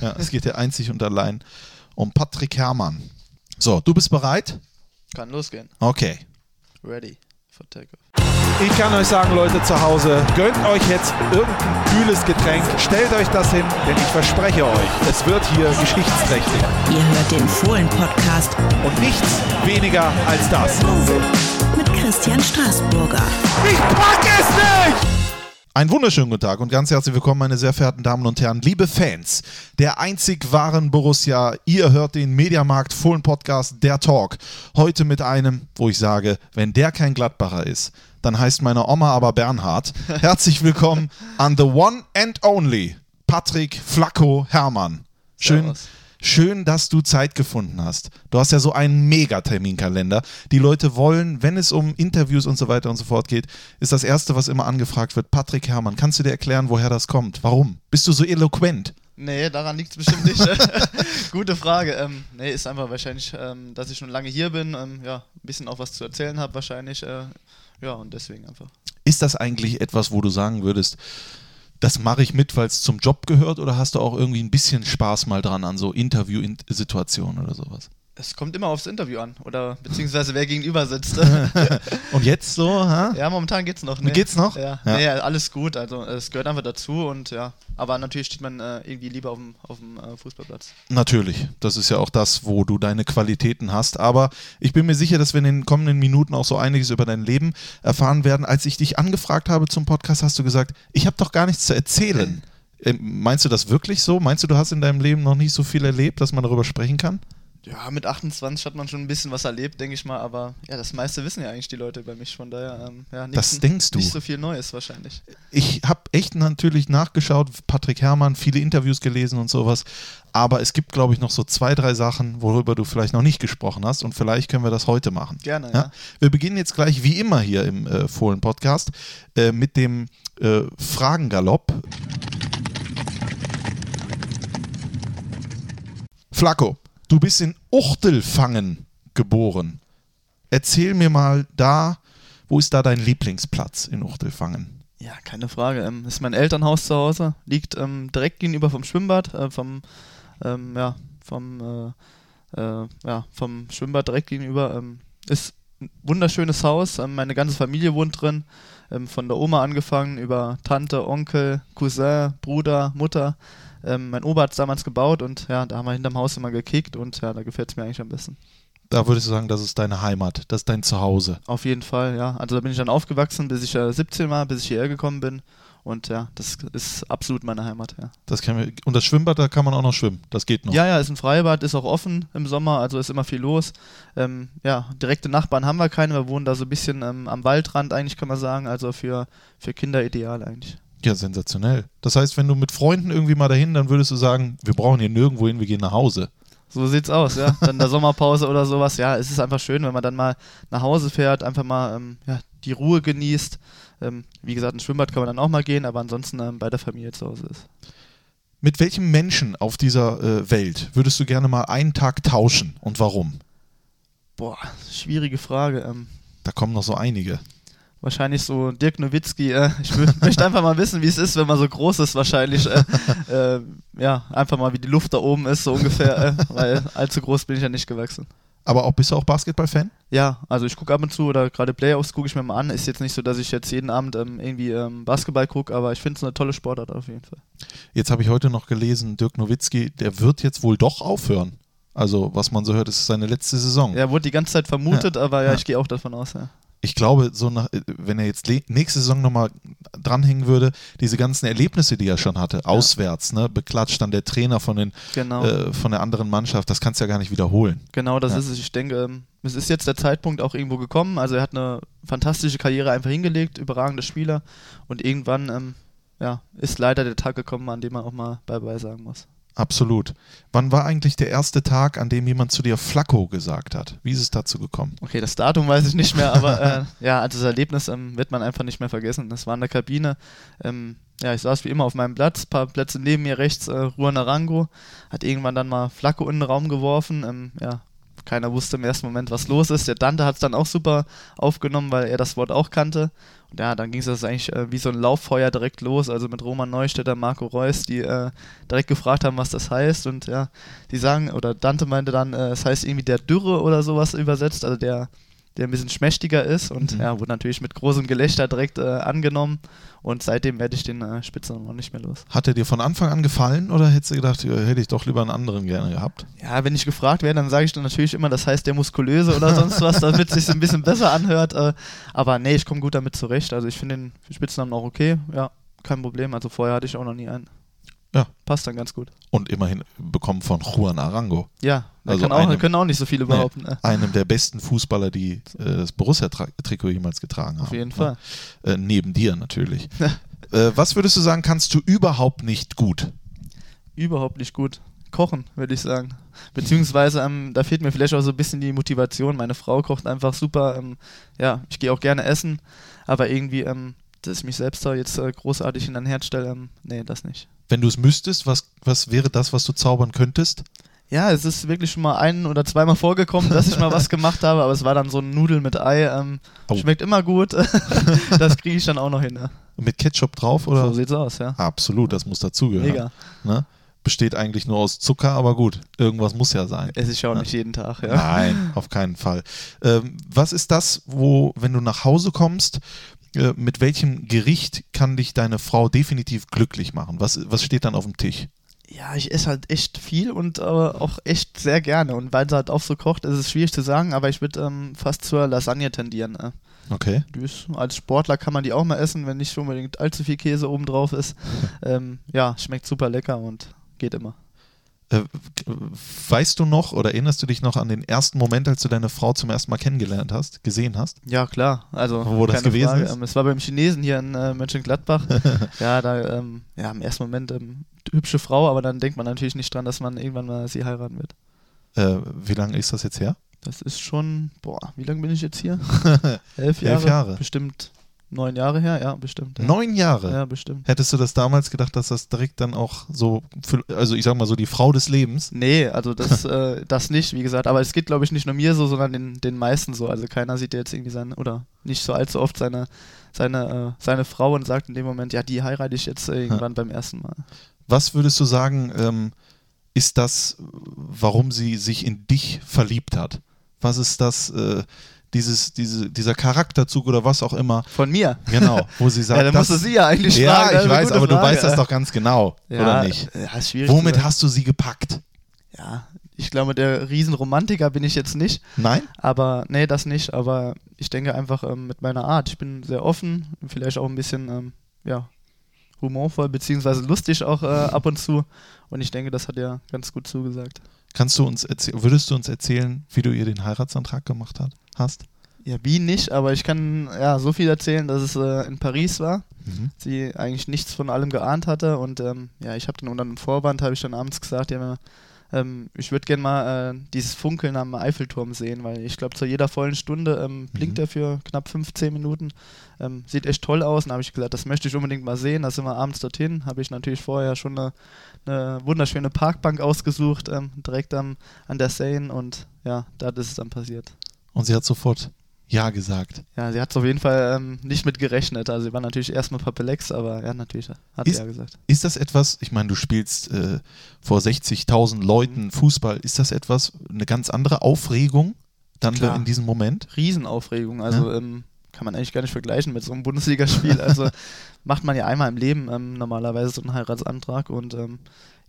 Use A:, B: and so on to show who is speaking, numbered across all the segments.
A: Ja, es geht ja einzig und allein um Patrick Herrmann. So, du bist bereit?
B: Kann losgehen.
A: Okay.
B: Ready for takeoff.
C: Ich kann euch sagen, Leute zu Hause, gönnt euch jetzt irgendein kühles Getränk, stellt euch das hin, denn ich verspreche euch, es wird hier geschichtsträchtig.
D: Ihr hört den Fohlen-Podcast
C: Und nichts weniger als das.
D: mit Christian Straßburger.
C: Ich pack es nicht!
A: Einen wunderschönen guten Tag und ganz herzlich willkommen, meine sehr verehrten Damen und Herren, liebe Fans der einzig wahren Borussia. Ihr hört den Mediamarkt Fohlen Podcast, der Talk. Heute mit einem, wo ich sage, wenn der kein Gladbacher ist, dann heißt meine Oma aber Bernhard. Herzlich willkommen an the one and only Patrick Flacco Hermann. Schön,
B: Servus.
A: Schön, dass du Zeit gefunden hast. Du hast ja so einen Megaterminkalender. Die Leute wollen, wenn es um Interviews und so weiter und so fort geht, ist das Erste, was immer angefragt wird, Patrick Herrmann. Kannst du dir erklären, woher das kommt? Warum? Bist du so eloquent?
B: Nee, daran liegt es bestimmt nicht. Gute Frage. Ähm, nee, ist einfach wahrscheinlich, ähm, dass ich schon lange hier bin, ähm, ja, ein bisschen auch was zu erzählen habe wahrscheinlich. Äh, ja, und deswegen einfach.
A: Ist das eigentlich etwas, wo du sagen würdest, das mache ich mit, weil es zum Job gehört oder hast du auch irgendwie ein bisschen Spaß mal dran an so Interview-Situationen oder sowas?
B: Es kommt immer aufs Interview an oder beziehungsweise wer gegenüber sitzt.
A: Und jetzt so, ha?
B: ja, momentan geht's noch.
A: Geht's noch?
B: Ja,
A: Ja.
B: Nee, alles gut. Also es gehört einfach dazu und ja. Aber natürlich steht man äh, irgendwie lieber auf dem, auf dem äh, Fußballplatz.
A: Natürlich, das ist ja auch das, wo du deine Qualitäten hast. Aber ich bin mir sicher, dass wir in den kommenden Minuten auch so einiges über dein Leben erfahren werden. Als ich dich angefragt habe zum Podcast, hast du gesagt, ich habe doch gar nichts zu erzählen. Ähm, Meinst du das wirklich so? Meinst du, du hast in deinem Leben noch nicht so viel erlebt, dass man darüber sprechen kann?
B: Ja, mit 28 hat man schon ein bisschen was erlebt, denke ich mal, aber ja, das meiste wissen ja eigentlich die Leute über mich, von daher, ähm, ja,
A: Das
B: nichts-
A: denkst du?
B: Nicht so viel Neues wahrscheinlich.
A: Ich habe echt natürlich nachgeschaut, Patrick Herrmann, viele Interviews gelesen und sowas. Aber es gibt, glaube ich, noch so zwei, drei Sachen, worüber du vielleicht noch nicht gesprochen hast. Und vielleicht können wir das heute machen.
B: Gerne, ja.
A: Wir beginnen jetzt gleich, wie immer hier im äh, Fohlen-Podcast, äh, mit dem äh, Fragengalopp. Flacco, du bist in Uchtelfangen geboren. Erzähl mir mal da, wo ist da dein Lieblingsplatz in Uchtelfangen?
B: Ja, keine Frage. Ähm, ist mein Elternhaus zu Hause, liegt ähm, direkt gegenüber vom Schwimmbad, äh, vom, ähm, ja, vom, äh, äh, ja, vom Schwimmbad direkt gegenüber. Ähm, ist ein wunderschönes Haus, ähm, meine ganze Familie wohnt drin, ähm, von der Oma angefangen, über Tante, Onkel, Cousin, Bruder, Mutter. Ähm, mein Opa hat es damals gebaut und ja, da haben wir hinterm Haus immer gekickt und ja, da gefällt es mir eigentlich am besten.
A: Da würdest du sagen, das ist deine Heimat, das ist dein Zuhause.
B: Auf jeden Fall, ja. Also da bin ich dann aufgewachsen, bis ich äh, 17 war, bis ich hierher gekommen bin. Und ja, das ist absolut meine Heimat, ja.
A: Das kann wir, und das Schwimmbad, da kann man auch noch schwimmen. Das geht noch.
B: Ja, ja, ist ein Freibad, ist auch offen im Sommer, also ist immer viel los. Ähm, ja, direkte Nachbarn haben wir keine, wir wohnen da so ein bisschen ähm, am Waldrand eigentlich, kann man sagen, also für, für Kinder ideal eigentlich.
A: Ja, sensationell. Das heißt, wenn du mit Freunden irgendwie mal dahin, dann würdest du sagen, wir brauchen hier nirgendwo hin, wir gehen nach Hause.
B: So sieht's aus, ja. Dann in der Sommerpause oder sowas, ja, es ist einfach schön, wenn man dann mal nach Hause fährt, einfach mal ähm, ja, die Ruhe genießt. Ähm, wie gesagt, ins Schwimmbad kann man dann auch mal gehen, aber ansonsten ähm, bei der Familie zu Hause ist.
A: Mit welchem Menschen auf dieser äh, Welt würdest du gerne mal einen Tag tauschen und warum?
B: Boah, schwierige Frage. Ähm,
A: Da kommen noch so einige.
B: Wahrscheinlich so Dirk Nowitzki. Äh, ich möchte einfach mal wissen, wie es ist, wenn man so groß ist, wahrscheinlich. Äh, äh, ja, einfach mal, wie die Luft da oben ist, so ungefähr, äh, weil allzu groß bin ich ja nicht gewachsen.
A: Aber auch bist du auch Basketball-Fan?
B: Ja, also ich gucke ab und zu oder gerade Playoffs gucke ich mir mal an. Ist jetzt nicht so, dass ich jetzt jeden Abend ähm, irgendwie ähm, Basketball gucke, aber ich finde es eine tolle Sportart auf jeden Fall.
A: Jetzt habe ich heute noch gelesen, Dirk Nowitzki, der wird jetzt wohl doch aufhören. Also, was man so hört, ist seine letzte Saison.
B: Ja, wurde die ganze Zeit vermutet, aber ja,
A: Ja.
B: ich gehe auch davon aus, ja.
A: Ich glaube, so nach, wenn er jetzt nächste Saison nochmal dranhängen würde, diese ganzen Erlebnisse, die er schon hatte, auswärts, ne, beklatscht dann der Trainer von, den,
B: Genau.
A: äh, von der anderen Mannschaft, das kannst du ja gar nicht wiederholen.
B: Genau, das
A: Ja.
B: ist es. Ich denke, ähm, es ist jetzt der Zeitpunkt auch irgendwo gekommen. Also er hat eine fantastische Karriere einfach hingelegt, überragende Spieler. Und irgendwann ähm, ja, ist leider der Tag gekommen, an dem man auch mal Bye-bye sagen muss.
A: Absolut. Wann war eigentlich der erste Tag, an dem jemand zu dir Flacco gesagt hat? Wie ist es dazu gekommen?
B: Okay, das Datum weiß ich nicht mehr, aber äh, ja, das Erlebnis ähm, wird man einfach nicht mehr vergessen. Das war in der Kabine. Ähm, ja, ich saß wie immer auf meinem Platz, paar Plätze neben mir rechts, äh, Ruan Arango, hat irgendwann dann mal Flacco in den Raum geworfen. Ähm, ja, keiner wusste im ersten Moment, was los ist. Der Dante hat es dann auch super aufgenommen, weil er das Wort auch kannte. Und ja, dann ging es eigentlich äh, wie so ein Lauffeuer direkt los, also mit Roman Neustädter, Marco Reus, die äh, direkt gefragt haben, was das heißt. Und ja, die sagen, oder Dante meinte dann, äh, es heißt irgendwie der Dürre oder sowas übersetzt, also der der ein bisschen schmächtiger ist und
A: Mhm.
B: ja, wurde natürlich mit großem Gelächter direkt äh, angenommen und seitdem werde ich den äh, Spitznamen auch nicht mehr los.
A: Hat er dir von Anfang an gefallen oder hättest du gedacht, hätte ich doch lieber einen anderen gerne gehabt?
B: Ja, wenn ich gefragt werde, dann sage ich dann natürlich immer, das heißt der Muskulöse oder sonst was, damit es sich ein bisschen besser anhört. Äh, aber nee, ich komme gut damit zurecht. Also ich finde den Spitznamen auch okay. Ja, kein Problem. Also vorher hatte ich auch noch nie einen.
A: Ja.
B: Passt dann ganz gut.
A: Und immerhin bekommen von Juan Arango,
B: Ja, da
A: Also
B: kann auch,
A: einem-
B: können auch nicht so viele behaupten. ne?
A: einem der besten Fußballer, die äh, das Borussia-Trikot jemals getragen haben.
B: Auf jeden
A: ne?
B: Fall.
A: Äh, neben dir natürlich. äh, was würdest du sagen, kannst du überhaupt nicht gut?
B: Überhaupt nicht gut. Kochen, würde ich sagen. Beziehungsweise, ähm, da fehlt mir vielleicht auch so ein bisschen die Motivation. Meine Frau kocht einfach super. Ähm, ja, ich gehe auch gerne essen, aber irgendwie, ähm, dass ich mich selbst da jetzt äh, großartig in ein Herz stelle, ähm, nee, das nicht.
A: Wenn du es müsstest, was, was wäre das, was du zaubern könntest?
B: Ja, es ist wirklich schon mal ein oder zweimal vorgekommen, dass ich mal was gemacht habe, aber es war dann so ein Nudel mit Ei. Ähm,
A: Oh.
B: Schmeckt immer gut. das kriege ich dann auch noch hin. Ja.
A: Mit Ketchup drauf oder?
B: So sieht's aus, ja.
A: Absolut, das muss dazugehören.
B: Mega.
A: Ne? Besteht eigentlich nur aus Zucker, aber gut, irgendwas muss ja sein.
B: Esse ich auch
A: Ja.
B: nicht jeden Tag, ja.
A: Nein, auf keinen Fall. Ähm, was ist das, wo, wenn du nach Hause kommst, äh, mit welchem Gericht kann dich deine Frau definitiv glücklich machen? Was, was steht dann auf dem Tisch?
B: Ja, ich esse halt echt viel und äh, auch echt sehr gerne. Und weil sie halt auch so kocht, ist es schwierig zu sagen, aber ich würde ähm, fast zur Lasagne tendieren. Äh.
A: Okay.
B: Ist, als Sportler kann man die auch mal essen, wenn nicht unbedingt allzu viel Käse oben drauf ist. ähm, ja, schmeckt super lecker und geht immer.
A: Äh, weißt du noch oder erinnerst du dich noch an den ersten Moment, als du deine Frau zum ersten Mal kennengelernt hast, gesehen hast?
B: Ja, klar. Also,
A: Wo das gewesen
B: Frage.
A: ist?
B: Ähm, es war beim Chinesen hier in äh, Mönchengladbach. ja, da, ähm, ja, im ersten Moment ähm, hübsche Frau, aber dann denkt man natürlich nicht dran, dass man irgendwann mal sie heiraten wird.
A: Äh, wie lange ist das jetzt her?
B: Das ist schon, boah, wie lange bin ich jetzt hier? Elf Jahre?
A: Elf Jahre.
B: Bestimmt neun Jahre her, ja, bestimmt. Ja.
A: Neun Jahre.
B: Ja, bestimmt.
A: Hättest du das damals gedacht, dass das direkt dann auch so, für, also ich sag mal so die Frau des Lebens?
B: Nee, also das, äh, das nicht, wie gesagt. Aber es geht, glaube ich, nicht nur mir so, sondern den, den meisten so. Also keiner sieht jetzt irgendwie seine, oder nicht so allzu oft seine, seine, äh, seine Frau und sagt in dem Moment, ja, die heirate ich jetzt äh, irgendwann beim ersten Mal.
A: Was würdest du sagen, ähm, ist das, warum sie sich in dich verliebt hat? Was ist das, äh, dieses, diese, dieser Charakterzug oder was auch immer?
B: Von mir.
A: Genau, wo sie sagt,
B: ja, dann musst du sie ja eigentlich
A: ja,
B: fragen. das
A: ich weiß, aber du
B: Frage.
A: weißt das doch ganz genau,
B: ja,
A: oder nicht?
B: Ja, ist schwierig.
A: Womit hast du sie gepackt?
B: Ja, ich glaube, der Riesenromantiker bin ich jetzt nicht.
A: Nein?
B: Aber, nee, das nicht. Aber ich denke einfach ähm, mit meiner Art. Ich bin sehr offen, vielleicht auch ein bisschen, ähm, ja, humorvoll, beziehungsweise lustig auch äh, ab und zu. Und ich denke, das hat ja ganz gut zugesagt.
A: Kannst du uns erzählen, würdest du uns erzählen, wie du ihr den Heiratsantrag gemacht hat, hast?
B: Ja, wie nicht, aber ich kann ja so viel erzählen, dass es äh, in Paris war.
A: Mhm.
B: Sie eigentlich nichts von allem geahnt hatte und ähm, ja, ich habe dann unter einem Vorwand, habe ich dann abends gesagt, ja, ähm, ich würde gerne mal äh, dieses Funkeln am Eiffelturm sehen, weil ich glaube, zu jeder vollen Stunde ähm, blinkt
A: Mhm.
B: er für knapp 15 Minuten. Ähm, sieht echt toll aus. Und habe ich gesagt, das möchte ich unbedingt mal sehen. Da sind wir abends dorthin. Habe ich natürlich vorher schon eine, eine wunderschöne Parkbank ausgesucht, ähm, direkt am, an der Seine. Und ja, da ist es dann passiert.
A: Und sie hat sofort Ja gesagt.
B: Ja, sie hat es auf jeden Fall ähm, nicht mit gerechnet. Also sie war natürlich erstmal perplex, aber ja, natürlich hat
A: Ist-
B: sie ja gesagt.
A: Ist das etwas, ich meine, du spielst äh, vor 60.000 Leuten Fußball, ist das etwas, eine ganz andere Aufregung dann
B: Klar.
A: in diesem Moment?
B: Riesenaufregung. Also ähm, kann man eigentlich gar nicht vergleichen mit so einem Bundesligaspiel. Also macht man ja einmal im Leben ähm, normalerweise so einen Heiratsantrag und ähm,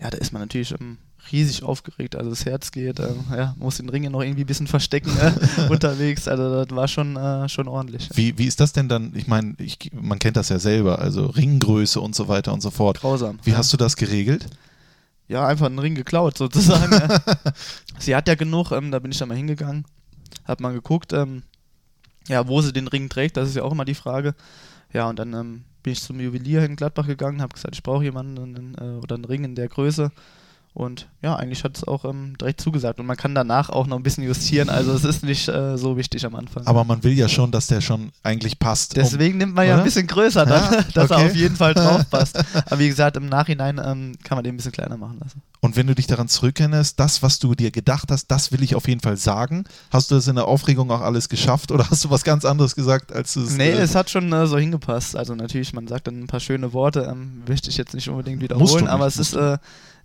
B: ja, da ist man natürlich ähm, riesig aufgeregt. Also das Herz geht, ähm, ja, muss den Ring ja noch irgendwie ein bisschen verstecken äh, unterwegs. Also das war schon, äh, schon ordentlich.
A: Wie, wie ist das denn dann? Ich meine, man kennt das ja selber, also Ringgröße und so weiter und so fort.
B: Grausam.
A: Wie
B: ja.
A: hast du das geregelt?
B: Ja, einfach einen Ring geklaut sozusagen. sie hat ja genug, ähm, da bin ich dann mal hingegangen, hab mal geguckt, ähm, ja, wo sie den Ring trägt, das ist ja auch immer die Frage. Ja, und dann ähm, bin ich zum Juwelier in Gladbach gegangen, habe gesagt, ich brauche jemanden äh, oder einen Ring in der Größe. Und ja, eigentlich hat es auch ähm, direkt zugesagt. Und man kann danach auch noch ein bisschen justieren. Also es ist nicht äh, so wichtig am Anfang.
A: Aber man will ja schon, dass der schon eigentlich passt. um-
B: Deswegen nimmt man ja
A: oder?
B: ein bisschen größer, dann,
A: Ja,
B: dass
A: okay.
B: er auf jeden Fall drauf passt. Aber wie gesagt, im Nachhinein ähm, kann man den ein bisschen kleiner machen lassen.
A: Und wenn du dich daran zurückerinnerst, das, was du dir gedacht hast, das will ich auf jeden Fall sagen. Hast du das in der Aufregung auch alles geschafft oder hast du was ganz anderes gesagt, als du es.
B: Nee,
A: äh,
B: es hat schon äh, so hingepasst. Also natürlich, man sagt dann ein paar schöne Worte, ähm, möchte ich jetzt nicht unbedingt wiederholen,
A: nicht,
B: aber es ist,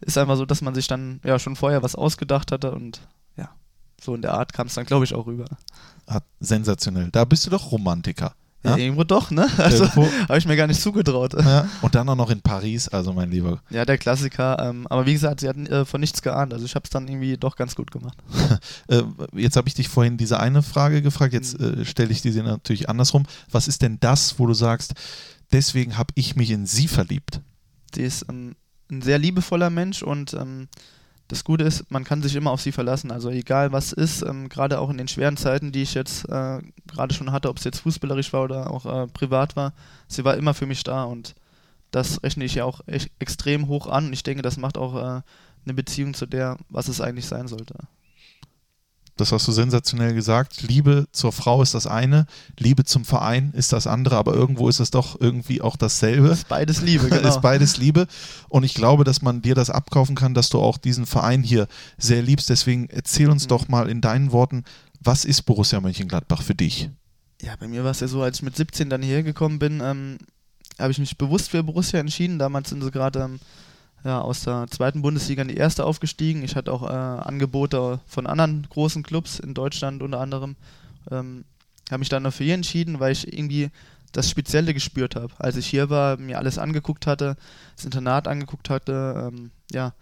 B: ist einfach so, dass man sich dann ja schon vorher was ausgedacht hatte und ja, so in der Art kam es dann, glaube ich, auch rüber.
A: hat, sensationell. Da bist du doch Romantiker.
B: Ja, irgendwo doch, ne? Also habe ich mir gar nicht zugetraut.
A: Ja? Und dann auch noch in Paris, also mein Lieber.
B: Ja, der Klassiker. Ähm, aber wie gesagt, sie hatten äh, von nichts geahnt. Also ich habe es dann irgendwie doch ganz gut gemacht.
A: Äh, jetzt habe ich dich vorhin diese eine Frage gefragt, jetzt äh, stelle ich diese natürlich andersrum. Was ist denn das, wo du sagst, deswegen habe ich mich in sie verliebt?
B: Sie ist ähm, ein sehr liebevoller Mensch und ähm, das Gute ist, man kann sich immer auf sie verlassen. Also egal was ist, ähm, gerade auch in den schweren Zeiten, die ich jetzt äh, gerade schon hatte, ob es jetzt fußballerisch war oder auch äh, privat war, sie war immer für mich da und das rechne ich ja auch extrem hoch an und ich denke, das macht auch äh, eine Beziehung zu der, was es eigentlich sein sollte.
A: Das hast du sensationell gesagt. Liebe zur Frau ist das eine, Liebe zum Verein ist das andere, aber irgendwo ist es doch irgendwie auch dasselbe.
B: Ist beides Liebe, genau.
A: ist beides Liebe. Und ich glaube, dass man dir das abkaufen kann, dass du auch diesen Verein hier sehr liebst. Deswegen erzähl uns
B: Mhm.
A: doch mal in deinen Worten, was ist Borussia Mönchengladbach für dich?
B: Ja, bei mir war es ja so, als ich mit 17 dann hierher gekommen bin, ähm, habe ich mich bewusst für Borussia entschieden. Damals sind sie gerade ähm, ja, aus der zweiten Bundesliga in die erste aufgestiegen. Ich hatte auch äh, Angebote von anderen großen Clubs in Deutschland unter anderem. Ähm, habe mich dann dafür hier entschieden, weil ich irgendwie das Spezielle gespürt habe. Als ich hier war, mir alles angeguckt hatte, das Internat angeguckt hatte, ähm, ja,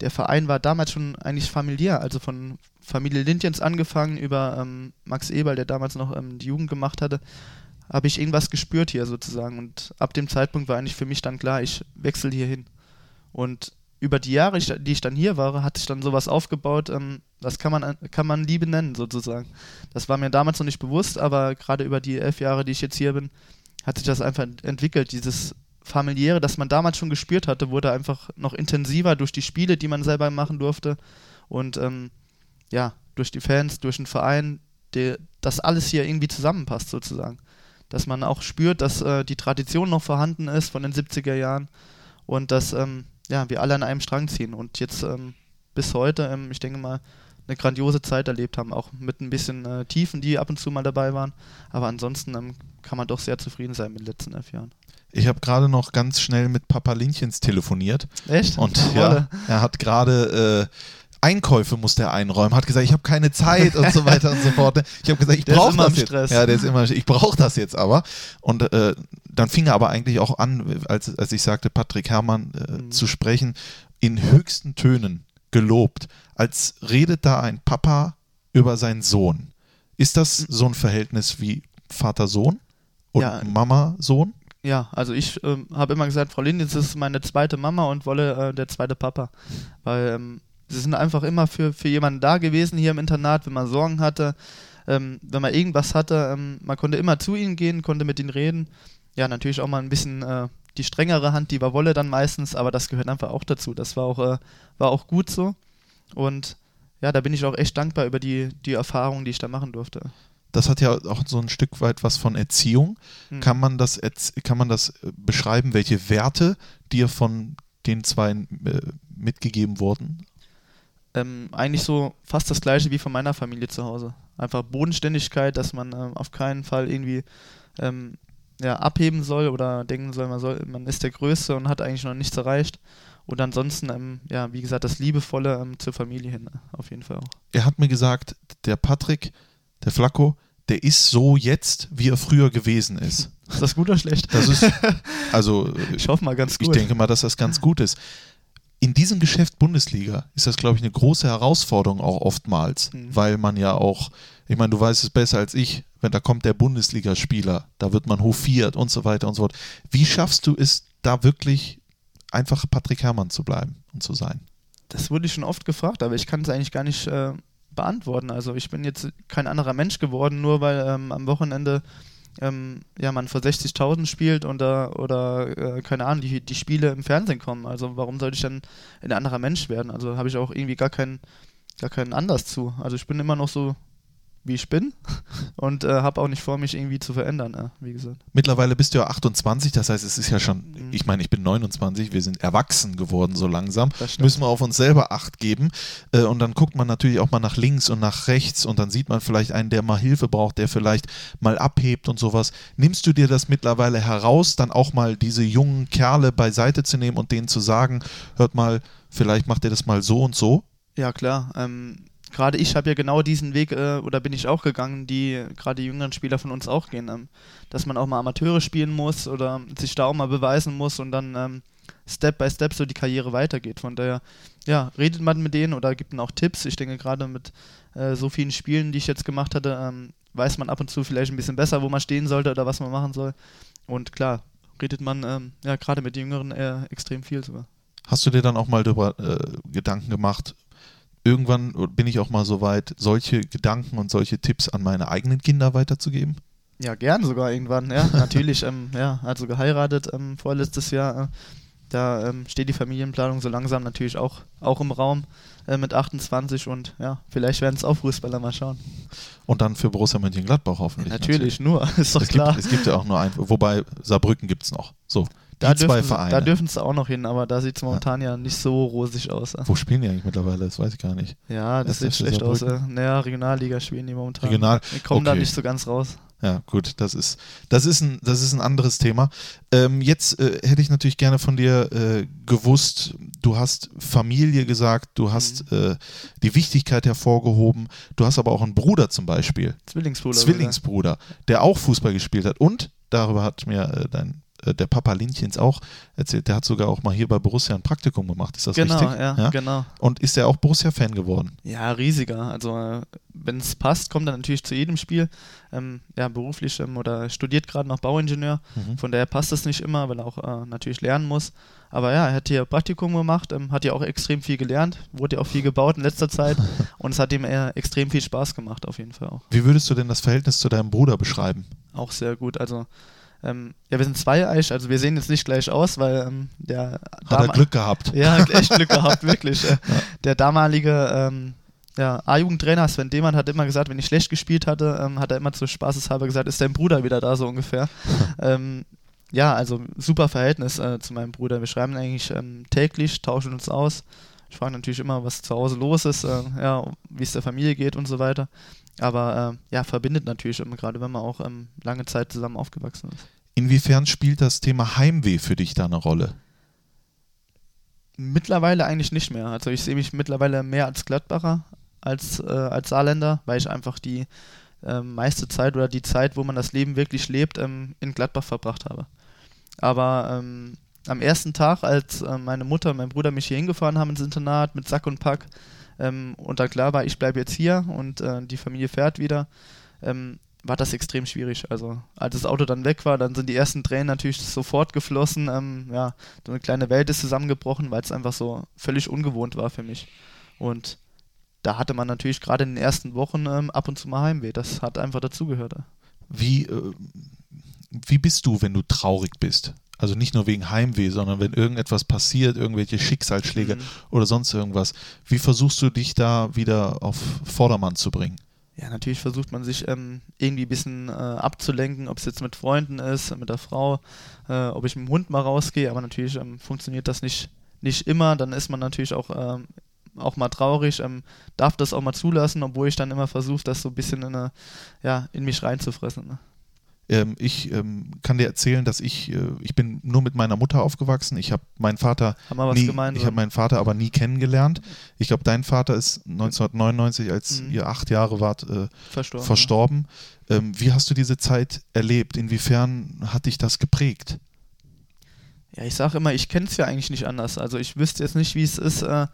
B: der Verein war damals schon eigentlich familiär, also von Familie Lindjens angefangen über ähm, Max Eberl, der damals noch ähm, die Jugend gemacht hatte, habe ich irgendwas gespürt hier sozusagen. Und ab dem Zeitpunkt war eigentlich für mich dann klar, ich wechsle hier hin. Und über die Jahre, die ich dann hier war, hat sich dann sowas aufgebaut, ähm, das kann man, kann man Liebe nennen sozusagen. Das war mir damals noch nicht bewusst, aber gerade über die elf Jahre, die ich jetzt hier bin, hat sich das einfach ent- entwickelt. Dieses familiäre, das man damals schon gespürt hatte, wurde einfach noch intensiver durch die Spiele, die man selber machen durfte. Und ähm, ja, durch die Fans, durch den Verein, der, dass alles hier irgendwie zusammenpasst sozusagen. Dass man auch spürt, dass äh, die Tradition noch vorhanden ist von den 70er Jahren und dass ähm, ja, wir alle an einem Strang ziehen und jetzt ähm, bis heute, ähm, ich denke mal, eine grandiose Zeit erlebt haben, auch mit ein bisschen äh, Tiefen, die ab und zu mal dabei waren. Aber ansonsten ähm, kann man doch sehr zufrieden sein mit den letzten elf Jahren.
A: Ich habe gerade noch ganz schnell mit Papa Linchens telefoniert
B: Echt?
A: und ja, er hat gerade äh, Einkäufe musste er einräumen, hat gesagt, ich habe keine Zeit und so weiter und so fort. Ich habe gesagt, ich
B: Der
A: brauche das jetzt.
B: Stress.
A: Ja, der ist immer, ich brauche das jetzt aber. Und äh, dann fing er aber eigentlich auch an, als, als ich sagte, Patrick Herrmann äh,
B: Mhm.
A: zu sprechen, in höchsten Tönen gelobt, als redet da ein Papa über seinen Sohn. Ist das
B: Mhm.
A: so ein Verhältnis wie Vater-Sohn und
B: Ja.
A: Mama-Sohn?
B: Ja, also ich ähm, habe immer gesagt, Frau Lindens ist meine zweite Mama und Wolle äh, der zweite Papa. Weil ähm, sie sind einfach immer für, für jemanden da gewesen hier im Internat, wenn man Sorgen hatte, ähm, wenn man irgendwas hatte. Ähm, man konnte immer zu ihnen gehen, konnte mit ihnen reden. Ja, natürlich auch mal ein bisschen äh, die strengere Hand, die war Wolle dann meistens, aber das gehört einfach auch dazu. Das war auch, äh, war auch gut so. Und ja, da bin ich auch echt dankbar über die, die Erfahrung, die ich da machen durfte.
A: Das hat ja auch so ein Stück weit was von Erziehung.
B: Hm.
A: Kann man das, kann man das äh, beschreiben, welche Werte dir von den zwei äh, mitgegeben wurden?
B: Ähm, eigentlich so fast das gleiche wie von meiner Familie zu Hause. Einfach Bodenständigkeit, dass man ähm, auf keinen Fall irgendwie ähm, ja, abheben soll oder denken soll man, soll, man ist der Größte und hat eigentlich noch nichts erreicht. Und ansonsten, ähm, ja, wie gesagt, das Liebevolle ähm, zur Familie hin, auf jeden Fall auch.
A: Er hat mir gesagt, der Patrick, der Flacco, der ist so jetzt, wie er früher gewesen ist.
B: Ist das gut oder schlecht?
A: Das ist, also
B: Ich hoffe mal ganz
A: ich
B: gut.
A: denke mal, dass das ganz gut ist. In diesem Geschäft Bundesliga ist das, glaube ich, eine große Herausforderung auch oftmals,
B: Mhm.
A: weil man ja auch, ich meine, du weißt es besser als ich, wenn da kommt der Bundesligaspieler, da wird man hofiert und so weiter und so fort. Wie schaffst du es, da wirklich einfach Patrick Herrmann zu bleiben und zu sein?
B: Das wurde ich schon oft gefragt, aber ich kann es eigentlich gar nicht äh, beantworten. Also ich bin jetzt kein anderer Mensch geworden, nur weil ähm, am Wochenende ähm, ja, man vor 60.000 spielt und oder, äh, keine Ahnung, die, die Spiele im Fernsehen kommen. Also warum sollte ich dann ein anderer Mensch werden? Also habe ich auch irgendwie gar keinen, gar keinen Anlass zu. Also ich bin immer noch so wie ich bin und äh, habe auch nicht vor, mich irgendwie zu verändern, äh, wie gesagt.
A: Mittlerweile bist du ja 28, das heißt, es ist ja schon,
B: Mhm.
A: ich meine, ich bin 29, wir sind erwachsen geworden so langsam, müssen wir auf uns selber Acht geben äh, und dann guckt man natürlich auch mal nach links und nach rechts und dann sieht man vielleicht einen, der mal Hilfe braucht, der vielleicht mal abhebt und sowas. Nimmst du dir das mittlerweile heraus, dann auch mal diese jungen Kerle beiseite zu nehmen und denen zu sagen, hört mal, vielleicht macht ihr das mal so und so?
B: Ja, klar. Ähm, gerade ich habe ja genau diesen Weg, äh, oder bin ich auch gegangen, die gerade jüngeren Spieler von uns auch gehen, ähm, dass man auch mal Amateure spielen muss oder sich da auch mal beweisen muss und dann ähm, Step by Step so die Karriere weitergeht. Von daher, ja, redet man mit denen oder gibt ihnen auch Tipps. Ich denke, gerade mit äh, so vielen Spielen, die ich jetzt gemacht hatte, ähm, weiß man ab und zu vielleicht ein bisschen besser, wo man stehen sollte oder was man machen soll. Und klar, redet man ähm, ja gerade mit Jüngeren äh, extrem viel sogar.
A: Hast du dir dann auch mal darüber äh, Gedanken gemacht, irgendwann bin ich auch mal so weit, solche Gedanken und solche Tipps an meine eigenen Kinder weiterzugeben?
B: Ja, gern sogar irgendwann, ja, natürlich. ähm, ja, also geheiratet ähm, vorletztes Jahr. Äh, da ähm, steht die Familienplanung so langsam natürlich auch, auch im Raum äh, mit 28 und ja, vielleicht werden es auch Fußballer mal schauen.
A: Und dann für Borussia Mönchengladbach hoffentlich.
B: natürlich, nur, ist doch
A: Es
B: klar.
A: gibt, es gibt ja auch nur ein, wobei Saarbrücken gibt es noch. So, die
B: da
A: zwei
B: dürfen,
A: Vereine.
B: Da dürfen sie auch noch hin, aber da sieht es momentan ja. nicht so rosig aus.
A: Wo spielen die eigentlich mittlerweile? Das weiß ich gar nicht.
B: Ja, das sieht schlecht aus. Naja, Regionalliga spielen die momentan.
A: Regional-
B: Die kommen da
A: okay.
B: nicht so ganz raus.
A: Ja, gut, das ist, das ist, ein, das ist ein anderes Thema. Ähm, jetzt äh, hätte ich natürlich gerne von dir äh, gewusst, du hast Familie gesagt, du hast
B: Mhm.
A: äh, die Wichtigkeit hervorgehoben, du hast aber auch einen Bruder zum Beispiel,
B: Zwillingsbruder.
A: Zwillingsbruder, der auch Fußball gespielt hat und darüber hat mir äh, dein äh, der Papa Linchens auch erzählt, der hat sogar auch mal hier bei Borussia ein Praktikum gemacht, ist das
B: Genau,
A: richtig?
B: ja, genau.
A: Und ist er auch Borussia-Fan geworden?
B: Ja, riesiger. Also äh, wenn es passt, kommt er natürlich zu jedem Spiel. Ähm, ja, beruflich ähm, oder studiert gerade noch Bauingenieur.
A: Mhm.
B: Von daher passt es nicht immer, weil er auch äh, natürlich lernen muss. Aber ja, er hat hier Praktikum gemacht, ähm, hat ja auch extrem viel gelernt, wurde ja auch viel gebaut in letzter Zeit und es hat ihm äh, extrem viel Spaß gemacht, auf jeden Fall auch.
A: Wie würdest du denn das Verhältnis zu deinem Bruder beschreiben?
B: Auch sehr gut. Also ähm, ja, wir sind zweieich, also wir sehen jetzt nicht gleich aus, weil ähm, der
A: Hat er Glück gehabt?
B: Ja, hat echt Glück gehabt, wirklich. Äh, Der damalige ähm, ja, A-Jugendtrainer Sven Demann hat immer gesagt, wenn ich schlecht gespielt hatte, ähm, hat er immer zu spaßeshalber gesagt, ist dein Bruder wieder da, so ungefähr. ähm, ja, also super Verhältnis äh, zu meinem Bruder. Wir schreiben eigentlich ähm, täglich, tauschen uns aus. Ich frage natürlich immer, was zu Hause los ist, äh, ja, wie es der Familie geht und so weiter. Aber äh, ja, verbindet natürlich immer, gerade wenn man auch ähm, lange Zeit zusammen aufgewachsen ist.
A: Inwiefern spielt das Thema Heimweh für dich da eine Rolle?
B: Mittlerweile eigentlich nicht mehr. Also ich sehe mich mittlerweile mehr als Gladbacher als, äh, als Saarländer, weil ich einfach die ähm, meiste Zeit oder die Zeit, wo man das Leben wirklich lebt, ähm, in Gladbach verbracht habe. Aber ähm, am ersten Tag, als äh, meine Mutter und mein Bruder mich hier hingefahren haben ins Internat mit Sack und Pack ähm, und da klar war, ich bleibe jetzt hier und äh, die Familie fährt wieder, ähm, war das extrem schwierig. Also als das Auto dann weg war, dann sind die ersten Tränen natürlich sofort geflossen. Ähm, ja, so eine kleine Welt ist zusammengebrochen, weil es einfach so völlig ungewohnt war für mich. Und da hatte man natürlich gerade in den ersten Wochen ähm, ab und zu mal Heimweh. Das hat einfach dazugehört.
A: Wie, äh, wie bist du, wenn du traurig bist? Also nicht nur wegen Heimweh, sondern wenn irgendetwas passiert, irgendwelche Schicksalsschläge
B: Mhm.
A: oder sonst irgendwas. Wie versuchst du dich da wieder auf Vordermann zu bringen?
B: Ja, natürlich versucht man sich ähm, irgendwie ein bisschen äh, abzulenken, ob es jetzt mit Freunden ist, mit der Frau, äh, ob ich mit dem Hund mal rausgehe, aber natürlich ähm, funktioniert das nicht, nicht immer. Dann ist man natürlich auch, ähm, auch mal traurig, ähm, darf das auch mal zulassen, obwohl ich dann immer versuche, das so ein bisschen in, eine, ja, in mich reinzufressen. Ne?
A: Ähm, ich ähm, kann dir erzählen, dass ich, äh, ich bin nur mit meiner Mutter aufgewachsen. Ich habe meinen Vater nie, ich habe meinen Vater aber nie kennengelernt. Ich glaube, dein Vater ist 1999, als
B: Mhm.
A: ihr acht Jahre wart, äh,
B: verstorben.
A: verstorben. Ähm, wie hast du diese Zeit erlebt? Inwiefern hat dich das geprägt?
B: Ja, ich sage immer, ich kenne es ja eigentlich nicht anders. Also ich wüsste jetzt nicht, wie es ist, äh,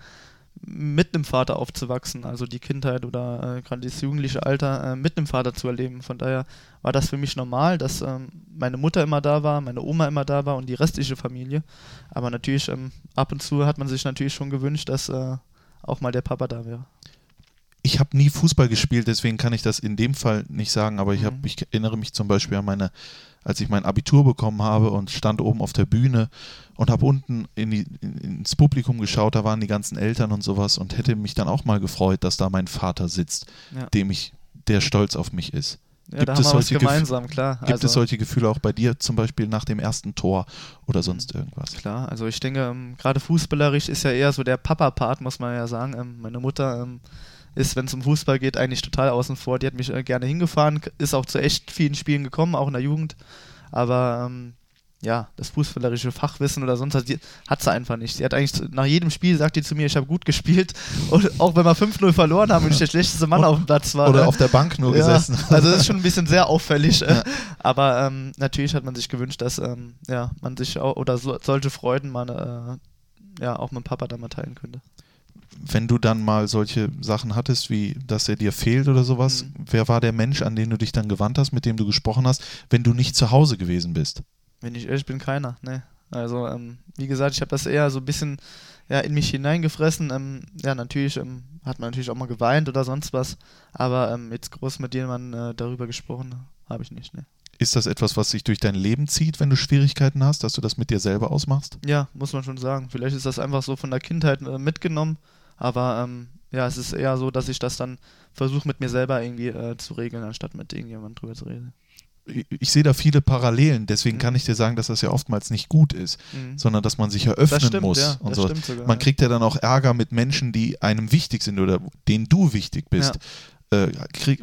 B: mit einem Vater aufzuwachsen, also die Kindheit oder äh, gerade das jugendliche Alter äh, mit einem Vater zu erleben. Von daher war das für mich normal, dass ähm, meine Mutter immer da war, meine Oma immer da war und die restliche Familie. Aber natürlich, ähm, ab und zu hat man sich natürlich schon gewünscht, dass äh, auch mal der Papa da wäre.
A: Ich habe nie Fußball gespielt, deswegen kann ich das in dem Fall nicht sagen, aber ich, hab,
B: Mhm.
A: ich erinnere mich zum Beispiel an meine, als ich mein Abitur bekommen habe und stand oben auf der Bühne und habe unten in die, in, ins Publikum geschaut, da waren die ganzen Eltern und sowas und hätte mich dann auch mal gefreut, dass da mein Vater sitzt,
B: Ja.
A: dem ich, der stolz auf mich ist.
B: Ja,
A: Gibt es solche
B: gemeinsam, klar.
A: Gibt
B: also,
A: es solche Gefühle auch bei dir, zum Beispiel nach dem ersten Tor oder
B: Mhm.
A: sonst irgendwas?
B: Klar, also ich denke, ähm, gerade fußballerisch ist ja eher so der Papa-Part, muss man ja sagen. Ähm, meine Mutter ähm, ist, wenn es um Fußball geht, eigentlich total außen vor. Die hat mich äh, gerne hingefahren, ist auch zu echt vielen Spielen gekommen, auch in der Jugend. Aber ähm, ja, das fußballerische Fachwissen oder sonst was, die hat sie einfach nicht. Sie hat eigentlich nach jedem Spiel sagt die zu mir, ich habe gut gespielt. Und auch wenn wir 5-0 verloren haben und ich der schlechteste Mann auf dem Platz war.
A: Oder
B: ne?
A: auf der Bank nur
B: Ja,
A: gesessen?
B: Also das ist schon ein bisschen sehr auffällig.
A: Ja.
B: Aber ähm, natürlich hat man sich gewünscht, dass ähm, ja, man sich auch oder so, solche Freuden man äh, ja auch mit dem Papa dann mal teilen könnte.
A: Wenn du dann mal solche Sachen hattest, wie dass er dir fehlt oder sowas,
B: Mhm.
A: wer war der Mensch, an den du dich dann gewandt hast, mit dem du gesprochen hast, wenn du nicht zu Hause gewesen bist?
B: Wenn ich ehrlich bin, keiner. Ne. Also ähm, wie gesagt, ich habe das eher so ein bisschen ja, in mich hineingefressen. Ähm, ja, natürlich ähm, hat man natürlich auch mal geweint oder sonst was. Aber ähm, jetzt groß mit jemandem äh, darüber gesprochen habe ich nicht. Ne.
A: Ist das etwas, was sich durch dein Leben zieht, wenn du Schwierigkeiten hast, dass du das mit dir selber ausmachst?
B: Ja, muss man schon sagen. Vielleicht ist das einfach so von der Kindheit äh, mitgenommen, aber ähm, ja, es ist eher so, dass ich das dann versuche mit mir selber irgendwie äh, zu regeln, anstatt mit irgendjemandem drüber zu reden.
A: Ich, ich sehe da viele Parallelen, deswegen
B: Mhm.
A: kann ich dir sagen, dass das ja oftmals nicht gut ist,
B: Mhm.
A: sondern dass man sich eröffnen
B: stimmt,
A: muss
B: ja,
A: und
B: das
A: so.
B: stimmt sogar.
A: Man
B: ja.
A: kriegt ja dann auch Ärger mit Menschen, die einem wichtig sind oder denen du wichtig bist. Äh, krieg,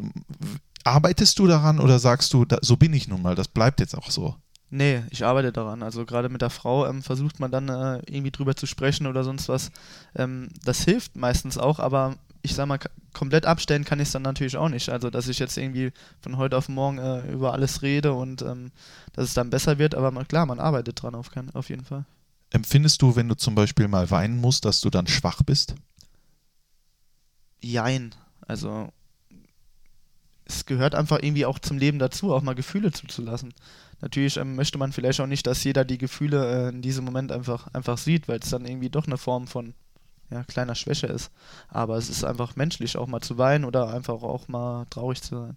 A: arbeitest du daran oder sagst du, da, so bin ich nun mal, das bleibt jetzt auch so?
B: Nee, ich arbeite daran. Also gerade mit der Frau ähm, versucht man dann äh, irgendwie drüber zu sprechen oder sonst was. Ähm, das hilft meistens auch, aber ich sag mal, komplett abstellen kann ich es dann natürlich auch nicht. Also dass ich jetzt irgendwie von heute auf morgen äh, über alles rede und ähm, dass es dann besser wird, aber man, klar, man arbeitet dran auf, kein, auf jeden Fall.
A: Empfindest du, wenn du zum Beispiel mal weinen musst, dass du dann schwach bist?
B: Jein. Also es gehört einfach irgendwie auch zum Leben dazu, auch mal Gefühle zuzulassen. Natürlich ähm, möchte man vielleicht auch nicht, dass jeder die Gefühle äh, in diesem Moment einfach, einfach sieht, weil es dann irgendwie doch eine Form von ja, kleiner Schwäche ist. Aber es ist einfach menschlich, auch mal zu weinen oder einfach auch mal traurig zu sein.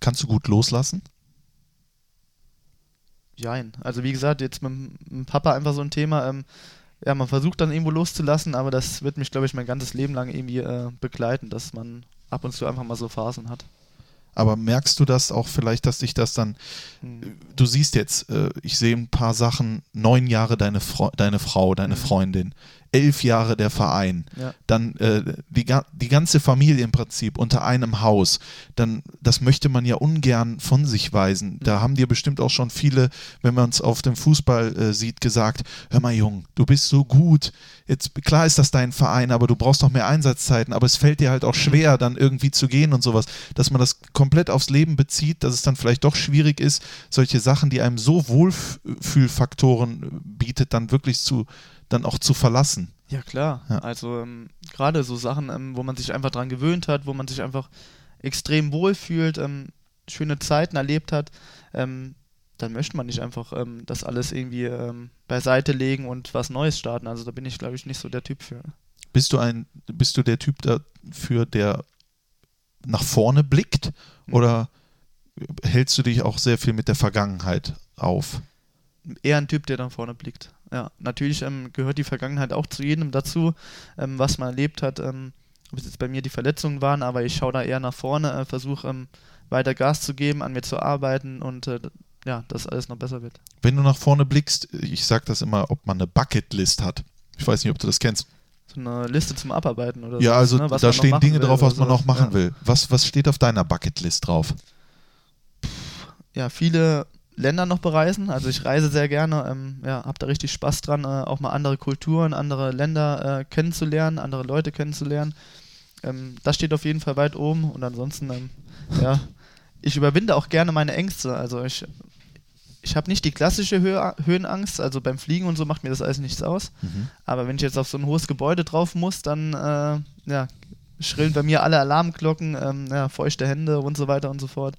A: Kannst du gut loslassen?
B: Jein. Also wie gesagt, jetzt mit, mit Papa einfach so ein Thema, ähm, ja, man versucht dann irgendwo loszulassen, aber das wird mich, glaube ich, mein ganzes Leben lang irgendwie äh, begleiten, dass man ab und zu einfach mal so Phasen hat.
A: Aber merkst du das auch vielleicht, dass dich das dann,
B: Hm.
A: du siehst jetzt, äh, ich sehe ein paar Sachen, neun Jahre deine, Fro deine Frau, deine
B: Mhm.
A: Freundin, elf Jahre der Verein,
B: Ja.
A: dann äh, die, die ganze Familie im Prinzip unter einem Haus, dann das möchte man ja ungern von sich weisen. Da
B: Mhm.
A: haben dir bestimmt auch schon viele, wenn man es auf dem Fußball äh, sieht, gesagt, hör mal Jung, du bist so gut, jetzt klar ist das dein Verein, aber du brauchst noch mehr Einsatzzeiten, aber es fällt dir halt auch schwer, dann irgendwie zu gehen und sowas, dass man das komplett aufs Leben bezieht, dass es dann vielleicht doch schwierig ist, solche Sachen, die einem so Wohlfühlfaktoren äh, bietet, dann wirklich zu, dann auch zu verlassen.
B: Ja, klar.
A: Ja.
B: Also ähm, gerade so Sachen, ähm, wo man sich einfach dran gewöhnt hat, wo man sich einfach extrem wohl fühlt, ähm, schöne Zeiten erlebt hat, ähm, dann möchte man nicht einfach ähm, das alles irgendwie ähm, beiseite legen und was Neues starten. Also da bin ich, glaube ich, nicht so der Typ für.
A: Bist du ein, bist du der Typ dafür, der nach vorne blickt oder hältst du dich auch sehr viel mit der Vergangenheit auf?
B: Eher ein Typ, der dann vorne blickt. Ja, natürlich ähm, gehört die Vergangenheit auch zu jedem dazu, ähm, was man erlebt hat. Ähm, ob es jetzt bei mir die Verletzungen waren, aber ich schaue da eher nach vorne, äh, versuche ähm, weiter Gas zu geben, an mir zu arbeiten und äh, ja, dass alles noch besser wird.
A: Wenn du nach vorne blickst, ich sag das immer, ob man eine Bucketlist hat. Ich weiß nicht, ob du das kennst.
B: So eine Liste zum Abarbeiten oder
A: Ja,
B: so.
A: also
B: ne, was
A: da
B: man noch
A: stehen
B: machen
A: Dinge
B: will
A: drauf, was man noch machen
B: ja.
A: will. Was, was steht auf deiner Bucketlist drauf?
B: Ja, viele Länder noch bereisen. Also ich reise sehr gerne, ähm, ja, habe da richtig Spaß dran, äh, auch mal andere Kulturen, andere Länder äh, kennenzulernen, andere Leute kennenzulernen. Ähm, das steht auf jeden Fall weit oben und ansonsten, ähm, ja, ich überwinde auch gerne meine Ängste. Also ich, ich habe nicht die klassische Höhe, Höhenangst, also beim Fliegen und so macht mir das alles nichts aus. Aber wenn ich jetzt auf so ein hohes Gebäude drauf muss, dann äh, ja, schrillen bei mir alle Alarmglocken, ähm, ja, feuchte Hände und so weiter und so fort.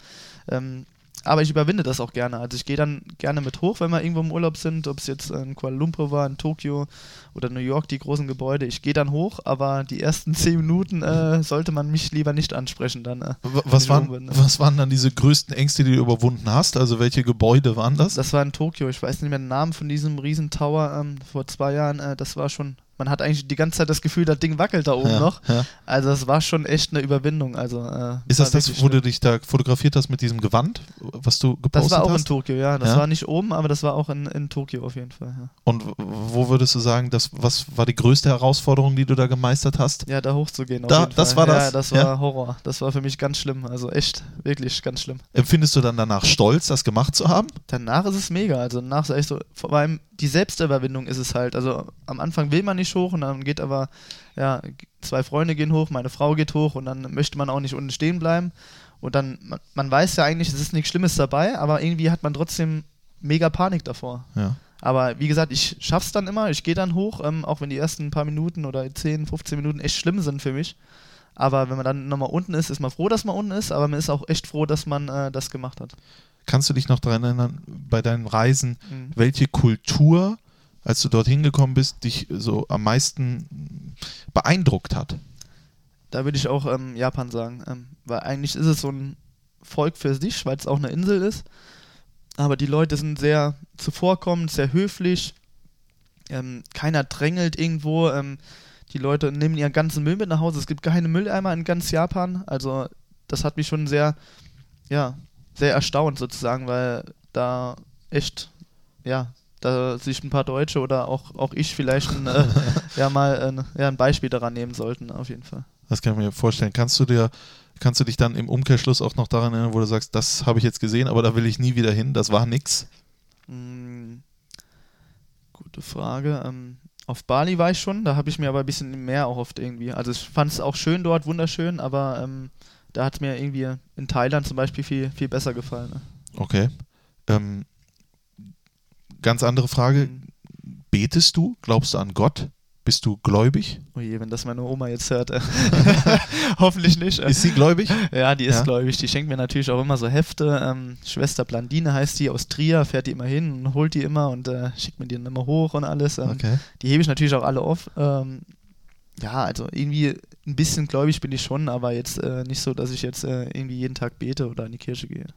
B: Aber ich überwinde das auch gerne. Also ich gehe dann gerne mit hoch, wenn wir irgendwo im Urlaub sind, ob es jetzt in Kuala Lumpur war, in Tokio oder New York, die großen Gebäude. Ich gehe dann hoch, aber die ersten zehn Minuten äh, sollte man mich lieber nicht ansprechen. Dann, äh,
A: Was waren,
B: bin, ne?
A: was waren dann diese größten Ängste, die du überwunden hast? Also welche Gebäude waren das?
B: Das war in Tokio. Ich weiß nicht mehr den Namen von diesem riesen Tower ähm, vor zwei Jahren. Äh, das war schon. Man hat eigentlich die ganze Zeit das Gefühl, das Ding wackelt da oben
A: Ja,
B: noch.
A: ja.
B: Also das war schon echt eine Überwindung. Also äh,
A: Ist das das, wo du
B: schlimm.
A: dich da fotografiert hast mit diesem Gewand, was du gepostet
B: Das war auch in
A: hast?
B: Tokio, ja. Das
A: Ja?
B: war nicht oben, aber das war auch in, in Tokio auf jeden Fall.
A: Und wo würdest du sagen, das, was war die größte Herausforderung, die du da gemeistert hast?
B: Ja, da hochzugehen.
A: Da- das war das?
B: Ja, das war Horror. Das war für mich ganz schlimm. Also echt, wirklich ganz schlimm.
A: Empfindest du dann danach stolz, das gemacht zu haben?
B: Danach ist es mega. Also danach ist echt so, vor allem die Selbstüberwindung ist es halt. Also am Anfang will man nicht hoch und dann geht aber, ja, zwei Freunde gehen hoch, meine Frau geht hoch und dann möchte man auch nicht unten stehen bleiben. Und dann, man, man weiß ja eigentlich, es ist nichts Schlimmes dabei, aber irgendwie hat man trotzdem mega Panik davor.
A: Ja.
B: Aber wie gesagt, ich schaff's dann immer, ich gehe dann hoch, ähm, auch wenn die ersten paar Minuten oder 10, 15 Minuten echt schlimm sind für mich. Aber wenn man dann nochmal unten ist, ist man froh, dass man unten ist, aber man ist auch echt froh, dass man äh, das gemacht hat.
A: Kannst du dich noch daran erinnern, bei deinen Reisen,
B: Mhm.
A: welche Kultur, als du dorthin gekommen bist, dich so am meisten beeindruckt hat?
B: Da würde ich auch ähm, Japan sagen, ähm, weil eigentlich ist es so ein Volk für sich, weil es auch eine Insel ist. Aber die Leute sind sehr zuvorkommend, sehr höflich. Ähm, keiner drängelt irgendwo. Ähm, die Leute nehmen ihren ganzen Müll mit nach Hause. Es gibt keine Mülleimer in ganz Japan. Also das hat mich schon sehr, ja, sehr erstaunt sozusagen, weil da echt, ja, da sich ein paar Deutsche oder auch, auch ich vielleicht ein, äh, ja, mal ein, ja, ein Beispiel daran nehmen sollten, auf jeden Fall.
A: Das kann ich mir vorstellen. Kannst du dir, kannst du dich dann im Umkehrschluss auch noch daran erinnern, wo du sagst, das habe ich jetzt gesehen, aber da will ich nie wieder hin, das war nix?
B: Mm, Gute Frage. Ähm, auf Bali war ich schon, da habe ich mir aber ein bisschen mehr auch oft irgendwie. Also ich fand es auch schön dort, wunderschön, aber ähm, da hat es mir irgendwie in Thailand zum Beispiel viel, viel besser gefallen. Ne?
A: Okay. Ähm, ganz andere Frage.
B: Mhm.
A: Betest du? Glaubst du an Gott? Bist du gläubig?
B: Oh je, wenn das meine Oma jetzt hört. äh. Hoffentlich nicht. äh.
A: Ist sie gläubig?
B: Ja, die ist
A: Ja?
B: gläubig. Die schenkt mir natürlich auch immer so Hefte. Ähm, Schwester Blandine heißt die aus Trier, fährt die immer hin und holt die immer und äh, schickt mir die dann immer hoch und alles. Ähm,
A: Okay.
B: Die hebe ich natürlich auch alle auf. Ähm, ja, also irgendwie ein bisschen gläubig bin ich schon, aber jetzt äh, nicht so, dass ich jetzt äh, irgendwie jeden Tag bete oder in die Kirche gehe.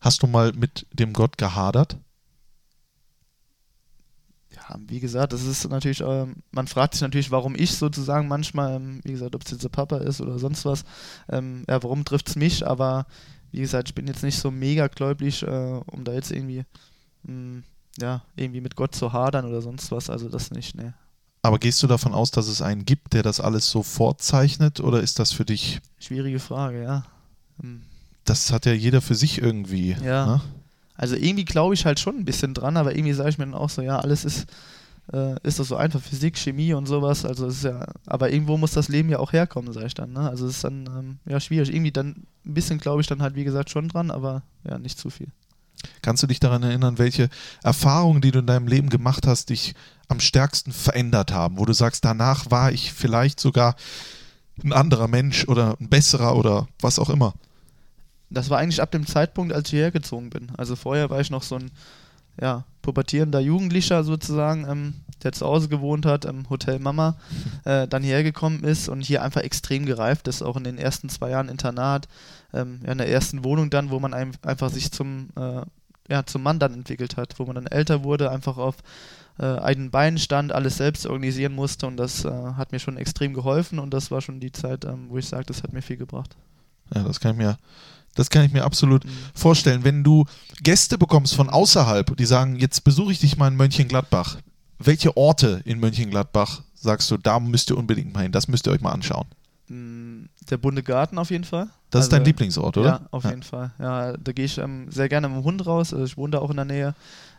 A: Hast du mal mit dem Gott gehadert?
B: Wie gesagt, das ist natürlich, ähm, man fragt sich natürlich, warum ich sozusagen manchmal, ähm, wie gesagt, ob es jetzt der Papa ist oder sonst was, ähm, ja, warum trifft es mich, aber wie gesagt, ich bin jetzt nicht so mega gläubig, äh, um da jetzt irgendwie, mh, ja, irgendwie mit Gott zu hadern oder sonst was, also das nicht, ne.
A: Aber gehst du davon aus, dass es einen gibt, der das alles so vorzeichnet? Oder ist das für dich,
B: Schwierige Frage, ja. Hm.
A: das hat ja jeder für sich irgendwie.
B: Ja.
A: Ne?
B: Also irgendwie glaube ich halt schon ein bisschen dran, aber irgendwie sage ich mir dann auch so, ja, alles ist, äh, ist doch so einfach, Physik, Chemie und sowas, also ist ja, aber irgendwo muss das Leben ja auch herkommen, sage ich dann, ne? Also es ist dann, ähm, ja, schwierig. Irgendwie dann, ein bisschen glaube ich dann halt, wie gesagt, schon dran, aber ja, nicht zu viel.
A: Kannst du dich daran erinnern, welche Erfahrungen, die du in deinem Leben gemacht hast, dich am stärksten verändert haben? Wo du sagst, danach war ich vielleicht sogar ein anderer Mensch oder ein besserer oder was auch immer.
B: Das war eigentlich ab dem Zeitpunkt, als ich hierher gezogen bin. Also vorher war ich noch so ein, ja, pubertierender Jugendlicher sozusagen, ähm, der zu Hause gewohnt hat, im Hotel Mama, äh, dann hierher gekommen ist und hier einfach extrem gereift ist, auch in den ersten zwei Jahren Internat, ähm, ja, in der ersten Wohnung dann, wo man ein, einfach sich zum, äh, ja, zum Mann dann entwickelt hat, wo man dann älter wurde, einfach auf äh, eigenen Beinen stand, alles selbst organisieren musste und das äh, hat mir schon extrem geholfen und das war schon die Zeit, ähm, wo ich sage, das hat mir viel gebracht.
A: Ja, das kann ich mir, das kann ich mir absolut
B: Mhm.
A: vorstellen. Wenn du Gäste bekommst von außerhalb, die sagen, jetzt besuche ich dich mal in Mönchengladbach. Welche Orte in Mönchengladbach sagst du, da müsst ihr unbedingt mal hin, das müsst ihr euch mal anschauen?
B: Mm, Der bunte Garten auf jeden Fall.
A: Das ist
B: Also,
A: dein Lieblingsort, oder?
B: Ja, auf jeden Fall. Ja, da gehe ich ähm, sehr gerne mit dem Hund raus. Also ich wohne da auch in der Nähe.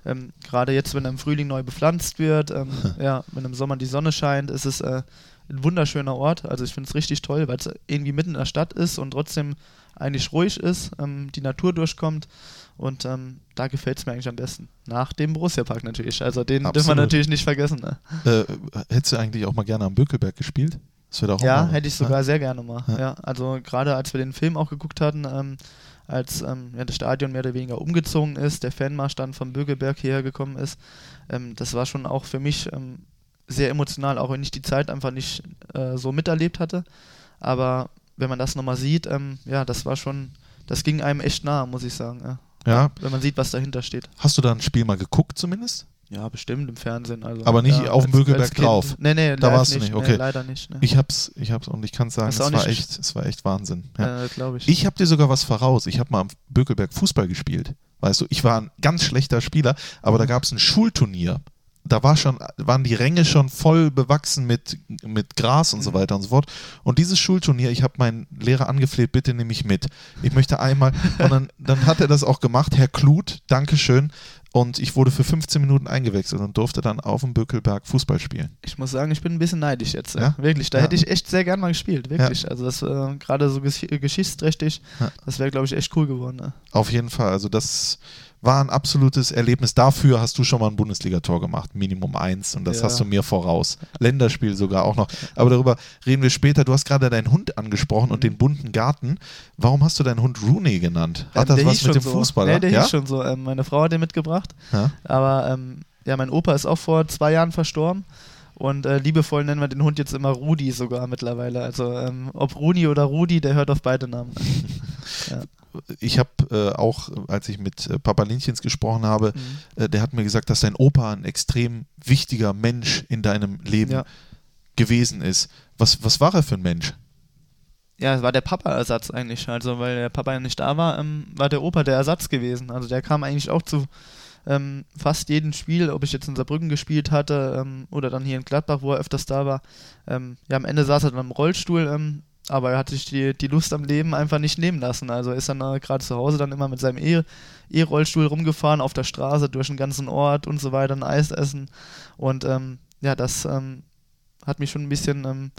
B: Ähm, Gerade jetzt, wenn er im Frühling neu bepflanzt wird, ähm, ja, wenn im Sommer die Sonne scheint, ist es äh, ein wunderschöner Ort. Also ich finde es richtig toll, weil es irgendwie mitten in der Stadt ist und trotzdem eigentlich ruhig ist, ähm, die Natur durchkommt. Und ähm, da gefällt es mir eigentlich am besten. Nach dem Borussia-Park natürlich. Also den dürfen wir
A: Absolut.
B: natürlich nicht vergessen. Ne?
A: Äh, hättest du eigentlich auch mal gerne am Bökelberg gespielt? Das wäre auch
B: Ja, hätte ich sogar sehr gerne mal.
A: Ja.
B: Ja. also gerade als wir den Film auch geguckt hatten, ähm, als ähm, ja, das Stadion mehr oder weniger umgezogen ist, der Fanmarsch dann vom Bögelberg hierher gekommen ist, ähm, das war schon auch für mich ähm, sehr emotional, auch wenn ich die Zeit einfach nicht äh, so miterlebt hatte. Aber wenn man das nochmal sieht, ähm, ja, das war schon, das ging einem echt nah, muss ich sagen. Ja.
A: Ja.
B: Wenn man sieht, was dahinter steht.
A: Hast du da ein Spiel mal geguckt zumindest?
B: Ja, bestimmt im Fernsehen. Also,
A: Aber nicht
B: ja,
A: auf dem Bökelberg drauf?
B: Nee, nee,
A: Da warst du nicht, okay.
B: Nee, leider nicht. Ne.
A: Ich hab's, ich hab's und ich kann sagen, es war
B: nicht-
A: echt, es war echt Wahnsinn. Ja.
B: Äh, Glaube ich.
A: Ich habe dir sogar was voraus. Ich habe mal am Bökelberg Fußball gespielt. Weißt du, ich war ein ganz schlechter Spieler, aber da gab es ein Schulturnier. Da war schon, waren die Ränge schon voll bewachsen mit, mit Gras und so weiter und so fort. Und dieses Schulturnier, ich habe meinen Lehrer angefleht, bitte nimm mich mit. Ich möchte einmal, und dann, dann hat er das auch gemacht, Herr Kluth, Dankeschön. Und ich wurde für 15 Minuten eingewechselt und durfte dann auf dem Bökelberg Fußball spielen.
B: Ich muss sagen, ich bin ein bisschen neidisch jetzt.
A: Ja?
B: Ja? Wirklich, da
A: Ja.
B: hätte ich echt sehr gern mal gespielt, wirklich. Also das äh, gerade so gesch geschichtsträchtig,
A: Ja.
B: das wäre, glaube ich, echt cool geworden. Ne?
A: Auf jeden Fall. Also das war ein absolutes Erlebnis. Dafür hast du schon mal ein Bundesligator gemacht, Minimum eins. Und das
B: Ja.
A: hast du mir voraus. Länderspiel sogar auch noch. Aber darüber reden wir später. Du hast gerade deinen Hund angesprochen und den bunten Garten. Warum hast du deinen Hund Rooney genannt? Hat
B: Ähm,
A: das was mit dem
B: so.
A: Fußballer?
B: Nee, der
A: ja?
B: hieß schon so. Ähm, meine Frau hat den mitgebracht.
A: Ja?
B: Aber ähm, ja, mein Opa ist auch vor zwei Jahren verstorben. Und äh, liebevoll nennen wir den Hund jetzt immer Rudi sogar mittlerweile. Also ähm, ob Rudi oder Rudi, der hört auf beide Namen.
A: Ich habe äh, auch, als ich mit äh, Papa Linchens gesprochen habe,
B: Mhm.
A: äh, der hat mir gesagt, dass dein Opa ein extrem wichtiger Mensch in deinem Leben
B: Ja.
A: gewesen ist. Was, was war er für ein Mensch?
B: Ja, es war der Papa-Ersatz eigentlich. Also, weil der Papa ja nicht da war, ähm, war der Opa der Ersatz gewesen. Also, der kam eigentlich auch zu ähm, fast jedem Spiel, ob ich jetzt in Saarbrücken gespielt hatte ähm, oder dann hier in Gladbach, wo er öfters da war. Ähm, ja, am Ende saß er dann im Rollstuhl, ähm, aber er hat sich die, die Lust am Leben einfach nicht nehmen lassen. Also, ist dann äh, gerade zu Hause dann immer mit seinem E- E-Rollstuhl rumgefahren, auf der Straße, durch den ganzen Ort und so weiter, ein Eis essen. Und ähm, ja, das ähm, hat mich schon ein bisschen.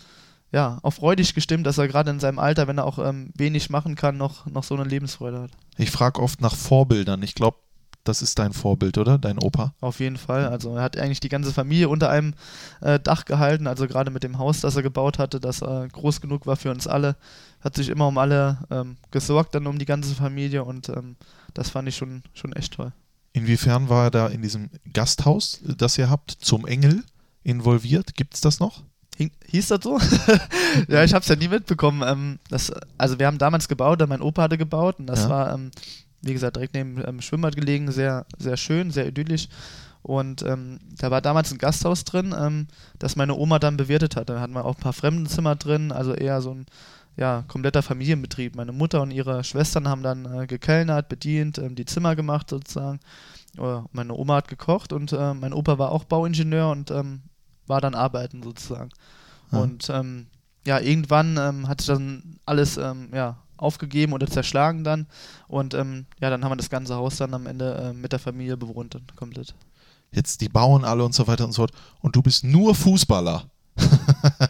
B: Ja, auch freudig gestimmt, dass er gerade in seinem Alter, wenn er auch ähm, wenig machen kann, noch, noch so eine Lebensfreude hat.
A: Ich frage oft nach Vorbildern. Ich glaube, das ist dein Vorbild, oder? Dein Opa?
B: Auf jeden Fall. Also er hat eigentlich die ganze Familie unter einem äh, Dach gehalten, also gerade mit dem Haus, das er gebaut hatte, das äh, groß genug war für uns alle. Hat sich immer um alle ähm, gesorgt, dann um die ganze Familie und ähm, das fand ich schon, schon echt toll.
A: Inwiefern war er da in diesem Gasthaus, das ihr habt, zum Engel involviert? Gibt es das noch?
B: Hieß das so? ja, ich habe es ja nie mitbekommen. Ähm, das, also wir haben damals gebaut, mein Opa hatte gebaut und das
A: Ja.
B: war, ähm, wie gesagt, direkt neben dem Schwimmbad gelegen, sehr, sehr schön, sehr idyllisch. Und ähm, da war damals ein Gasthaus drin, ähm, das meine Oma dann bewirtet hat. Da hatten wir auch ein paar Fremdenzimmer drin, also eher so ein ja, kompletter Familienbetrieb. Meine Mutter und ihre Schwestern haben dann äh, gekellnert, bedient, ähm, die Zimmer gemacht sozusagen. Äh, meine Oma hat gekocht und äh, mein Opa war auch Bauingenieur und ähm, war dann arbeiten sozusagen.
A: Ja.
B: Und ähm, ja, irgendwann ähm, hat sich dann alles ähm, ja, aufgegeben oder zerschlagen dann. Und ähm, ja, dann haben wir das ganze Haus dann am Ende äh, mit der Familie bewohnt dann komplett.
A: Jetzt, die bauen alle und so weiter und so fort. Und du bist nur Fußballer.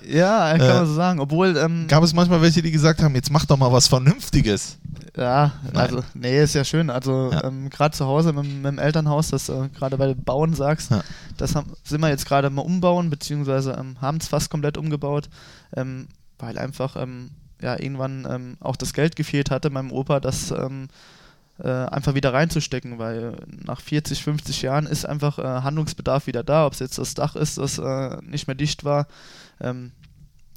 B: Ja, kann
A: Äh,
B: man so sagen. Obwohl, ähm,
A: Gab es manchmal welche, die gesagt haben, jetzt mach doch mal was Vernünftiges.
B: ja,
A: Nein.
B: also, nee, ist ja schön. Also,
A: Ja.
B: ähm, gerade zu Hause mit, mit dem Elternhaus, das äh, gerade weil du bauen sagst,
A: Ja.
B: das haben, sind wir jetzt gerade mal umbauen, beziehungsweise ähm, haben es fast komplett umgebaut, ähm, weil einfach ähm, ja, irgendwann ähm, auch das Geld gefehlt hatte, meinem Opa, das ähm, äh, einfach wieder reinzustecken, weil nach 40, 50 Jahren ist einfach äh, Handlungsbedarf wieder da, ob es jetzt das Dach ist, das äh, nicht mehr dicht war, ähm,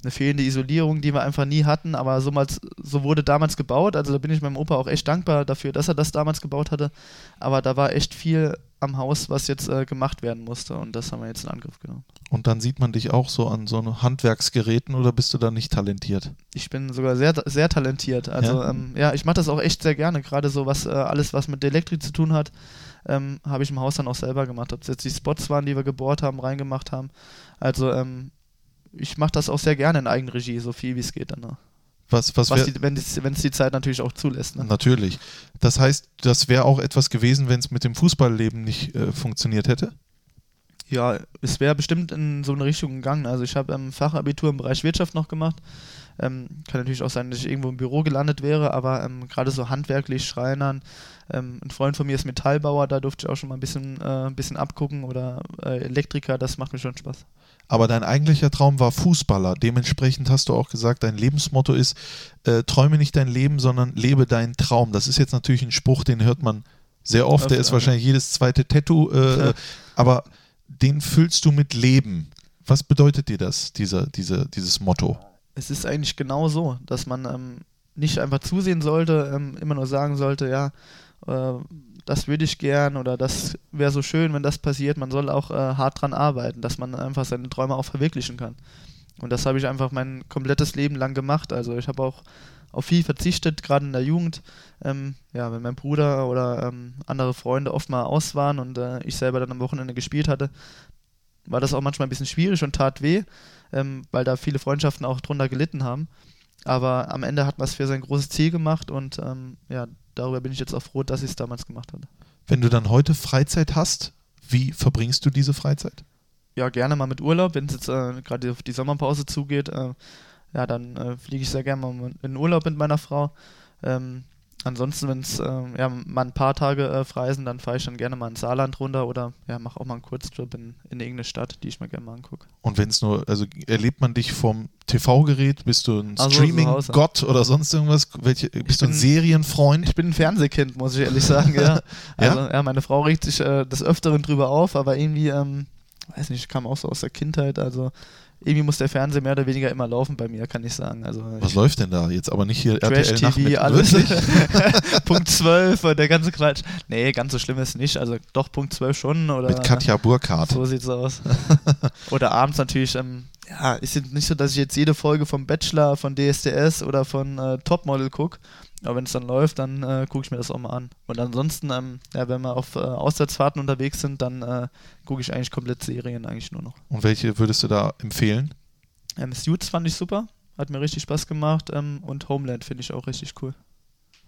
B: eine fehlende Isolierung, die wir einfach nie hatten, aber so, mal, so wurde damals gebaut, also da bin ich meinem Opa auch echt dankbar dafür, dass er das damals gebaut hatte, aber da war echt viel am Haus, was jetzt äh, gemacht werden musste und das haben wir jetzt in Angriff genommen.
A: Und dann sieht man dich auch so an so Handwerksgeräten oder bist du da nicht talentiert?
B: Ich bin sogar sehr, sehr talentiert. Also
A: Ja?
B: ja, ähm, ja ich mache das auch echt sehr gerne. Gerade so was, äh, alles, was mit Elektrik zu tun hat, ähm, habe ich im Haus dann auch selber gemacht. Ob es jetzt die Spots waren, die wir gebohrt haben, reingemacht haben. Also ähm, ich mache das auch sehr gerne in Eigenregie, so viel wie es geht dann. Ne?
A: Was, was,
B: Was die, wenn es die Zeit natürlich auch zulässt. Ne?
A: Natürlich. Das heißt, das wäre auch etwas gewesen, wenn es mit dem Fußballleben nicht äh, funktioniert hätte?
B: Ja, es wäre bestimmt in so eine Richtung gegangen. Also ich habe ähm, Fachabitur im Bereich Wirtschaft noch gemacht. Ähm, kann natürlich auch sein, dass ich irgendwo im Büro gelandet wäre, aber ähm, gerade so handwerklich, Schreinern. Ähm, ein Freund von mir ist Metallbauer, da durfte ich auch schon mal ein bisschen, äh, ein bisschen abgucken oder äh, Elektriker, das macht mir schon Spaß.
A: Aber dein eigentlicher Traum war Fußballer. Dementsprechend hast du auch gesagt, dein Lebensmotto ist, äh, träume nicht dein Leben, sondern lebe deinen Traum. Das ist jetzt natürlich ein Spruch, den hört man sehr oft, der ist wahrscheinlich jedes zweite Tattoo, äh, aber den füllst du mit Leben. Was bedeutet dir das, dieser, diese, dieses Motto?
B: es ist eigentlich genau so, dass man ähm, nicht einfach zusehen sollte, ähm, immer nur sagen sollte, ja, äh, das würde ich gern oder das wäre so schön, wenn das passiert. Man soll auch äh, hart dran arbeiten, dass man einfach seine Träume auch verwirklichen kann. Und das habe ich einfach mein komplettes Leben lang gemacht. Also ich habe auch auf viel verzichtet, gerade in der Jugend. Ähm, ja, wenn mein Bruder oder ähm, andere Freunde oft mal aus waren und äh, ich selber dann am Wochenende gespielt hatte, war das auch manchmal ein bisschen schwierig und tat weh, ähm, weil da viele Freundschaften auch drunter gelitten haben. Aber am Ende hat man es für sein großes Ziel gemacht und ähm, ja, darüber bin ich jetzt auch froh, dass ich es damals gemacht hatte.
A: Wenn du dann heute Freizeit hast, wie verbringst du diese Freizeit?
B: Ja, gerne mal mit Urlaub, wenn es jetzt äh, gerade auf die Sommerpause zugeht. Äh, ja, dann äh, fliege ich sehr gerne mal in Urlaub mit meiner Frau. Ähm, ansonsten, wenn es äh, ja, mal ein paar Tage äh, frei sind, dann fahre ich dann gerne mal ins Saarland runter oder ja, mache auch mal einen Kurztrip in, in irgendeine Stadt, die ich mir gerne mal angucke.
A: Und wenn es nur, also erlebt man dich vom TV-Gerät? Bist du ein
B: Also,
A: Streaming-Gott oder sonst irgendwas? Welche, bist du ein
B: bin-
A: Serienfreund?
B: Ich bin ein Fernsehkind, muss ich ehrlich sagen, ja. Also, ja? meine Frau regt sich äh, des Öfteren drüber auf, aber irgendwie, ähm, weiß nicht, kam auch so aus der Kindheit, also irgendwie muss der Fernseher mehr oder weniger immer laufen bei mir, kann ich sagen. Also
A: Was
B: ich,
A: läuft denn da? Jetzt aber nicht hier
B: Trash
A: RTL.
B: TV, alles. Punkt 12 und der ganze Quatsch. Nee, ganz so schlimm ist nicht. Also doch Punkt 12 schon. Oder
A: Mit Katja Burkhardt.
B: So sieht's aus. oder abends natürlich, ähm, ja, ist jetzt nicht so, dass ich jetzt jede Folge vom Bachelor, von DSDS oder von äh, Topmodel gucke. Aber wenn es dann läuft, dann äh, gucke ich mir das auch mal an. Und ansonsten, ähm, ja, wenn wir auf äh, Auswärtsfahrten unterwegs sind, dann äh, gucke ich eigentlich komplett Serien eigentlich nur noch.
A: Und welche würdest du da empfehlen?
B: Ähm, Suits fand ich super, hat mir richtig Spaß gemacht ähm, und Homeland finde ich auch richtig cool.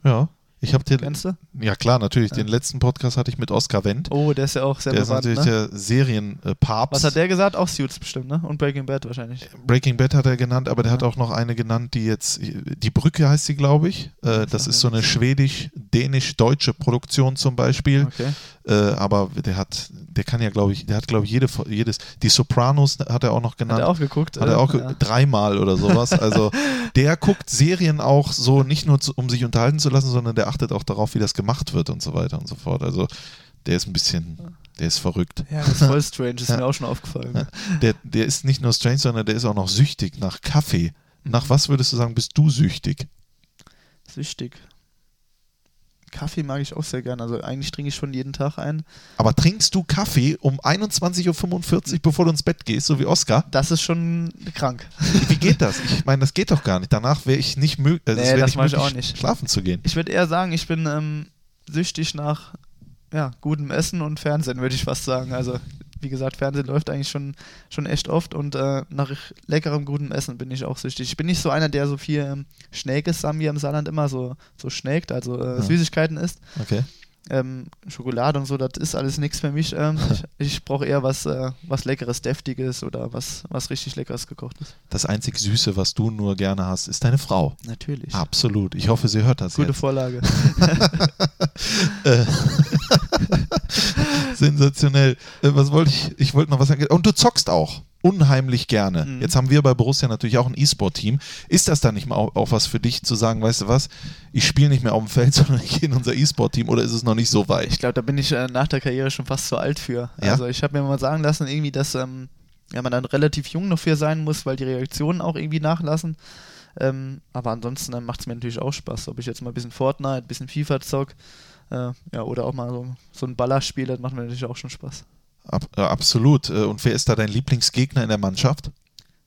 A: Ja. Ich habe dir,
B: Kennst du?
A: ja klar, natürlich,
B: Ja.
A: den letzten Podcast hatte ich mit Oskar Wendt.
B: Oh, der ist ja auch sehr
A: der ist
B: bewandt,
A: natürlich
B: ne?
A: der Serienpapst.
B: Was hat der gesagt? Auch Suits bestimmt, ne? Und Breaking Bad wahrscheinlich.
A: Breaking Bad hat er genannt, aber der
B: Ja.
A: hat auch noch eine genannt, die jetzt, die Brücke heißt sie, glaube ich. Äh, das ist so eine schwedisch-dänisch-deutsche Produktion zum Beispiel.
B: Okay.
A: Äh, aber der hat, der kann ja, glaube ich, der hat, glaube ich, jede, jedes, die Sopranos hat er auch noch
B: Hat
A: genannt.
B: er auch geguckt?
A: Hat er auch ge-
B: ja.
A: dreimal oder sowas. Also der guckt Serien auch so nicht nur zu, um sich unterhalten zu lassen, sondern der achtet auch darauf, wie das gemacht wird und so weiter und so fort. Also der ist ein bisschen, der ist verrückt.
B: Ja, das ist voll strange, ist mir auch schon aufgefallen.
A: Der, der ist nicht nur strange, sondern der ist auch noch süchtig nach Kaffee. Nach was würdest du sagen, bist du süchtig?
B: Süchtig. Kaffee mag ich auch sehr gern. Also eigentlich trinke ich schon jeden Tag einen.
A: Aber trinkst du Kaffee um 21.45 Uhr, bevor du ins Bett gehst, so wie Oscar?
B: Das ist schon krank.
A: Wie geht das? Ich meine, das geht doch gar nicht. Danach wäre ich nicht möglich, also
B: Nee,
A: es wär
B: das
A: nicht
B: mach ich
A: möglich,
B: auch nicht.
A: schlafen zu gehen.
B: Ich würde eher sagen, ich bin ähm, süchtig nach ja, gutem Essen und Fernsehen, würde ich fast sagen. Also, wie gesagt, Fernsehen läuft eigentlich schon, schon echt oft und äh, nach leckerem, gutem Essen bin ich auch süchtig. Ich bin nicht so einer, der so viel ähm, Schnäkes, sagen wir im Saarland immer, so, so schnäkt, also äh,
A: Ja.
B: Süßigkeiten isst.
A: Okay.
B: Ähm, Schokolade und so, das ist alles nichts für mich. Ähm, ich ich brauche eher was, äh, was Leckeres, Deftiges oder was, was richtig Leckeres gekocht ist.
A: Das einzig Süße, was du nur gerne hast, ist deine Frau.
B: Natürlich.
A: Absolut. Ich hoffe, sie hört das
B: Gute
A: jetzt.
B: Vorlage.
A: Äh, Sensationell. Äh, was wollte ich? Ich wollte noch was sagen. Und du zockst auch. Unheimlich gerne.
B: Mhm.
A: Jetzt haben wir bei Borussia natürlich auch ein E-Sport-Team. Ist das dann nicht mal auch, auch was für dich zu sagen, weißt du was? Ich spiele nicht mehr auf dem Feld, sondern ich gehe in unser E-Sport-Team oder ist es noch nicht so weit?
B: Ich glaube, da bin ich äh, nach der Karriere schon fast zu alt für.
A: Ja?
B: Also ich habe mir mal sagen lassen, irgendwie, dass ähm, ja, man dann relativ jung noch für sein muss, weil die Reaktionen auch irgendwie nachlassen. Ähm, aber ansonsten äh, macht es mir natürlich auch Spaß. Ob ich jetzt mal ein bisschen Fortnite, ein bisschen FIFA zock, äh, ja, oder auch mal so, so ein Ballerspiel, das macht mir natürlich auch schon Spaß.
A: Ab, äh, absolut. Äh, Und wer ist da dein Lieblingsgegner in der Mannschaft?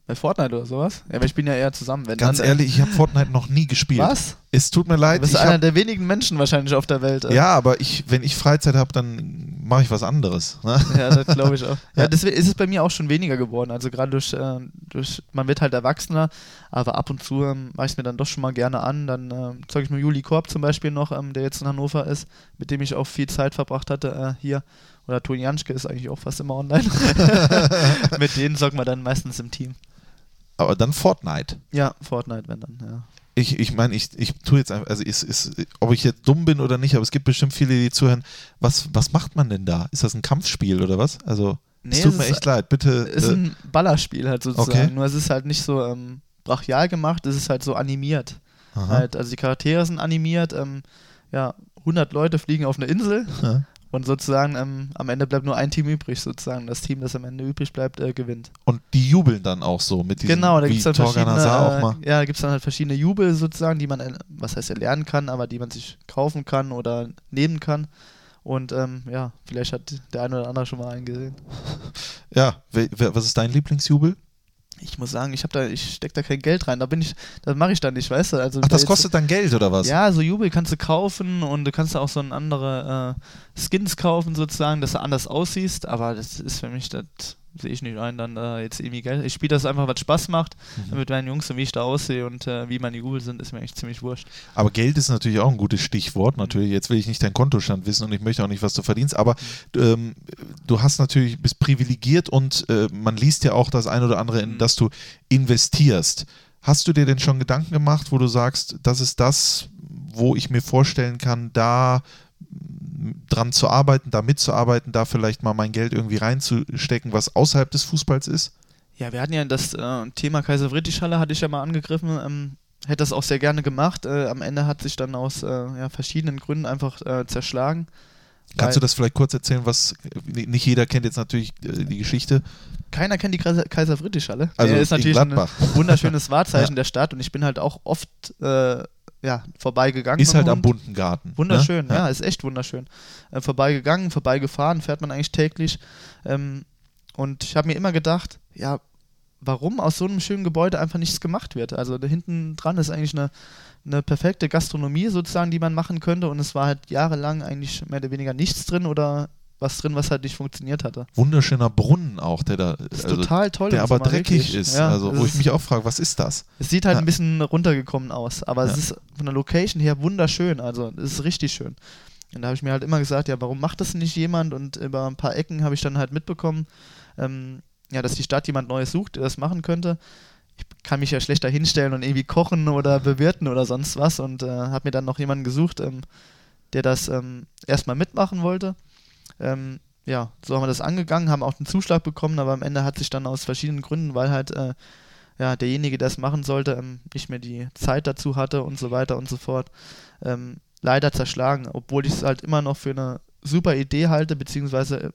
B: Bei Fortnite oder sowas? Ja, aber ich bin ja eher zusammen.
A: Ganz
B: dann, äh,
A: ehrlich, ich habe Fortnite noch nie gespielt.
B: Was?
A: Es tut mir
B: Du
A: leid.
B: bist
A: Ich
B: einer
A: hab,
B: der wenigen Menschen wahrscheinlich auf der Welt. äh.
A: ja, aber ich, wenn ich Freizeit habe, dann mache ich was anderes. Ne?
B: Ja, das glaube ich auch.
A: Ja.
B: Ja, deswegen ist es bei mir auch schon weniger geworden. Also gerade durch, äh, durch, man wird halt erwachsener, aber ab und zu ähm, mache ich es mir dann doch schon mal gerne an. Dann äh, zeige ich mir Juli Korb zum Beispiel noch, ähm, der jetzt in Hannover ist, mit dem ich auch viel Zeit verbracht hatte äh, hier. Oder Toni Janschke ist eigentlich auch fast immer online. mit denen sorgt man dann meistens im Team.
A: Aber dann Fortnite.
B: Ja, Fortnite, wenn dann, ja.
A: Ich, ich meine, ich, ich tue jetzt einfach, also ist, ist, ob ich jetzt dumm bin oder nicht, aber es gibt bestimmt viele, die zuhören. Was, was macht man denn da? Ist das ein Kampfspiel oder was? Also
B: Nee,
A: es tut
B: es
A: mir echt leid, bitte.
B: ist
A: Äh,
B: ein Ballerspiel halt sozusagen.
A: Okay.
B: Nur es ist halt nicht so ähm, brachial gemacht, es ist halt so animiert. Halt, also die Charaktere sind animiert, ähm, ja, 100 Leute fliegen auf eine Insel
A: Ja.
B: Und sozusagen ähm, am Ende bleibt nur ein Team übrig sozusagen. Das Team, das am Ende übrig bleibt, äh, gewinnt.
A: Und die jubeln dann auch so mit diesem,
B: genau, da gibt es dann verschiedene,
A: Hazard auch mal.
B: äh, ja, da gibt's dann halt verschiedene Jubel sozusagen, die man, äh, was heißt erlernen kann, aber die man sich kaufen kann oder nehmen kann. Und ähm, ja, vielleicht hat der eine oder andere schon mal einen gesehen.
A: Ja, was ist dein Lieblingsjubel?
B: Ich muss sagen, ich habe da, ich steck da kein Geld rein. Da bin ich, das mache ich da nicht, weißt du? Also
A: Ach,
B: da
A: das kostet dann Geld oder was?
B: Ja, so Jubel kannst du kaufen und du kannst auch so ein andere äh, Skins kaufen sozusagen, dass du anders aussiehst, aber das ist für mich, das sehe ich nicht ein, dann da jetzt irgendwie Geld. Ich spiele das einfach, was Spaß macht,
A: Mhm.
B: mit meinen Jungs und wie ich da aussehe und äh, wie meine Jubel sind, ist mir eigentlich ziemlich wurscht.
A: Aber Geld ist natürlich auch ein gutes Stichwort. Natürlich, jetzt will ich nicht deinen Kontostand wissen und ich möchte auch nicht, was du verdienst, aber ähm, du hast natürlich, bist privilegiert und äh, man liest ja auch das ein oder andere, in
B: Mhm.
A: das du investierst. Hast du dir denn schon Gedanken gemacht, wo du sagst, das ist das, wo ich mir vorstellen kann, da dran zu arbeiten, da mitzuarbeiten, da vielleicht mal mein Geld irgendwie reinzustecken, was außerhalb des Fußballs ist?
B: Ja, wir hatten ja das äh, Thema Kaiser Friedrich Halle, hatte ich ja mal angegriffen. Ähm, hätte das auch sehr gerne gemacht. Äh, am Ende hat sich dann aus äh, ja, verschiedenen Gründen einfach äh, zerschlagen.
A: Kannst du das vielleicht kurz erzählen, was nicht jeder kennt jetzt natürlich äh, die Geschichte.
B: Keiner kennt die Kaiser, Kaiser Friedrich Halle.
A: Also
B: Der ist natürlich ein wunderschönes Wahrzeichen
A: Ja.
B: der Stadt und ich bin halt auch oft äh, ja, vorbeigegangen.
A: Ist halt am bunten Garten.
B: Wunderschön,
A: ne?
B: ja. ist echt wunderschön. Äh, vorbeigegangen, vorbeigefahren, fährt man eigentlich täglich. Ähm, und ich habe mir immer gedacht, ja, warum aus so einem schönen Gebäude einfach nichts gemacht wird. Also da hinten dran ist eigentlich eine, eine perfekte Gastronomie sozusagen, die man machen könnte und es war halt jahrelang eigentlich mehr oder weniger nichts drin oder was drin, was halt nicht funktioniert hatte.
A: Wunderschöner Brunnen auch, der da,
B: ist
A: also,
B: total toll.
A: der aber dreckig ist.
B: Ja,
A: also, wo ich
B: ist-
A: mich auch frage, was ist das?
B: Es sieht halt
A: Ja.
B: ein bisschen runtergekommen aus, aber es ist von der Location her wunderschön. Also es ist richtig schön. Und da habe ich mir halt immer gesagt, ja, warum macht das nicht jemand? Und über ein paar Ecken habe ich dann halt mitbekommen, ähm, ja, dass die Stadt jemand Neues sucht, der das machen könnte. Ich kann mich ja schlechter hinstellen und irgendwie kochen oder bewirten oder sonst was und äh, habe mir dann noch jemanden gesucht, ähm, der das ähm, erstmal mitmachen wollte. Ähm, ja, so haben wir das angegangen, haben auch den Zuschlag bekommen, aber am Ende hat sich dann aus verschiedenen Gründen, weil halt äh, ja, derjenige, der es machen sollte, ähm, nicht mehr die Zeit dazu hatte und so weiter und so fort, ähm, leider zerschlagen, obwohl ich es halt immer noch für eine super Idee halte, beziehungsweise äh,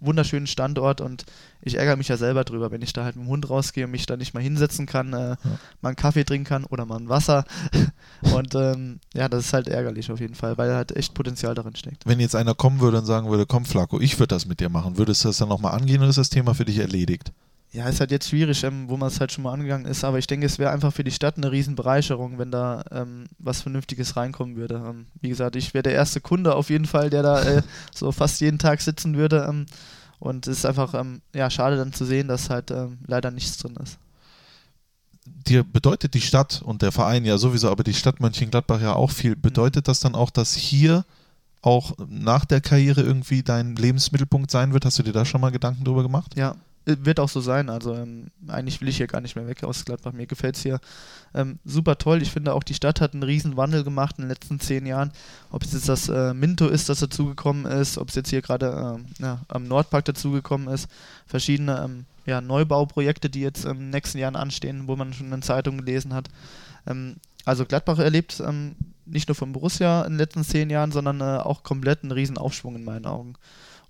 B: wunderschönen Standort und ich ärgere mich ja selber drüber, wenn ich da halt mit dem Hund rausgehe und mich da nicht mal hinsetzen kann, äh, mal einen Kaffee trinken kann oder mal ein Wasser und ähm, ja, das ist halt ärgerlich auf jeden Fall, weil halt echt Potenzial darin steckt.
A: Wenn jetzt einer kommen würde und sagen würde, komm Flacco, ich würde das mit dir machen, würdest du das dann nochmal angehen oder ist das Thema für dich erledigt?
B: Ja, ist halt jetzt schwierig, ähm, wo man es halt schon mal angegangen ist, aber ich denke, es wäre einfach für die Stadt eine Riesenbereicherung, wenn da ähm, was Vernünftiges reinkommen würde. Ähm, wie gesagt, ich wäre der erste Kunde auf jeden Fall, der da äh, so fast jeden Tag sitzen würde. Ähm, und es ist einfach ähm, ja, schade dann zu sehen, dass halt ähm, leider nichts drin ist.
A: Dir bedeutet die Stadt und der Verein ja sowieso, aber die Stadt Mönchengladbach ja auch viel. Bedeutet das dann auch, dass hier auch nach der Karriere irgendwie dein Lebensmittelpunkt sein wird? Hast du dir da schon mal Gedanken drüber gemacht?
B: Ja, wird auch so sein. Also ähm, eigentlich will ich hier gar nicht mehr weg aus Gladbach. Mir gefällt es hier ähm, super toll. Ich finde auch, die Stadt hat einen riesen Wandel gemacht in den letzten zehn Jahren. Ob es jetzt das äh, Minto ist, das dazugekommen ist, ob es jetzt hier gerade ähm, ja, am Nordpark dazugekommen ist, verschiedene ähm, ja, Neubauprojekte, die jetzt in den nächsten Jahren anstehen, wo man schon in Zeitungen gelesen hat. Ähm, also Gladbach erlebt ähm, nicht nur von Borussia in den letzten zehn Jahren, sondern äh, auch komplett einen riesen Aufschwung in meinen Augen.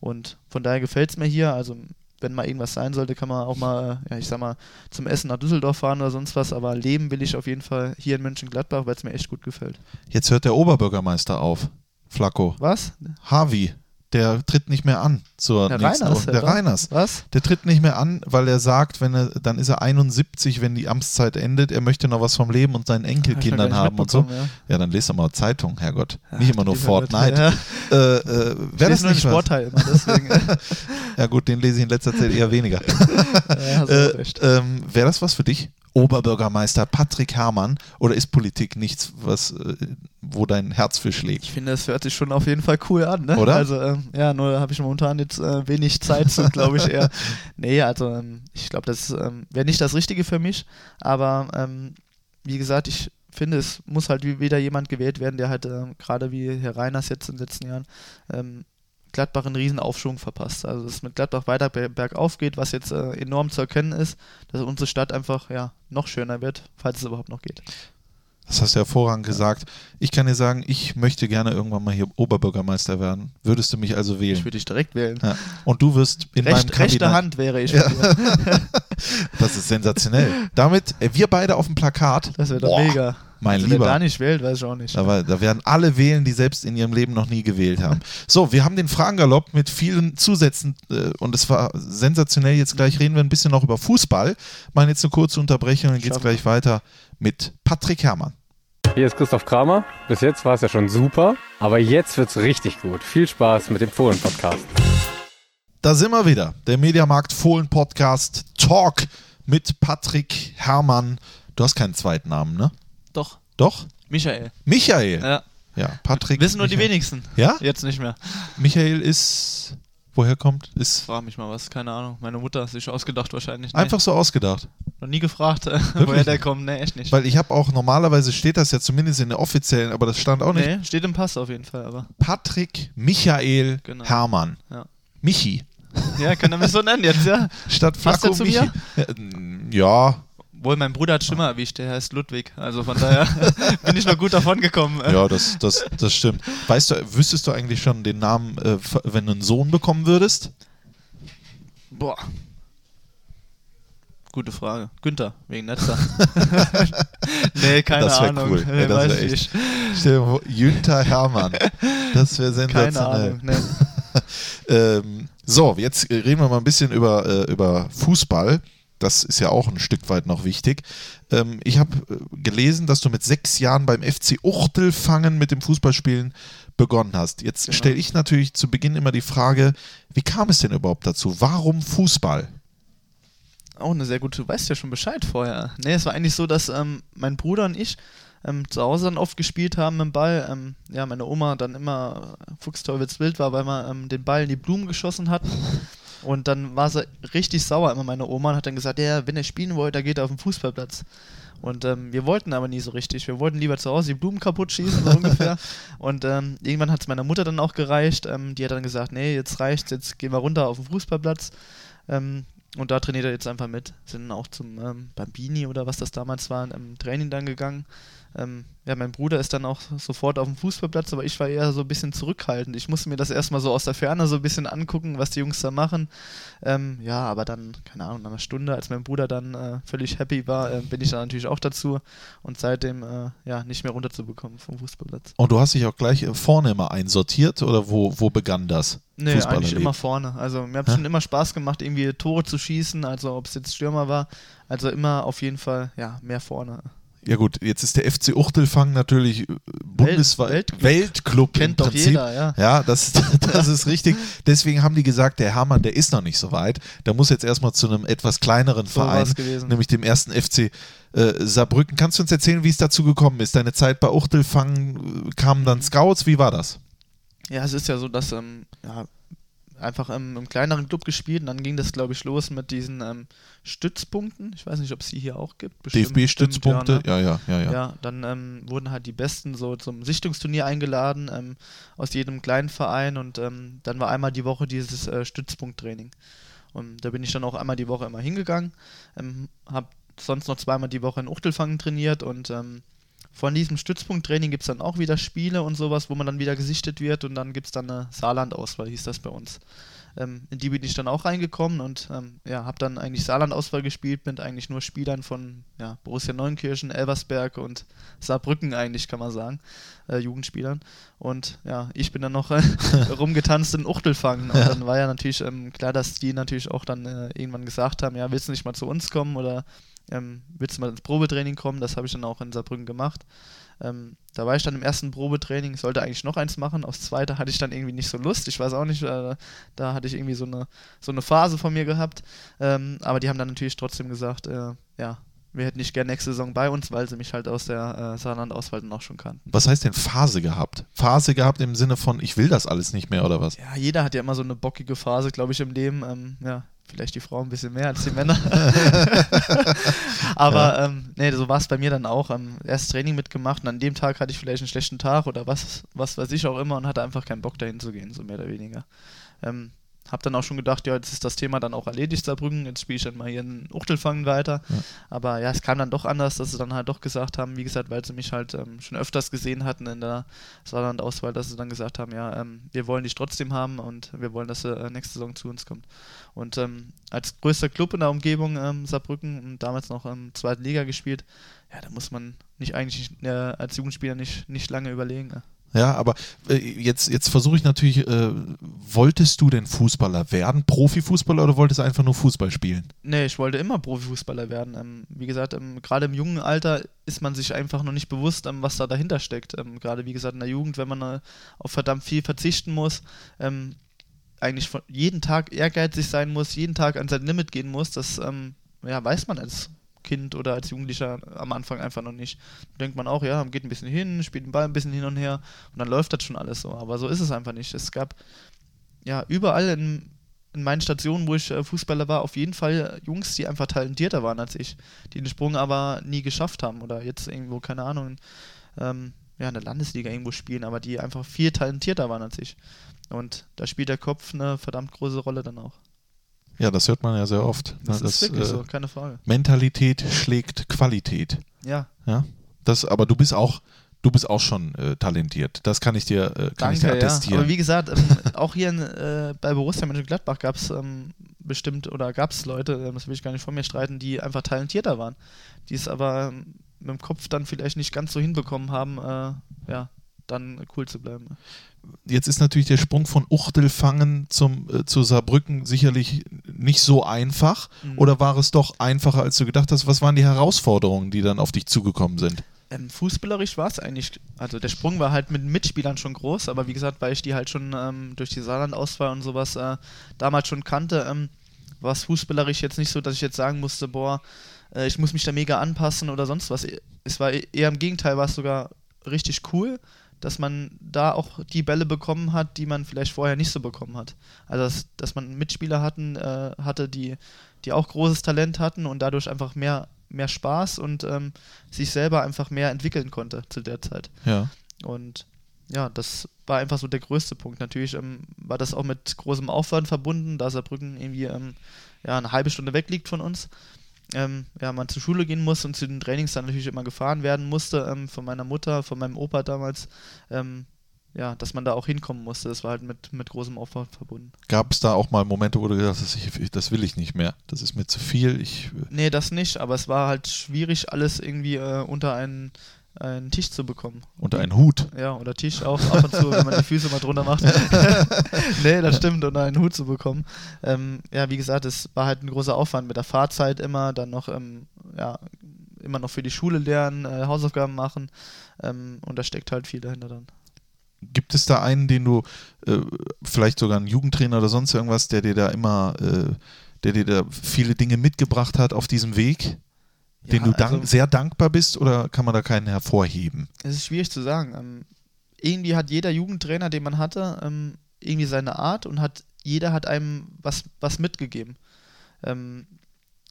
B: Und von daher gefällt es mir hier. Also wenn mal irgendwas sein sollte, kann man auch mal, ja, ich sag mal, zum Essen nach Düsseldorf fahren oder sonst was, aber leben will ich auf jeden Fall hier in Mönchengladbach, weil es mir echt gut gefällt.
A: Jetzt hört der Oberbürgermeister auf, Flacco.
B: Was?
A: Harvey, der tritt nicht mehr an zur
B: Herr
A: nächsten
B: Reiners,
A: Woche. Der? Reiners.
B: Was?
A: Der tritt nicht mehr an, weil er sagt, wenn er, dann ist er 71, wenn die Amtszeit endet, er möchte noch was vom Leben und seinen Enkelkindern
B: nicht
A: haben und so.
B: mitbekommen,
A: Ja, dann lest doch mal Zeitung, Herrgott.
B: Ja.
A: nicht immer nur Fortnite.
B: Ja.
A: Äh, äh, Wäre das nicht?
B: Sportteil immer, deswegen.
A: Ja gut, den lese ich in letzter Zeit eher weniger.
B: ja,
A: äh, ähm, Wäre das was für dich? Oberbürgermeister Patrick Herrmann oder ist Politik nichts, was, äh, wo dein Herz für schlägt?
B: Ich finde, es hört sich schon auf jeden Fall cool an, ne?
A: Oder?
B: Also, ähm, ja, nur habe ich momentan jetzt äh, wenig Zeit glaube ich eher. Nee, also, ähm, ich glaube, das ähm, wäre nicht das Richtige für mich, aber ähm, wie gesagt, ich finde, es muss halt wieder jemand gewählt werden, der halt ähm, gerade wie Herr Reiners jetzt in den letzten Jahren ähm, Gladbach einen riesen Aufschwung verpasst. Also dass es mit Gladbach weiter ber- bergauf geht, was jetzt äh, enorm zu erkennen ist, dass unsere Stadt einfach ja noch schöner wird, falls es überhaupt noch geht.
A: Das hast du hervorragend gesagt. Ich kann dir sagen, ich möchte gerne irgendwann mal hier Oberbürgermeister werden. Würdest du mich also
B: Ich
A: wählen?
B: würde dich direkt wählen.
A: Ja. Und du wirst in meinem
B: Recht, rechte
A: Kabinett.
B: Hand wäre ich.
A: Ja. Das ist sensationell. Damit, äh, wir beide auf dem Plakat.
B: Das wäre doch
A: Boah,
B: mega.
A: Mein
B: also,
A: Lieber.
B: Wer da nicht wählt, weiß ich auch nicht.
A: Da, war, da werden alle wählen, die selbst in ihrem Leben noch nie gewählt haben. So, wir haben den Fragengalopp mit vielen Zusätzen äh, und es war sensationell. Jetzt gleich reden wir ein bisschen noch über Fußball. Machen jetzt eine kurze Unterbrechung, dann geht es gleich weiter mit Patrick Herrmann.
E: Hier ist Christoph Kramer. Bis jetzt war es ja schon super, aber jetzt wird's richtig gut. Viel Spaß mit dem Fohlen-Podcast.
A: Da sind wir wieder. Der Mediamarkt Fohlen Podcast Talk mit Patrick Herrmann. Du hast keinen zweiten Namen, ne?
B: Doch? Michael.
A: Michael.
B: Ja.
A: Ja, Patrick.
B: Wissen nur die
A: Michael.
B: wenigsten.
A: Ja?
B: Jetzt nicht mehr.
A: Michael ist. Woher kommt? Ist
B: Frag mich mal was, keine Ahnung. Meine Mutter hat sich ausgedacht wahrscheinlich. Nee,
A: einfach so ausgedacht.
B: Noch nie gefragt, woher der kommt. Nee, echt nicht.
A: Weil ich habe auch, normalerweise steht das ja zumindest in der offiziellen, aber das stand auch nicht.
B: nee, steht im Pass auf jeden Fall, aber.
A: Patrick Michael
B: Genau.
A: Hermann.
B: Ja.
A: Michi.
B: Ja, kann er mich so nennen jetzt, ja.
A: Statt
B: zu
A: Michi. Ja,
B: Wohl, mein Bruder hat Schimmer erwischt, der heißt Ludwig. Also von daher bin ich noch gut davon gekommen.
A: ja, das, das, das stimmt. Weißt du, wüsstest du eigentlich schon den Namen, äh, wenn du einen Sohn bekommen würdest?
B: Boah. Gute Frage. Günther, wegen Netzer. nee, keine
A: Das
B: Ahnung.
A: cool.
B: Nee,
A: das
B: weiß
A: wär
B: ich
A: echt-. Stell Jünter Hermann. Das wäre
B: Keine
A: sensationell.
B: Ahnung. Nee.
A: Ähm, so, jetzt reden wir mal ein bisschen über, äh, über Fußball. Das ist ja auch ein Stück weit noch wichtig. Ähm, ich habe äh, gelesen, dass du mit sechs Jahren beim FC Uchtelfangen mit dem Fußballspielen begonnen hast. Jetzt
B: Genau.
A: stelle ich natürlich zu Beginn immer die Frage, wie kam es denn überhaupt dazu? Warum Fußball?
B: Auch eine sehr gute, du weißt ja schon Bescheid vorher. Nee, es war eigentlich so, dass ähm, mein Bruder und ich ähm, zu Hause dann oft gespielt haben mit dem Ball. Ähm, ja, meine Oma dann immer äh, fuchsteufelswild war, weil wir ähm, den Ball in die Blumen geschossen hatten. Und dann war sie richtig sauer immer, meine Oma, und hat dann gesagt, ja, wenn ihr spielen wollt, da geht er auf den Fußballplatz. Und ähm, wir wollten aber nie so richtig. Wir wollten lieber zu Hause die Blumen kaputt schießen, so ungefähr. Und ähm, irgendwann hat es meiner Mutter dann auch gereicht. Ähm, die hat dann gesagt, nee, jetzt reicht's, jetzt gehen wir runter auf den Fußballplatz. Ähm, und da trainiert er jetzt einfach mit. Sind auch zum ähm, Bambini oder was das damals war, im Training dann gegangen. Ähm, ja, mein Bruder ist dann auch sofort auf dem Fußballplatz, aber ich war eher so ein bisschen zurückhaltend. Ich musste mir das erstmal so aus der Ferne so ein bisschen angucken, was die Jungs da machen. Ähm, ja, aber dann, keine Ahnung, nach einer Stunde, als mein Bruder dann äh, völlig happy war, äh, bin ich dann natürlich auch dazu und seitdem äh, ja nicht mehr runterzubekommen vom Fußballplatz.
A: Und du hast dich auch gleich äh, vorne immer einsortiert oder wo, wo begann das?
B: Nee, eigentlich immer vorne. Also mir hat
A: Hä?
B: schon immer Spaß gemacht, irgendwie Tore zu schießen, also ob es jetzt Stürmer war. Also immer auf jeden Fall, ja, mehr vorne.
A: Ja gut, jetzt ist der FC Uchtelfang natürlich äh, bundesweit
B: Weltclub.
A: Weltclub
B: Kennt doch jeder, ja.
A: Ja, das, das ist richtig. Deswegen haben die gesagt, der Hermann, der ist noch nicht so weit. Der muss jetzt erstmal zu einem etwas kleineren
B: So
A: Verein, nämlich dem ersten FC äh, Saarbrücken. Kannst du uns erzählen, wie es dazu gekommen ist? Deine Zeit bei Uchtelfang, äh, kamen dann Scouts, wie war das?
B: Ja, es ist ja so, dass ähm, ja, einfach ähm, im kleineren Club gespielt und dann ging das, glaube ich, los mit diesen ähm, Stützpunkten. Ich weiß nicht, ob es die hier auch gibt.
A: DFB-Stützpunkte?
B: Ja, ne?
A: Ja, ja, ja, ja.
B: Ja, dann ähm, wurden halt die Besten so zum Sichtungsturnier eingeladen ähm, aus jedem kleinen Verein und ähm, dann war einmal die Woche dieses äh, Stützpunkttraining. Und da bin ich dann auch einmal die Woche immer hingegangen, ähm, habe sonst noch zweimal die Woche in Uchtelfangen trainiert und ähm, von diesem Stützpunkttraining gibt es dann auch wieder Spiele und sowas, wo man dann wieder gesichtet wird und dann gibt es dann eine Saarland-Auswahl, hieß das bei uns. Ähm, in die bin ich dann auch reingekommen und ähm, ja, habe dann eigentlich Saarland-Auswahl gespielt mit eigentlich nur Spielern von ja, Borussia Neunkirchen, Elversberg und Saarbrücken eigentlich, kann man sagen, äh, Jugendspielern. Und ja, ich bin dann noch äh, rumgetanzt in Uchtelfangen und dann war ja natürlich ähm, klar, dass die natürlich auch dann äh, irgendwann gesagt haben, ja, willst du nicht mal zu uns kommen oder ähm, willst du mal ins Probetraining kommen? Das habe ich dann auch in Saarbrücken gemacht. Ähm, da war ich dann im ersten Probetraining, sollte eigentlich noch eins machen. Aufs zweite hatte ich dann irgendwie nicht so Lust. Ich weiß auch nicht, äh, da hatte ich irgendwie so eine, so eine Phase von mir gehabt. Ähm, aber die haben dann natürlich trotzdem gesagt, äh, ja, wir hätten nicht gerne nächste Saison bei uns, weil sie mich halt aus der äh, Saarland-Auswahl dann auch schon kannten.
A: Was heißt denn Phase gehabt? Phase gehabt im Sinne von, ich will das alles nicht mehr oder was?
B: Ja, jeder hat ja immer so eine bockige Phase, glaube ich, im Leben. Ähm, ja, vielleicht die Frauen ein bisschen mehr als die Männer. Aber ähm, nee, so war es bei mir dann auch. Ähm, erst Training mitgemacht und an dem Tag hatte ich vielleicht einen schlechten Tag oder was, was weiß ich auch immer und hatte einfach keinen Bock dahin zu gehen, so mehr oder weniger. Ähm, hab dann auch schon gedacht, ja, jetzt ist das Thema dann auch erledigt, Saarbrücken, jetzt spiele ich dann mal hier in Uchtelfangen weiter.
A: Ja.
B: Aber ja, es kam dann doch anders, dass sie dann halt doch gesagt haben, wie gesagt, weil sie mich halt ähm, schon öfters gesehen hatten in der Saarland-Auswahl, dass sie dann gesagt haben, ja, ähm, wir wollen dich trotzdem haben und wir wollen, dass sie äh, nächste Saison zu uns kommt. Und ähm, als größter Club in der Umgebung ähm, Saarbrücken und damals noch in zweiten Liga gespielt, ja, da muss man nicht eigentlich äh, als Jugendspieler nicht, nicht lange überlegen. Ja.
A: Ja, aber äh, jetzt, jetzt versuche ich natürlich, äh, wolltest du denn Fußballer werden, Profifußballer oder wolltest du einfach nur Fußball spielen?
B: Nee, ich wollte immer Profifußballer werden. Ähm, wie gesagt, ähm, gerade im jungen Alter ist man sich einfach noch nicht bewusst, ähm, was da dahinter steckt. Ähm, gerade wie gesagt in der Jugend, wenn man äh, auf verdammt viel verzichten muss, ähm, eigentlich jeden Tag ehrgeizig sein muss, jeden Tag an sein Limit gehen muss, das ähm, ja, weiß man als Kind oder als Jugendlicher am Anfang einfach noch nicht. Da denkt man auch, ja, geht ein bisschen hin, spielt den Ball ein bisschen hin und her und dann läuft das schon alles so. Aber so ist es einfach nicht. Es gab ja überall in, in meinen Stationen, wo ich äh, Fußballer war, auf jeden Fall Jungs, die einfach talentierter waren als ich, die den Sprung aber nie geschafft haben oder jetzt irgendwo, keine Ahnung, ähm, ja, in der Landesliga irgendwo spielen, aber die einfach viel talentierter waren als ich. Und da spielt der Kopf eine verdammt große Rolle dann auch.
A: Ja, das hört man ja sehr oft.
B: Das,
A: ne,
B: ist wirklich
A: äh,
B: so, keine Frage.
A: Mentalität schlägt Qualität.
B: Ja,
A: Ja, das, aber du bist auch, du bist auch schon äh, talentiert. Das kann ich dir, äh, kann ich dir
B: danke, ja.
A: attestieren.
B: Aber wie gesagt, ähm, auch hier in, äh, bei Borussia Mönchengladbach gab es ähm, bestimmt oder gab es Leute, ähm, das will ich gar nicht von mir streiten, die einfach talentierter waren, die es aber ähm, mit dem Kopf dann vielleicht nicht ganz so hinbekommen haben, äh, ja, dann cool zu bleiben.
A: Jetzt ist natürlich der Sprung von Uchtelfangen zum, äh, zu Saarbrücken sicherlich nicht so einfach.
B: Mhm.
A: Oder war es doch einfacher, als du gedacht hast? Was waren die Herausforderungen, die dann auf dich zugekommen sind?
B: Ähm, fußballerisch war es eigentlich, also der Sprung war halt mit Mitspielern schon groß, aber wie gesagt, weil ich die halt schon ähm, durch die Saarland-Auswahl und sowas äh, damals schon kannte, ähm, war es fußballerisch jetzt nicht so, dass ich jetzt sagen musste, boah, äh, ich muss mich da mega anpassen oder sonst was. Es war e- eher im Gegenteil, war es sogar richtig cool, dass man da auch die Bälle bekommen hat, die man vielleicht vorher nicht so bekommen hat. Also dass, dass man Mitspieler hatten, äh, hatte, die, die auch großes Talent hatten und dadurch einfach mehr, mehr Spaß und ähm, sich selber einfach mehr entwickeln konnte zu der Zeit.
A: Ja.
B: Und ja, das war einfach so der größte Punkt. Natürlich ähm, war das auch mit großem Aufwand verbunden, da Saarbrücken irgendwie ähm, ja, eine halbe Stunde weg liegt von uns. Ähm, ja, man zur Schule gehen muss und zu den Trainings dann natürlich immer gefahren werden musste, ähm, von meiner Mutter, von meinem Opa damals. Ähm, ja, dass man da auch hinkommen musste. Das war halt mit, mit großem Aufwand verbunden.
A: Gab es da auch mal Momente, wo du gesagt hast, ich, ich, das will ich nicht mehr, das ist mir zu viel, ich, äh,
B: Nee, das nicht, aber es war halt schwierig, alles irgendwie äh, unter einen, einen Tisch zu bekommen.
A: unter einen Hut.
B: Ja, oder Tisch auch ab und zu, wenn man die Füße mal drunter macht. nee, das stimmt, unter einen Hut zu bekommen. Ähm, ja, wie gesagt, es war halt ein großer Aufwand mit der Fahrzeit immer, dann noch, ähm, ja, immer noch für die Schule lernen, äh, Hausaufgaben machen ähm, und da steckt halt viel dahinter dann.
A: Gibt es da einen, den du, äh, vielleicht sogar einen Jugendtrainer oder sonst irgendwas, der dir da immer, äh, der dir da viele Dinge mitgebracht hat auf diesem Weg, den
B: Ja,
A: du dank,
B: also-
A: sehr dankbar bist oder kann man da keinen hervorheben?
B: Es ist schwierig zu sagen. Ähm, irgendwie hat jeder Jugendtrainer, den man hatte, ähm, irgendwie seine Art und hat jeder hat einem was, was mitgegeben. Ähm,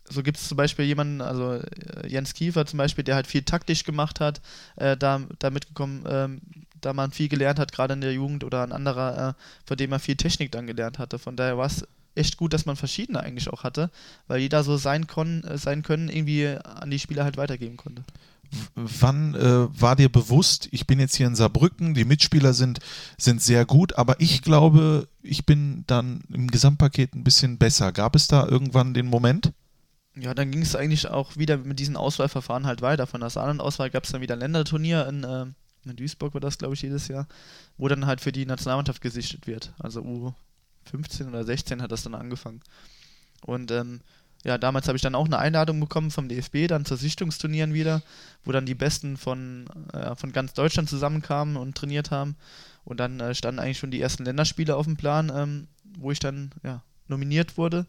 B: so gibt es zum Beispiel jemanden, also äh, Jens Kiefer zum Beispiel, der halt viel taktisch gemacht hat, äh, da, da mitgekommen, ähm, da man viel gelernt hat, gerade in der Jugend oder ein anderer, äh, von dem er viel Technik dann gelernt hatte. Von daher war es echt gut, dass man verschiedene eigentlich auch hatte, weil jeder so sein, kon, äh, sein Können irgendwie an die Spieler halt weitergeben konnte.
A: Wann äh, war dir bewusst, ich bin jetzt hier in Saarbrücken, die Mitspieler sind, sind sehr gut, aber ich glaube, ich bin dann im Gesamtpaket ein bisschen besser. Gab es da irgendwann den Moment?
B: Ja, dann ging es eigentlich auch wieder mit diesen Auswahlverfahren halt weiter. Von der Saarland-Auswahl gab es dann wieder ein Länderturnier in, äh, in Duisburg, war das, glaube ich, jedes Jahr, wo dann halt für die Nationalmannschaft gesichtet wird. Also U15 oder 16 hat das dann angefangen. Und ähm, ja, damals habe ich dann auch eine Einladung bekommen vom DFB, dann zu Sichtungsturnieren wieder, wo dann die Besten von, äh, von ganz Deutschland zusammenkamen und trainiert haben. Und dann äh, standen eigentlich schon die ersten Länderspiele auf dem Plan, ähm, wo ich dann ja, nominiert wurde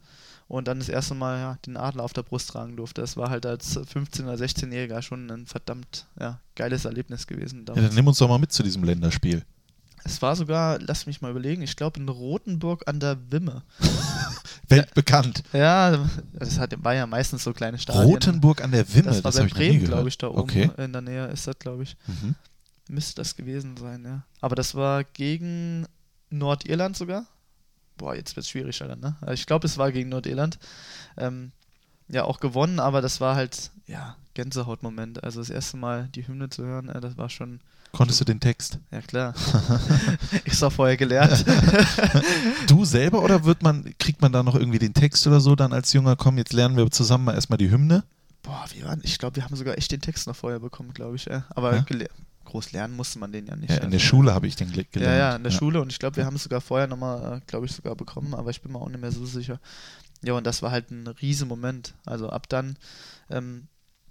B: und dann das erste Mal ja, den Adler auf der Brust tragen durfte. Das war halt als 15- oder 16-Jähriger schon ein verdammt ja, geiles Erlebnis gewesen.
A: Ja,
B: Damals.
A: dann nimm uns doch mal mit zu diesem Länderspiel.
B: Es war sogar, lass mich mal überlegen, ich glaube in Rothenburg an der Wimme.
A: weltbekannt.
B: Ja, das hat, war ja meistens so kleine Stadien.
A: Rotenburg an der Wimme,
B: das war
A: das,
B: bei Bremen, glaube ich, da oben
A: Okay.
B: in der Nähe ist das, glaube ich.
A: Mhm.
B: Müsste das gewesen sein, ja. Aber das war gegen Nordirland sogar. Boah, jetzt wird es schwierig, Alter, ne? Also Ich glaube, es war gegen Nordirland. Ähm, ja, auch gewonnen, aber das war halt, ja, Gänsehautmoment. Also das erste Mal die Hymne zu hören, äh, das war schon,
A: Konntest du den Text?
B: ja klar. ich auch vorher gelernt.
A: Du selber oder wird man, kriegt man da noch irgendwie den Text oder so dann als Junger, komm, jetzt lernen wir zusammen mal erstmal die Hymne?
B: Boah, wir waren, ich glaube, wir haben sogar echt den Text noch vorher bekommen, glaube ich. Ja. Aber
A: Ja?
B: groß lernen musste man den ja nicht.
A: Ja, in der
B: also-
A: Schule habe ich den gel-
B: Ja,
A: gelernt.
B: ja, in der Schule und ich glaube, wir haben es sogar vorher nochmal, äh, glaube ich, sogar bekommen, aber ich bin mir auch nicht mehr so sicher. Ja, und das war halt ein riesen Moment. Also ab dann ähm,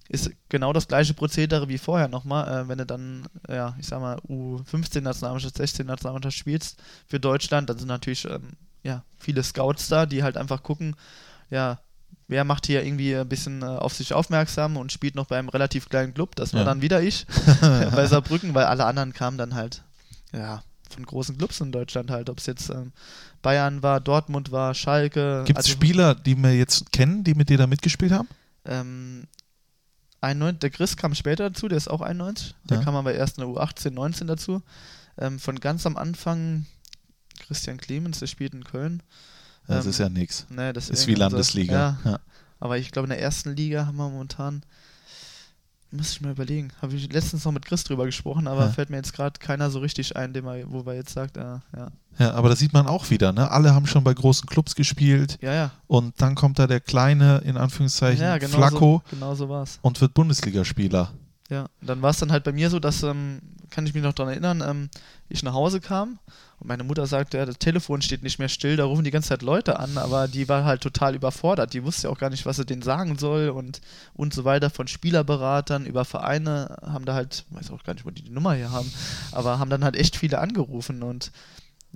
B: ist genau das gleiche Prozedere wie vorher nochmal, äh, wenn du dann, ja, ich sag mal, U15-Nationalmannschaft, 16-Nationalmannschaft spielst für Deutschland, dann sind natürlich, ähm, ja, viele Scouts da, die halt einfach gucken, ja, wer macht hier irgendwie ein bisschen äh, auf sich aufmerksam und spielt noch bei einem relativ kleinen Club, das war
A: Ja.
B: dann wieder ich bei Saarbrücken, weil alle anderen kamen dann halt, ja, von großen Clubs in Deutschland halt, ob es jetzt ähm, Bayern war, Dortmund war, Schalke.
A: Gibt es
B: also,
A: Spieler, die wir jetzt kennen, die mit dir da mitgespielt haben?
B: Ähm, 91, der Chris kam später dazu, der ist auch 91. Der
A: Ja.
B: kam aber erst in der U18, 19 dazu. Ähm, von ganz am Anfang Christian Clemens, der spielt in Köln.
A: Das
B: Ähm,
A: ist ja nichts.
B: Ne, das
A: Ist wie Landesliga.
B: Ja,
A: Ja.
B: aber ich glaube, in der ersten Liga haben wir momentan, muss ich mal überlegen, habe ich letztens noch mit Chris drüber gesprochen, aber
A: Ja.
B: fällt mir jetzt gerade keiner so richtig ein, dem er, wo er jetzt sagt, äh, ja.
A: Ja, aber das sieht man auch wieder, ne? Alle haben schon bei großen Clubs gespielt
B: Ja, ja.
A: und dann kommt da der kleine, in Anführungszeichen,
B: ja, genau
A: Flacco
B: So, genau so war es.
A: und wird Bundesligaspieler.
B: Ja, und dann war es dann halt bei mir so, dass, ähm, kann ich mich noch daran erinnern, ähm, ich nach Hause kam und meine Mutter sagte, ja, das Telefon steht nicht mehr still, da rufen die ganze Zeit Leute an, aber die war halt total überfordert. Die wusste ja auch gar nicht, was sie denen sagen soll und, und so weiter. Von Spielerberatern über Vereine haben da halt, weiß auch gar nicht, wo die die Nummer hier haben, aber haben dann halt echt viele angerufen und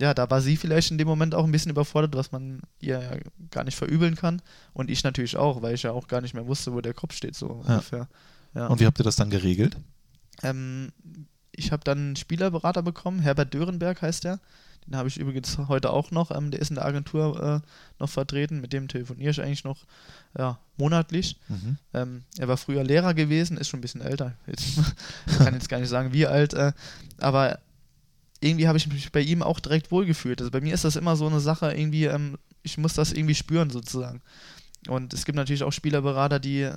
B: ja, da war sie vielleicht in dem Moment auch ein bisschen überfordert, was man ihr ja gar nicht verübeln kann. Und ich natürlich auch, weil ich ja auch gar nicht mehr wusste, wo der Kopf steht, so
A: Ja.
B: ungefähr. Ja.
A: Und wie habt ihr das dann geregelt?
B: Ähm, ich habe dann einen Spielerberater bekommen, Herbert Dörenberg heißt der. Den habe ich übrigens heute auch noch. Ähm, der ist in der Agentur äh, noch vertreten. Mit dem telefoniere ich eigentlich noch ja, monatlich.
A: Mhm.
B: Ähm, er war früher Lehrer gewesen, ist schon ein bisschen älter. Jetzt, ich kann jetzt gar nicht sagen, wie alt. Äh, aber irgendwie habe ich mich bei ihm auch direkt wohlgefühlt. Also bei mir ist das immer so eine Sache, irgendwie, ähm, ich muss das irgendwie spüren sozusagen. Und es gibt natürlich auch Spielerberater, die äh,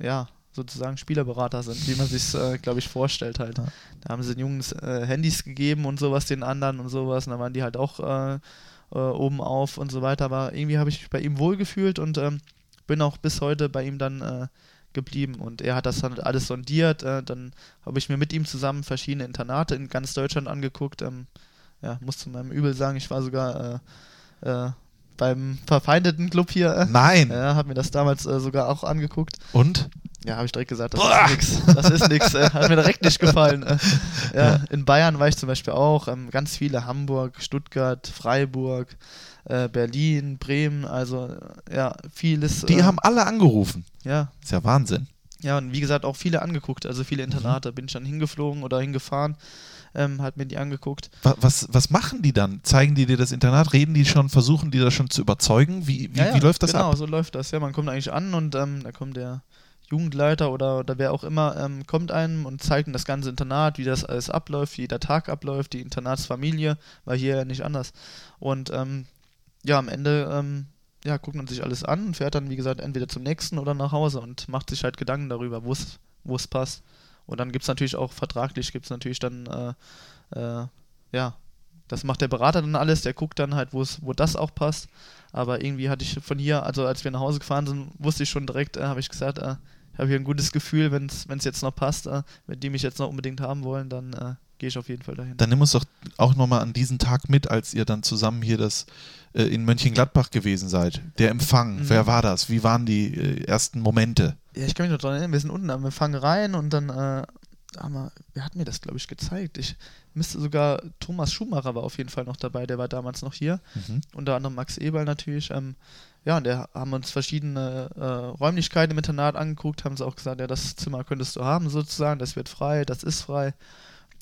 B: ja sozusagen Spielerberater sind, wie man sich, äh, glaube ich, vorstellt halt.
A: Ja.
B: Da haben sie den Jungs äh, Handys gegeben und sowas den anderen und sowas und da waren die halt auch äh, äh, oben auf und so weiter. Aber irgendwie habe ich mich bei ihm wohlgefühlt und ähm, bin auch bis heute bei ihm dann äh, geblieben. Und er hat das dann alles sondiert. Äh, dann habe ich mir mit ihm zusammen verschiedene Internate in ganz Deutschland angeguckt. Ähm, ja, muss zu meinem Übel sagen, ich war sogar beim verfeindeten Club hier.
A: Nein.
B: ja, habe mir das damals äh, sogar auch angeguckt.
A: Und?
B: Ja, habe ich direkt gesagt, das ist nix. Das ist nix. Äh, hat mir direkt nicht gefallen. Äh, ja,
A: Ja.
B: In Bayern war ich zum Beispiel auch. Ähm, ganz viele. Hamburg, Stuttgart, Freiburg, äh, Berlin, Bremen. Also, ja, vieles.
A: Die
B: äh,
A: haben alle angerufen.
B: Ja,
A: Ist ja Wahnsinn.
B: ja, und wie gesagt, auch viele angeguckt. Also viele
A: Mhm.
B: Internate. Bin ich dann hingeflogen oder hingefahren. Ähm, hat mir die angeguckt.
A: Was, was, was machen die dann? Zeigen die dir das Internat? Reden die schon? Versuchen die das schon zu überzeugen? Wie, wie,
B: Ja,
A: wie läuft das
B: genau,
A: ab?
B: so läuft das. Ja, man kommt eigentlich an und ähm, da kommt der Jugendleiter oder, oder wer auch immer, ähm, kommt einem und zeigt ihm das ganze Internat, wie das alles abläuft, wie jeder Tag abläuft, die Internatsfamilie, war hier ja nicht anders. Und ähm, ja, am Ende ähm, ja, guckt man sich alles an und fährt dann, wie gesagt, entweder zum nächsten oder nach Hause und macht sich halt Gedanken darüber, wo es passt. Und dann gibt es natürlich auch vertraglich, gibt es natürlich dann, äh, äh, ja, das macht der Berater dann alles, der guckt dann halt, wo das auch passt. Aber irgendwie hatte ich von hier, also als wir nach Hause gefahren sind, wusste ich schon direkt, äh, habe ich gesagt, äh, habe hier ein gutes Gefühl, wenn es jetzt noch passt, äh, wenn die mich jetzt noch unbedingt haben wollen, dann äh, gehe ich auf jeden Fall dahin.
A: Dann nimm uns doch auch nochmal an diesen Tag mit, als ihr dann zusammen hier das äh, in Mönchengladbach gewesen seid. Der Empfang,
B: Mhm.
A: wer war das? Wie waren die äh, ersten Momente?
B: Ja, ich kann mich noch daran erinnern, wir sind unten am Empfang rein und dann äh, haben wir, wer hat mir das, glaube ich, gezeigt? Ich müsste sogar, Thomas Schumacher war auf jeden Fall noch dabei, der war damals noch hier.
A: Mhm.
B: unter anderem Max Eberl natürlich. Ähm, ja, und der haben uns verschiedene äh, Räumlichkeiten im Internat angeguckt, haben sie auch gesagt, ja, das Zimmer könntest du haben sozusagen, das wird frei, das ist frei.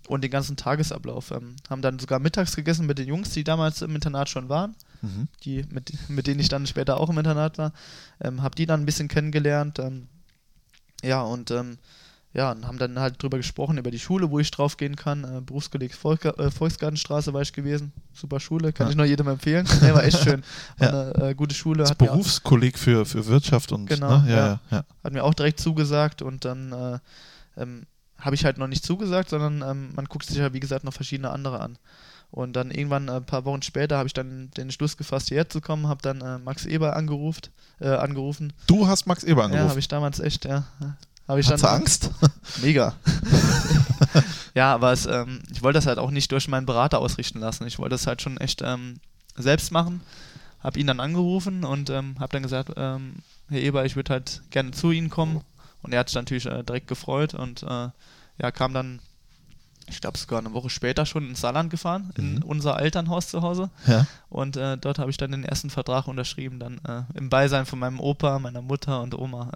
B: und den ganzen Tagesablauf. Ähm, haben dann sogar mittags gegessen mit den Jungs, die damals im Internat schon waren,
A: Mhm.
B: die, mit, mit denen ich dann später auch im Internat war. Ähm, hab die dann ein bisschen kennengelernt. Ähm, ja, und ähm, ja, und haben dann halt drüber gesprochen, über die Schule, wo ich drauf gehen kann. Äh, Berufskolleg Volk, äh, Volksgartenstraße war ich gewesen. Super Schule, kann
A: Ja.
B: ich nur jedem empfehlen. Nee, war echt schön. War
A: Ja.
B: eine äh, gute Schule.
A: Das Berufskolleg für, für Wirtschaft und
B: Genau,
A: ne? ja,
B: ja. hat mir auch direkt zugesagt und dann äh, ähm, habe ich halt noch nicht zugesagt, sondern ähm, man guckt sich ja, wie gesagt, noch verschiedene andere an. Und dann irgendwann, äh, ein paar Wochen später, habe ich dann den Schluss gefasst, hierher zu kommen, habe dann äh, Max Eber angerufen, äh, angerufen.
A: Du hast Max Eber
B: Ja, habe
A: angerufen.
B: ich damals echt, ja. Habe ich
A: Hast
B: dann
A: Angst?
B: Mega. ja, aber es, ähm, ich wollte das halt auch nicht durch meinen Berater ausrichten lassen. Ich wollte das halt schon echt ähm, selbst machen. Habe ihn dann angerufen und ähm, habe dann gesagt, ähm, Herr Eber, ich würde halt gerne zu Ihnen kommen. Und er hat sich natürlich äh, direkt gefreut und äh, ja, kam dann, ich glaube sogar eine Woche später schon ins Saarland gefahren, in
A: Mhm.
B: unser Elternhaus zu Hause.
A: Ja.
B: Und äh, dort habe ich dann den ersten Vertrag unterschrieben, dann äh, im Beisein von meinem Opa, meiner Mutter und Oma.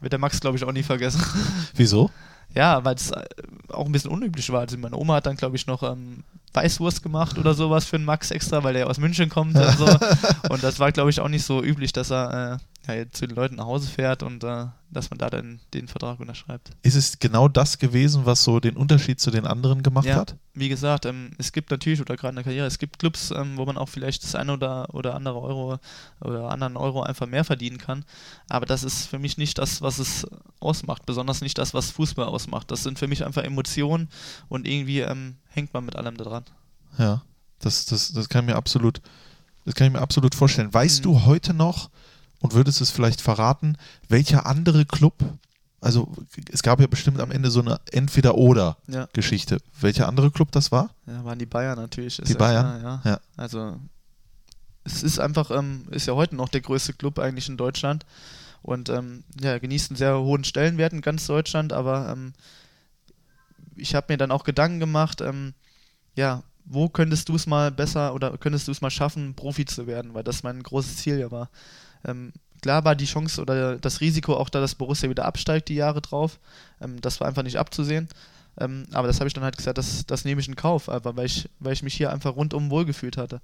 B: Wird der Max, glaube ich, auch nie vergessen.
A: Wieso?
B: Ja, weil es äh, auch ein bisschen unüblich war. Also meine Oma hat dann, glaube ich, noch ähm, Weißwurst gemacht oder sowas für den Max extra, weil der aus München kommt und so. Und das war, glaube ich, auch nicht so üblich, dass er äh, ja, zu den Leuten nach Hause fährt und äh, dass man da dann den Vertrag unterschreibt.
A: Ist es genau das gewesen, was so den Unterschied zu den anderen gemacht
B: Ja.
A: hat?
B: Wie gesagt, ähm, es gibt natürlich, oder gerade in der Karriere, es gibt Clubs, ähm, wo man auch vielleicht das eine oder, oder andere Euro oder anderen Euro einfach mehr verdienen kann. Aber das ist für mich nicht das, was es ausmacht, besonders nicht das, was Fußball ausmacht. Das sind für mich einfach Emotionen und irgendwie ähm, hängt man mit allem da dran.
A: Ja. Das, das, das kann ich mir absolut, das kann ich mir absolut vorstellen. Weißt
B: Mhm.
A: du heute noch und würdest es vielleicht verraten, welcher andere Club, also es gab ja bestimmt am Ende so eine Entweder-Oder-Geschichte.
B: Ja,
A: Welcher andere Club das war?
B: ja waren die Bayern natürlich. ist
A: Die Bayern?
B: Klar, ja.
A: Ja.
B: Also es ist einfach, ähm, ist ja heute noch der größte Club eigentlich in Deutschland und ähm, ja, genießt einen sehr hohen Stellenwert in ganz Deutschland, aber ähm, ich habe mir dann auch Gedanken gemacht, ähm, ja, wo könntest du es mal besser oder könntest du es mal schaffen, Profi zu werden, weil das mein großes Ziel ja war. Ähm, klar war die Chance oder das Risiko auch da, dass Borussia wieder absteigt die Jahre drauf. Ähm, das war einfach nicht abzusehen. Ähm, aber das habe ich dann halt gesagt, das, das nehme ich in Kauf, einfach weil ich, weil ich mich hier einfach rundum wohlgefühlt hatte.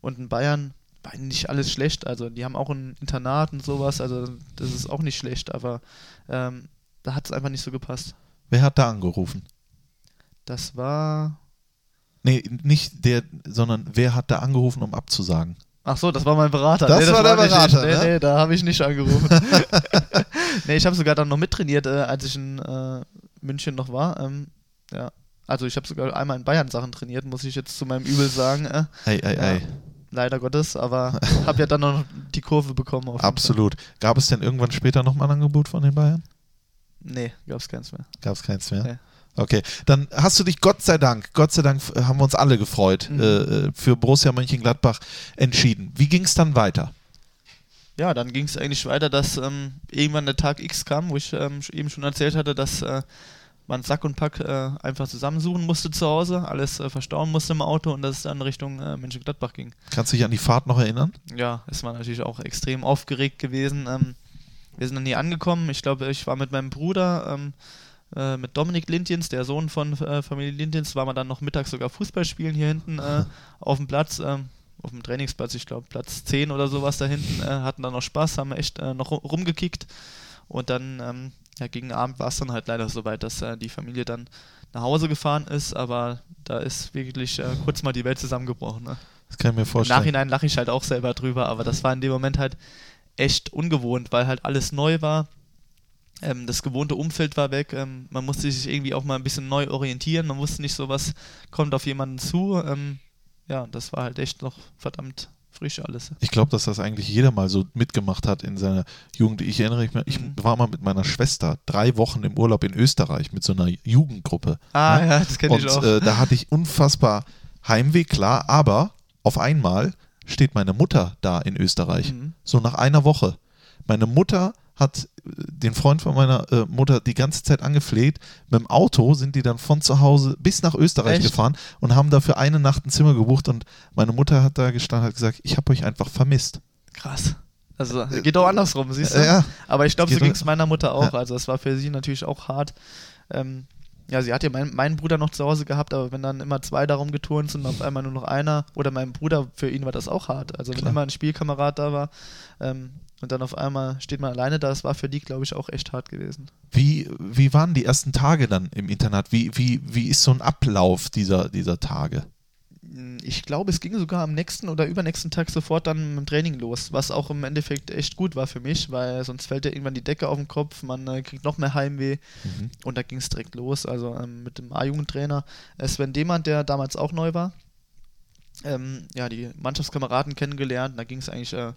B: Und in Bayern war nicht alles schlecht. Also die haben auch ein Internat und sowas, also das ist auch nicht schlecht, aber ähm, da hat es einfach nicht so gepasst.
A: Wer hat da angerufen?
B: Das war.
A: Nee, nicht der, sondern wer hat da angerufen, um abzusagen?
B: Ach so, das war mein Berater.
A: Das war der
B: nicht
A: Berater,
B: ich. Nee,
A: ne?
B: nee, da habe ich nicht angerufen. nee, ich habe sogar dann noch mittrainiert, äh, als ich in äh, München noch war. Ähm, ja. Also ich habe sogar einmal in Bayern Sachen trainiert, muss ich jetzt zu meinem Übel sagen. Äh,
A: Ei, ei,
B: Ja.
A: ei.
B: leider Gottes, aber habe ja dann noch die Kurve bekommen.
A: Absolut. Gab es denn irgendwann später nochmal ein Angebot von den Bayern?
B: Nee, gab's keins mehr.
A: Gab es keins mehr?
B: Nee.
A: Okay, dann hast du dich Gott sei Dank, Gott sei Dank haben wir uns alle gefreut,
B: Mhm.
A: äh, äh, für Borussia Mönchengladbach entschieden. Wie ging es dann weiter?
B: Ja, dann ging es eigentlich weiter, dass ähm, irgendwann der Tag X kam, wo ich ähm, eben schon erzählt hatte, dass äh, man Sack und Pack äh, einfach zusammensuchen musste zu Hause, alles äh, verstauen musste im Auto und dass es dann Richtung äh, Mönchengladbach ging.
A: Kannst du dich an die Fahrt noch erinnern?
B: Ja, es war natürlich auch extrem aufgeregt gewesen. Ähm, wir sind dann hier angekommen. Ich glaube, ich war mit meinem Bruder, ähm, äh, mit Dominik Lindjens, der Sohn von äh, Familie Lindjens, war man dann noch mittags sogar Fußball spielen hier hinten äh, auf dem Platz. Ähm, auf dem Trainingsplatz, ich glaube Platz 10 oder sowas da hinten, äh, hatten dann noch Spaß, haben echt äh, noch ru- rumgekickt und dann ähm, ja, gegen Abend war es dann halt leider so weit, dass die Familie dann nach Hause gefahren ist, aber da ist wirklich kurz mal die Welt zusammengebrochen. Ne?
A: Das kann ich mir
B: Im
A: vorstellen.
B: Nachhinein lache ich halt auch selber drüber, aber das war in dem Moment halt echt ungewohnt, weil halt alles neu war. Ähm, das gewohnte Umfeld war weg. Ähm, man musste sich irgendwie auch mal ein bisschen neu orientieren. Man wusste nicht so, was kommt auf jemanden zu. Ähm, ja, das war halt echt noch verdammt frisch alles.
A: Ich glaube, dass das eigentlich jeder mal so mitgemacht hat in seiner Jugend. Ich erinnere mich, ich
B: Mhm.
A: war mal mit meiner Schwester drei Wochen im Urlaub in Österreich mit so einer Jugendgruppe.
B: Ah,
A: Ja?
B: ja, das kenne
A: Und
B: ich auch.
A: äh, da hatte ich unfassbar Heimweh, klar, aber auf einmal steht meine Mutter da in Österreich.
B: Mhm.
A: So nach einer Woche. Meine Mutter hat den Freund von meiner äh, Mutter die ganze Zeit angefleht. Mit dem Auto sind die dann von zu Hause bis nach Österreich
B: Echt?
A: gefahren und haben dafür eine Nacht ein Zimmer gebucht. Und meine Mutter hat da gestanden und hat gesagt, ich habe euch einfach vermisst.
B: Krass. Also geht auch andersrum, siehst du?
A: Äh, ja,
B: Aber ich glaube, so ging es meiner Mutter auch.
A: Ja.
B: Also es war für sie natürlich auch hart. Ähm, ja, sie hat ja mein, meinen Bruder noch zu Hause gehabt, aber wenn dann immer zwei darum geturnt sind und auf einmal nur noch einer oder mein Bruder, für ihn war das auch hart. Also wenn
A: Klar.
B: immer ein Spielkamerad da war ähm, und dann auf einmal steht man alleine da, das war für die, glaube ich, auch echt hart gewesen.
A: Wie, wie waren die ersten Tage dann im Internat? Wie, wie, wie ist so ein Ablauf dieser, dieser Tage?
B: Ich glaube, es ging sogar am nächsten oder übernächsten Tag sofort dann mit dem Training los, was auch im Endeffekt echt gut war für mich, weil sonst fällt ja irgendwann die Decke auf den Kopf, man äh, kriegt noch mehr Heimweh
A: Mhm.
B: und da ging es direkt los. Also ähm, mit dem A-Jugendtrainer äh, Sven Demand, der damals auch neu war, ähm, ja, die Mannschaftskameraden kennengelernt, da ging es eigentlich äh,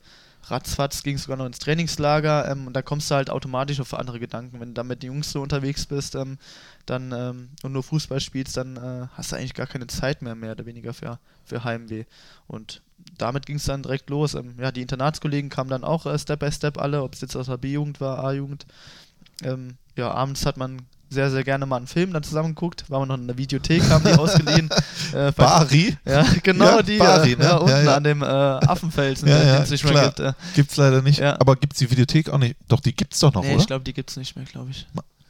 B: ratzfatz, ging es sogar noch ins Trainingslager ähm, und da kommst du halt automatisch auf andere Gedanken. Wenn du dann mit den Jungs so unterwegs bist ähm, dann, ähm, und nur Fußball spielst, dann äh, hast du eigentlich gar keine Zeit mehr, mehr oder weniger für, für Heimweh. Und damit ging es dann direkt los. Ähm, ja, die Internatskollegen kamen dann auch äh, Step by Step alle, ob es jetzt aus der B-Jugend war, A-Jugend. Ähm, ja, abends hat man sehr, sehr gerne mal einen Film dann zusammen geguckt, war man noch in der Videothek, haben die ausgeliehen. Äh,
A: Bari?
B: ja, genau,
A: Ja,
B: die
A: Bari,
B: äh,
A: ne?
B: ja, unten an dem äh, Affenfelsen,
A: Ja, ja,
B: den es nicht mehr
A: klar.
B: gibt. Äh,
A: Gibt's leider nicht. Aber gibt's die Videothek auch nicht? Doch, die gibt's doch noch,
B: nee,
A: oder?
B: ich glaube, die gibt es nicht mehr, glaube ich.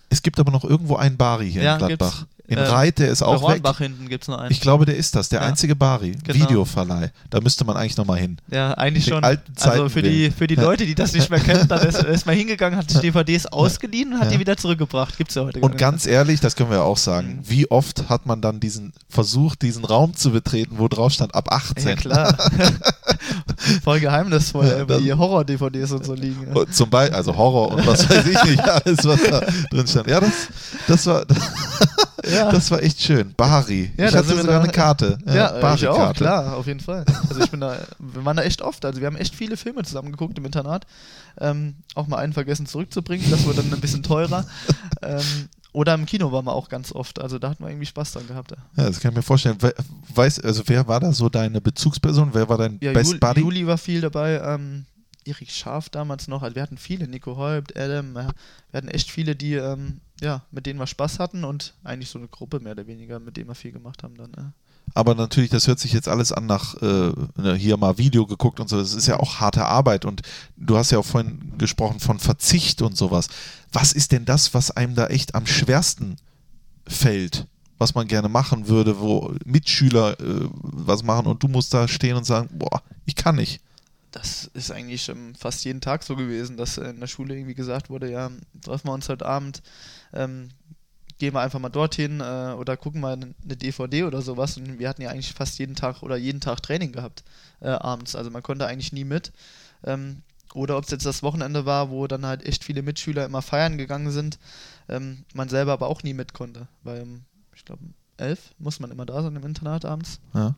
A: es gibt aber noch irgendwo einen Bari hier
B: Ja,
A: in Gladbach.
B: gibt's.
A: In
B: Äh,
A: Reit, der ist auch weg.
B: Hornbach hinten gibt es noch einen.
A: Ich glaube, der ist das, der
B: Ja.
A: einzige Bari.
B: Genau.
A: Videoverleih. Da müsste man eigentlich nochmal hin.
B: Ja, eigentlich
A: Die
B: schon. Also für die, für die Leute, die das nicht mehr kennen, dann ist, ist mal hingegangen, hat sich DVDs ausgeliehen und hat die wieder zurückgebracht. Gibt's ja heute
A: Und ganz ehrlich, das können wir auch sagen,
B: Mhm.
A: wie oft hat man dann diesen versucht, diesen Raum zu betreten, wo drauf stand ab
B: mehr.
A: 18?
B: Ja, klar. Voll geheimnisvoll,
A: Ja,
B: ja,
A: das-
B: wie Horror-DVDs und so liegen.
A: Und Zum Beispiel, also Horror und was weiß ich nicht, alles, was da drin stand. Ja, das, das, war,
B: Ja,
A: das war echt schön. Bari.
B: Ja,
A: ich hatte sogar
B: da-
A: eine Karte.
B: ja, äh, ich auch, klar, auf jeden Fall. Also ich bin da, wir waren da echt oft, also wir haben echt viele Filme zusammen geguckt im Internat. Ähm, auch mal einen vergessen zurückzubringen, das wurde dann ein bisschen teurer. ähm, oder im Kino waren wir auch ganz oft, also da hatten wir irgendwie Spaß dran gehabt. Ja.
A: Ja, das kann ich mir vorstellen. We weiß, also wer war da so deine Bezugsperson? Wer war dein
B: Ja,
A: Best
B: Jul
A: Buddy?
B: Juli war viel dabei, ähm, Erik Scharf damals noch, also wir hatten viele, Nico Häupt, Adam, ja, wir hatten echt viele, die, ähm, ja, mit denen wir Spaß hatten und eigentlich so eine Gruppe mehr oder weniger, mit denen wir viel gemacht haben dann. Ja.
A: Aber natürlich, das hört sich jetzt alles an nach äh, ne, hier mal Video geguckt und so. Das ist ja auch harte Arbeit und du hast ja auch vorhin gesprochen von Verzicht und sowas. Was ist denn das, was einem da echt am schwersten fällt? Was man gerne machen würde, wo Mitschüler äh, was machen und du musst da stehen und sagen, boah, ich kann nicht.
B: Das ist eigentlich ähm, fast jeden Tag so gewesen, dass in der Schule irgendwie gesagt wurde, ja, treffen wir uns heute Abend, ähm, gehen wir einfach mal dorthin äh, oder gucken mal eine DVD oder sowas. Und wir hatten ja eigentlich fast jeden Tag oder jeden Tag Training gehabt äh, abends. Also man konnte eigentlich nie mit. Ähm, oder ob es jetzt das Wochenende war, wo dann halt echt viele Mitschüler immer feiern gegangen sind, ähm, man selber aber auch nie mit konnte. Weil, um, ich glaube, elf muss man immer da sein im Internat abends.
A: Ja.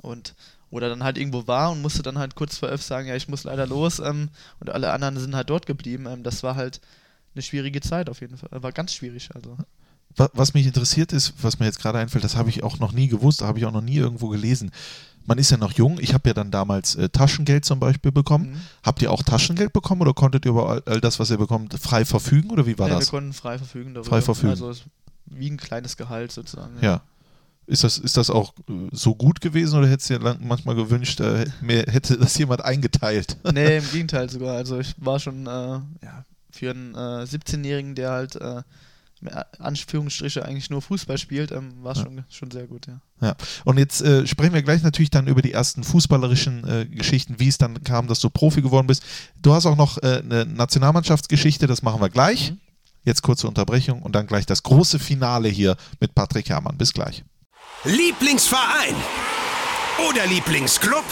B: Und oder dann halt irgendwo war und musste dann halt kurz vor elf sagen, ja, ich muss leider los ähm, und alle anderen sind halt dort geblieben. Ähm, das war halt eine schwierige Zeit auf jeden Fall. War ganz schwierig. Also.
A: Wa- Was mich interessiert ist, was mir jetzt gerade einfällt, das habe ich auch noch nie gewusst, habe ich auch noch nie irgendwo gelesen. Man ist ja noch jung. Ich habe ja dann damals äh, Taschengeld zum Beispiel bekommen.
B: Mhm.
A: Habt ihr auch Taschengeld bekommen oder konntet ihr über all, das, was ihr bekommt, frei verfügen oder wie war
B: ja, wir
A: das?
B: konnten frei verfügen darüber.
A: Frei verfügen.
B: Also wie ein kleines Gehalt sozusagen.
A: Ja. Ist das, ist das auch äh, so gut gewesen oder hättest du dir manchmal gewünscht, äh, mehr, hätte das jemand eingeteilt?
B: Nee, im Gegenteil sogar. Also ich war schon äh, ja, für einen äh, 17-Jährigen, der halt äh, Anführungsstriche eigentlich nur Fußball spielt, ähm, war es
A: Ja.
B: schon, schon sehr gut, ja.
A: Ja. Und jetzt äh, sprechen wir gleich natürlich dann über die ersten fußballerischen äh, Geschichten, wie es dann kam, dass du Profi geworden bist. Du hast auch noch äh, eine Nationalmannschaftsgeschichte, das machen wir gleich.
B: Mhm.
A: Jetzt kurze Unterbrechung und dann gleich das große Finale hier mit Patrick Herrmann. Bis gleich.
F: Lieblingsverein oder Lieblingsclub?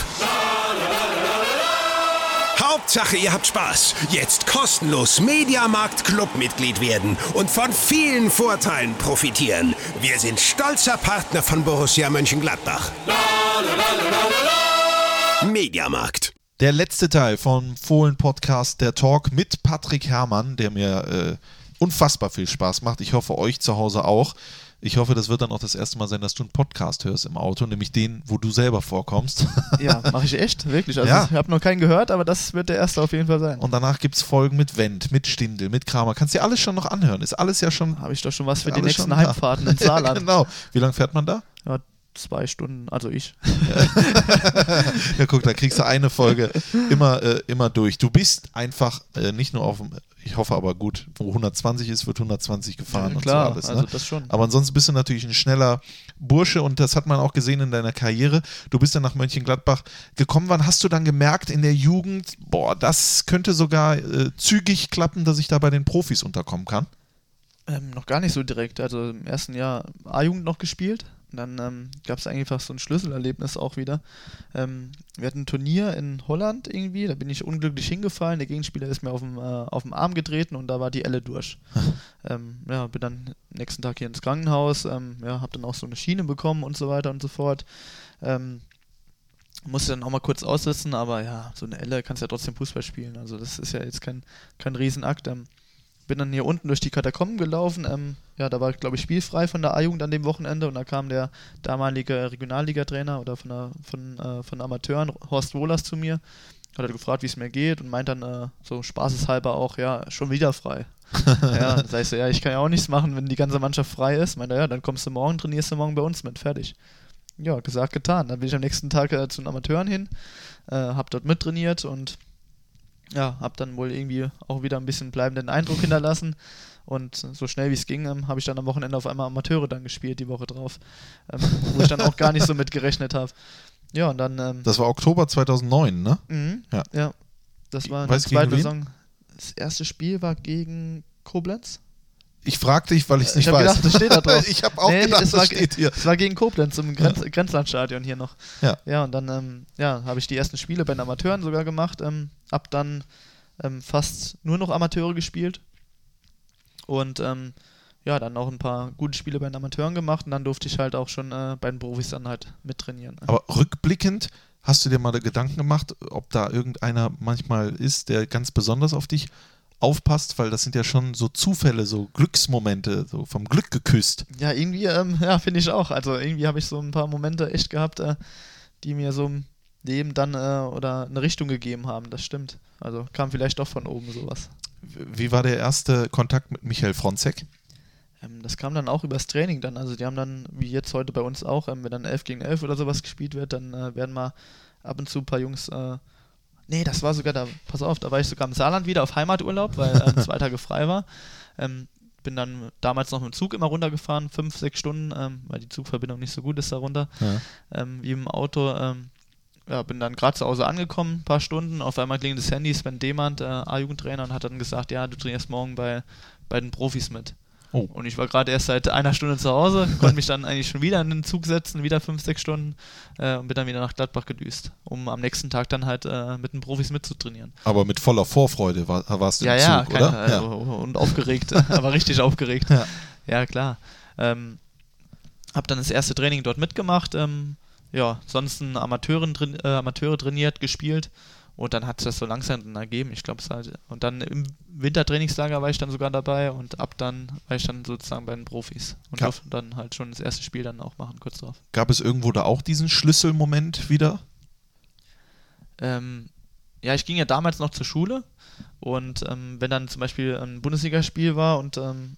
F: Hauptsache, ihr habt Spaß. Jetzt kostenlos Mediamarkt Clubmitglied werden und von vielen Vorteilen profitieren. Wir sind stolzer Partner von Borussia Mönchengladbach. Mediamarkt.
A: Der letzte Teil vom Fohlen-Podcast, der Talk mit Patrick Herrmann, der mir äh, unfassbar viel Spaß macht. Ich hoffe, euch zu Hause auch. Ich hoffe, das wird dann auch das erste Mal sein, dass du einen Podcast hörst im Auto, nämlich den, wo du selber vorkommst.
B: Ja, mache ich echt, wirklich. Also
A: Ja.
B: ich habe noch keinen gehört, aber das wird der erste auf jeden Fall sein.
A: Und danach gibt es Folgen mit Wendt, mit Stindel, mit Kramer. Kannst dir alles schon noch anhören. Ist alles ja schon.
B: Habe ich doch schon was für die nächsten. Heimfahrten ins Saarland.
A: genau. Wie lange fährt man da?
B: Ja, zwei Stunden, also ich.
A: Ja, guck, da kriegst du eine Folge immer, äh, immer durch. Du bist einfach äh, nicht nur auf dem, ich hoffe aber gut, wo 120 ist, wird 120 gefahren und
B: klar,
A: so alles.
B: also
A: ne?
B: das schon.
A: Aber ansonsten bist du natürlich ein schneller Bursche und das hat man auch gesehen in deiner Karriere. Du bist dann nach Mönchengladbach gekommen. Wann hast du dann gemerkt in der Jugend, boah, das könnte sogar äh, zügig klappen, dass ich da bei den Profis unterkommen kann?
B: Ähm, noch gar nicht so direkt. Also im ersten Jahr A-Jugend noch gespielt. Und dann ähm, gab es einfach so ein Schlüsselerlebnis auch wieder. Ähm, wir hatten ein Turnier in Holland irgendwie, da bin ich unglücklich hingefallen. Der Gegenspieler ist mir auf dem, äh, auf dem Arm getreten und da war die Elle durch. ähm, ja, bin dann nächsten Tag hier ins Krankenhaus, ähm, ja, hab dann auch so eine Schiene bekommen und so weiter und so fort. Ähm, musste dann auch mal kurz aussetzen, aber ja, so eine Elle kannst ja trotzdem Fußball spielen. Also das ist ja jetzt kein, kein Riesenakt. Ähm, bin dann hier unten durch die Katakomben gelaufen. Ähm, ja, da war, glaube ich, spielfrei von der A-Jugend an dem Wochenende und da kam der damalige Regionalligatrainer oder von, der, von, äh, von Amateuren, Horst Wohlers, zu mir. Hat er gefragt, wie es mir geht und meint dann äh, so spaßeshalber auch, ja, schon wieder frei. ja, ich so, ja, ich kann ja auch nichts machen, wenn die ganze Mannschaft frei ist. Meint er, ja, dann kommst du morgen, trainierst du morgen bei uns mit, fertig. Ja, gesagt, getan. Dann bin ich am nächsten Tag äh, zu den Amateuren hin, äh, hab dort mittrainiert und ja, habe dann wohl irgendwie auch wieder ein bisschen bleibenden Eindruck hinterlassen. Und so schnell wie es ging, ähm, habe ich dann am Wochenende auf einmal Amateure dann gespielt, die Woche drauf. Ähm, wo ich dann auch gar nicht so mit gerechnet habe. Ja, und dann. Ähm,
A: Das war Oktober 2009, ne?
B: mhm,
A: Ja.
B: ja. Das war zweiten
A: gegen
B: Saison. Das erste Spiel war gegen Koblenz.
A: Ich frage dich, weil ich es nicht
B: ich
A: weiß.
B: gedacht, das steht da drauf.
A: ich habe auch
B: Nee,
A: gedacht,
B: es
A: das
B: war,
A: steht hier.
B: Es war gegen Koblenz im Grenz, Grenzlandstadion hier noch.
A: Ja.
B: Ja, und dann ähm, ja, habe ich die ersten Spiele bei den Amateuren sogar gemacht. Ähm, hab dann ähm, fast nur noch Amateure gespielt. Und ähm, ja, dann auch ein paar gute Spiele bei den Amateuren gemacht und dann durfte ich halt auch schon äh, bei den Profis dann halt mittrainieren. Ne?
A: Aber rückblickend, hast du dir mal Gedanken gemacht, ob da irgendeiner manchmal ist, der ganz besonders auf dich aufpasst? Weil das sind ja schon so Zufälle, so Glücksmomente, so vom Glück geküsst.
B: Ja, irgendwie, ähm, ja, finde ich auch. Also irgendwie habe ich so ein paar Momente echt gehabt, äh, die mir so im Leben dann äh, oder eine Richtung gegeben haben. Das stimmt. Also kam vielleicht doch von oben sowas.
A: Wie war der erste Kontakt mit Michael Fronzek?
B: Ähm, das kam dann auch übers Training dann. Also die haben dann, wie jetzt heute bei uns auch, ähm, wenn dann 11 gegen 11 oder sowas gespielt wird, dann äh, werden mal ab und zu ein paar Jungs. Äh, nee, das war sogar da, pass auf, da war ich sogar im Saarland wieder auf Heimaturlaub, weil ähm, zwei Tage frei war. Ähm, bin dann damals noch mit dem Zug immer runtergefahren, fünf, sechs Stunden, ähm, weil die Zugverbindung nicht so gut ist da runter,
A: Ja.
B: ähm, wie im Auto. Ähm, ja, bin dann gerade zu Hause angekommen, ein paar Stunden. Auf einmal klingelt das Handy, Sven Demand, äh, A-Jugendtrainer, und hat dann gesagt, ja, du trainierst morgen bei, bei den Profis mit.
A: Oh.
B: Und ich war gerade erst seit einer Stunde zu Hause, konnte mich dann eigentlich schon wieder in den Zug setzen, wieder fünf, sechs Stunden äh, und bin dann wieder nach Gladbach gedüst, um am nächsten Tag dann halt äh, mit den Profis mitzutrainieren.
A: Aber mit voller Vorfreude war, warst du
B: Ja,
A: im
B: ja,
A: Zug, oder?
B: äh, und aufgeregt, aber richtig aufgeregt.
A: Ja.
B: Ja, klar. Ähm, hab dann das erste Training dort mitgemacht, ähm, ja, sonst Amateuren äh, Amateure trainiert, gespielt und dann hat sich das so langsam dann ergeben. Ich glaube, es halt. Und dann im Wintertrainingslager war ich dann sogar dabei und ab dann war ich dann sozusagen bei den Profis und durfte dann halt schon das erste Spiel dann auch machen, kurz drauf.
A: Gab es irgendwo da auch diesen Schlüsselmoment wieder?
B: Ähm, ja, ich ging ja damals noch zur Schule und ähm, wenn dann zum Beispiel ein Bundesligaspiel war und ähm,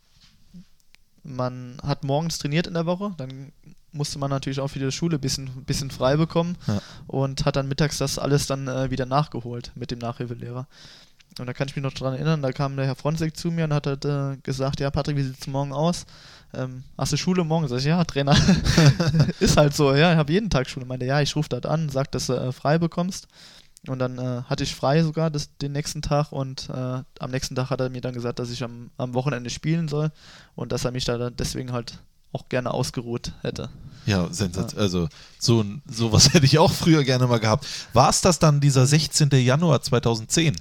B: man hat morgens trainiert in der Woche, dann musste man natürlich auch für die Schule ein bisschen, bisschen frei bekommen
A: Ja.
B: und hat dann mittags das alles dann äh, wieder nachgeholt mit dem Nachhilfelehrer. Und da kann ich mich noch dran erinnern, da kam der Herr Fronzek zu mir und hat halt, äh, gesagt, ja Patrick, wie sieht es morgen aus? Ähm, hast du Schule morgen? Sag ich, ja, Trainer. ist halt so, ja, ich habe jeden Tag Schule. Meinte, ja, ich rufe dort an, sag, dass du äh, frei bekommst. Und dann äh, hatte ich frei sogar das, den nächsten Tag und äh, am nächsten Tag hat er mir dann gesagt, dass ich am, am Wochenende spielen soll und dass er mich da deswegen halt auch gerne ausgeruht hätte.
A: Ja, sensat Also so sowas hätte ich auch früher gerne mal gehabt. War es das dann dieser 16. Januar 2010?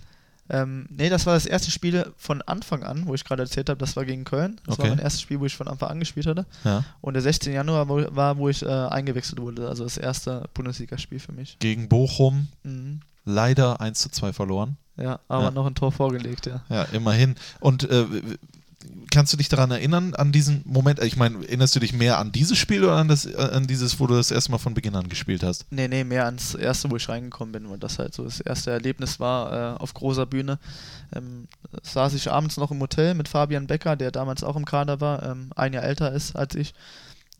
B: Ähm, nee, das war das erste Spiel von Anfang an, wo ich gerade erzählt habe, das war gegen Köln. Das
A: Okay.
B: war mein erstes Spiel, wo ich von Anfang an gespielt hatte.
A: Ja.
B: Und der 16. Januar war, wo ich äh, eingewechselt wurde, also das erste Bundesligaspiel für mich.
A: Gegen Bochum
B: Mhm.
A: leider 1 zu 2 verloren.
B: Ja, aber
A: Ja.
B: noch ein Tor vorgelegt, ja.
A: Ja, immerhin. Und äh, kannst du dich daran erinnern, an diesen Moment? Ich meine, erinnerst du dich mehr an dieses Spiel oder an, das, äh, an dieses, wo du das erste Mal von Beginn an gespielt hast?
B: Nee, nee, mehr ans erste, wo ich reingekommen bin, weil das halt so das erste Erlebnis war äh, auf großer Bühne. Ähm, saß ich abends noch im Hotel mit Fabian Becker, der damals auch im Kader war, ähm, ein Jahr älter ist als ich.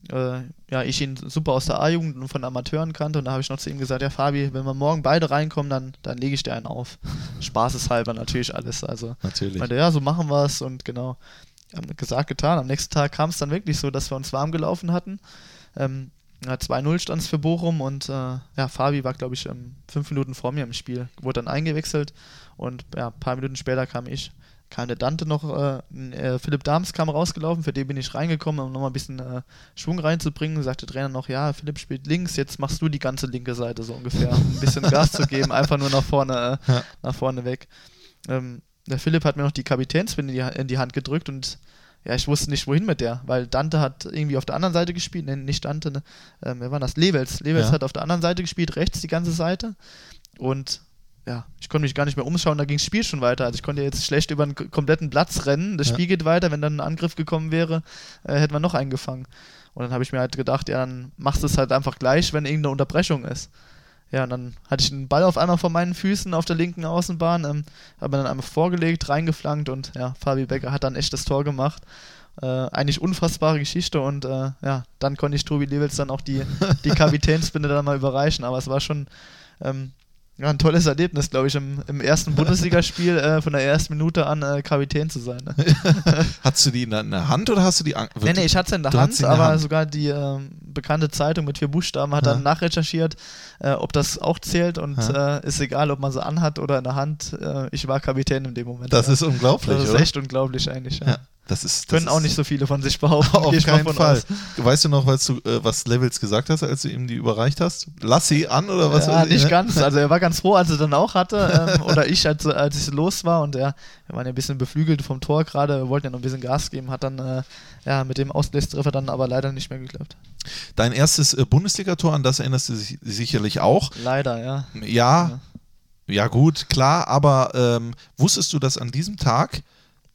B: Äh, ja, ich ihn super aus der A-Jugend und von Amateuren kannte und da habe ich noch zu ihm gesagt, ja Fabi, wenn wir morgen beide reinkommen, dann, dann lege ich dir einen auf. Spaßeshalber natürlich alles. Also
A: Natürlich.
B: meinte, ja, so machen wir es und genau. Gesagt, getan. Am nächsten Tag kam es dann wirklich so, dass wir uns warm gelaufen hatten. Ähm, ja, 2-0 stand es für Bochum und äh, ja, Fabi war, glaube ich, ähm, fünf Minuten vor mir im Spiel, wurde dann eingewechselt und ja, ein paar Minuten später kam ich. Kam der Dante noch, äh, äh, Philipp Dahms kam rausgelaufen, für den bin ich reingekommen, um nochmal ein bisschen äh, Schwung reinzubringen. Sagte der Trainer noch, ja, Philipp spielt links, jetzt machst du die ganze linke Seite so ungefähr, um ein bisschen Gas zu geben, einfach nur nach vorne, äh,
A: Ja.
B: nach vorne weg. Ähm, der Philipp hat mir noch die Kapitänsbinde in in die Hand gedrückt und ja, ich wusste nicht, wohin mit der, weil Dante hat irgendwie auf der anderen Seite gespielt, nee, nicht Dante, ne? ähm, wer war das? Levels. Levels
A: Ja.
B: hat auf der anderen Seite gespielt, rechts die ganze Seite und ja, ich konnte mich gar nicht mehr umschauen, da ging das Spiel schon weiter. Also ich konnte jetzt schlecht über einen kompletten Platz rennen, das
A: Ja.
B: Spiel geht weiter, wenn dann ein Angriff gekommen wäre, äh, hätte man noch einen gefangen. Und dann habe ich mir halt gedacht, ja, dann machst du es halt einfach gleich, wenn irgendeine Unterbrechung ist. Ja, und dann hatte ich einen Ball auf einmal vor meinen Füßen auf der linken Außenbahn, ähm, habe mir dann einmal vorgelegt, reingeflankt und ja, Fabi Becker hat dann echt das Tor gemacht. Äh, eigentlich unfassbare Geschichte und äh, ja, dann konnte ich Tobi Lewels dann auch die, die Kapitänsbinde dann mal überreichen, aber es war schon ähm, ja, ein tolles Erlebnis, glaube ich, im, im ersten Bundesligaspiel äh, von der ersten Minute an äh, Kapitän zu sein. Ne?
A: Hast du die in der- Hand oder hast du die an
B: Nee, nee, ich hatte es in der
A: Du
B: Hand,
A: in der
B: aber
A: Hand.
B: sogar die ähm, bekannte Zeitung mit vier Buchstaben hat
A: Ja.
B: dann nachrecherchiert, äh, ob das auch zählt und äh, ist egal, ob man sie anhat oder in der Hand. Äh, ich war Kapitän in dem Moment.
A: Das
B: ja.
A: ist unglaublich,
B: das ist
A: oder?
B: echt unglaublich eigentlich. Ja.
A: Ja, das ist. Das
B: Können auch nicht so viele von sich behaupten.
A: Auf
B: gehe
A: keinen Fall.
B: aus.
A: Weißt du noch, was du, äh, was Levels gesagt hast, als du ihm die überreicht hast? Lass sie an oder was?
B: ja,
A: weiß ich,
B: nicht
A: ne?
B: ganz. Also er war ganz froh, als er dann auch hatte. Ähm, oder ich, als, als ich los war. Und er, wir waren ja ein bisschen beflügelt vom Tor gerade. Wir wollten ja noch ein bisschen Gas geben. Hat dann äh, ja, mit dem Ausgleichstreffer dann aber leider nicht mehr geklappt.
A: Dein erstes äh, Bundesligator, an das erinnerst du dich sicherlich auch.
B: Leider, ja.
A: Ja, ja gut, klar, aber ähm, wusstest du, dass an diesem Tag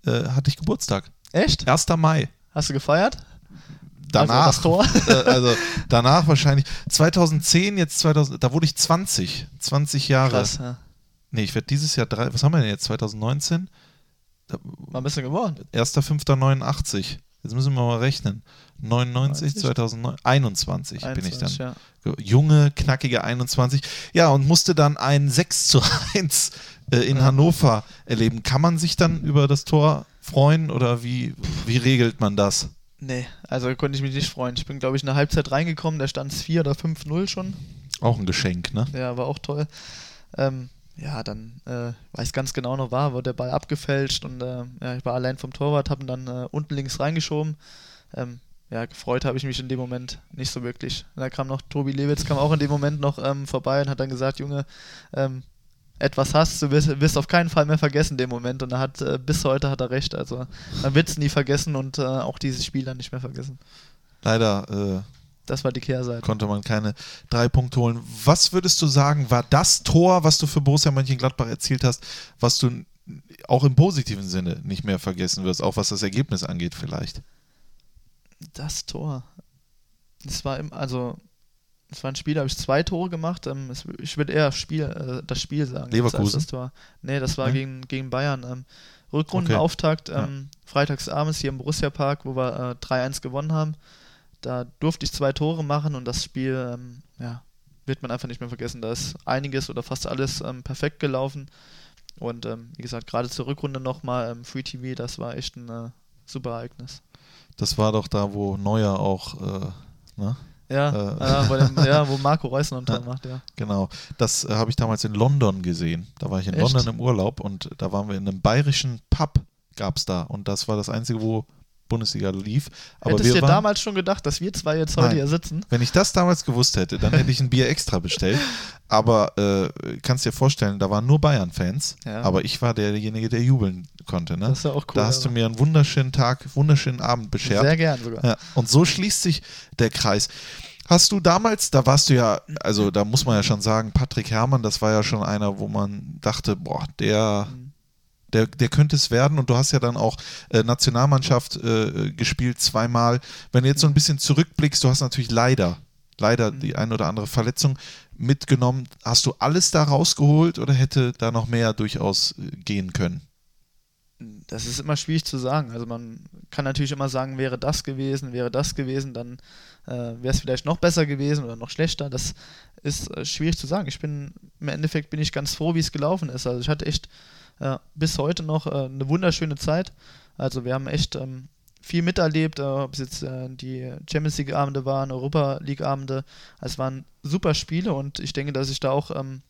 A: äh, hatte ich Geburtstag?
B: Echt?
A: 1. Mai.
B: Hast du gefeiert?
A: Danach,
B: Also das Tor?
A: äh, also danach wahrscheinlich 2010, jetzt 2000, da wurde ich 20, 20 Jahre.
B: Krass, ja.
A: Nee, ich werde dieses Jahr drei, was haben wir denn jetzt, 2019?
B: War ein bisschen geworden.
A: 1.5.89. Jetzt müssen wir mal rechnen. 99,
B: 90?
A: 2009, 21 bin ich dann.
B: 21, ja.
A: Junge, knackige 21. Ja, und musste dann ein 6 zu 1 äh, in
B: Ja.
A: Hannover erleben. Kann man sich dann über das Tor freuen oder wie, wie regelt man das?
B: Nee, also konnte ich mich nicht freuen. Ich bin, glaube ich, in der Halbzeit reingekommen, da stand es 4 oder 5-0 schon.
A: Auch ein Geschenk, ne?
B: Ja, war auch toll. Ähm, ja, dann äh, weiß ganz genau noch war, wurde der Ball abgefälscht und äh, ja, ich war allein vom Torwart, habe ihn dann äh, unten links reingeschoben. Ähm, ja, gefreut habe ich mich in dem Moment nicht so wirklich. Und da kam noch Tobi Lewitz, kam auch in dem Moment noch ähm, vorbei und hat dann gesagt, Junge, ähm, etwas hast, du wirst, wirst auf keinen Fall mehr vergessen den Moment. Und er hat äh, bis heute hat er recht. Also man wird es nie vergessen und äh, auch dieses Spiel dann nicht mehr vergessen.
A: Leider
B: Das war die
A: äh,
B: Kehrseite.
A: konnte man keine drei Punkte holen. Was würdest du sagen, war das Tor, was du für Borussia Mönchengladbach erzielt hast, was du auch im positiven Sinne nicht mehr vergessen wirst, auch was das Ergebnis angeht vielleicht?
B: Das Tor. Es war im, also es war ein Spiel, da habe ich zwei Tore gemacht. Ähm, es, ich würde eher Spiel, äh, das Spiel sagen.
A: Leverkusen?
B: Das Tor. Nee, das war
A: Nee?
B: gegen, gegen Bayern. Ähm, Rückrundenauftakt, ähm, freitagsabends hier im Borussia Park, wo wir äh, 3-1 gewonnen haben. Da durfte ich zwei Tore machen und das Spiel, ähm, ja, wird man einfach nicht mehr vergessen. Da ist einiges oder fast alles ähm, perfekt gelaufen. Und ähm, wie gesagt, gerade zur Rückrunde nochmal ähm, Free TV, das war echt ein äh, super Ereignis.
A: Das war doch da, wo Neuer auch, äh, ne?
B: Ja,
A: Äh.
B: ja, dem, ja, wo Marco Reus noch ein Tor
A: Ja.
B: macht, ja.
A: Genau. Das äh, habe ich damals in London gesehen. Da war ich in
B: Echt?
A: London im Urlaub und da waren wir in einem bayerischen Pub, gab es da. Und das war das Einzige, wo Bundesliga lief. Aber
B: Hättest
A: wir
B: du damals schon gedacht, dass wir zwei jetzt heute
A: Nein.
B: hier sitzen?
A: Wenn ich das damals gewusst hätte, dann hätte ich ein Bier extra bestellt. Aber äh, kannst dir vorstellen, da waren nur Bayern-Fans.
B: Ja.
A: Aber ich war derjenige, der jubeln konnte. Ne?
B: Das ist ja auch cool.
A: da hast du
B: aber
A: mir einen wunderschönen Tag, wunderschönen Abend beschert.
B: Sehr gern sogar.
A: Ja, und so schließt sich der Kreis. Hast du damals, da warst du ja, also da muss man ja schon sagen, Patrick Herrmann, das war ja schon einer, wo man dachte, boah, der, der, der könnte es werden. Und du hast ja dann auch äh, Nationalmannschaft äh, gespielt zweimal. Wenn du jetzt so ein bisschen zurückblickst, du hast natürlich leider, leider die ein oder andere Verletzung mitgenommen. Hast du alles da rausgeholt oder hätte da noch mehr durchaus äh, gehen können?
B: Das ist immer schwierig zu sagen. Also man kann natürlich immer sagen, wäre das gewesen, wäre das gewesen, dann äh, wäre es vielleicht noch besser gewesen oder noch schlechter. Das ist äh, schwierig zu sagen. Ich bin im Endeffekt bin ich ganz froh, wie es gelaufen ist. Also ich hatte echt äh, bis heute noch äh, eine wunderschöne Zeit. Also wir haben echt ähm, viel miterlebt, äh, ob es jetzt äh, die Champions League Abende waren, Europa League Abende. Es waren super Spiele und ich denke, dass ich da auch ähm,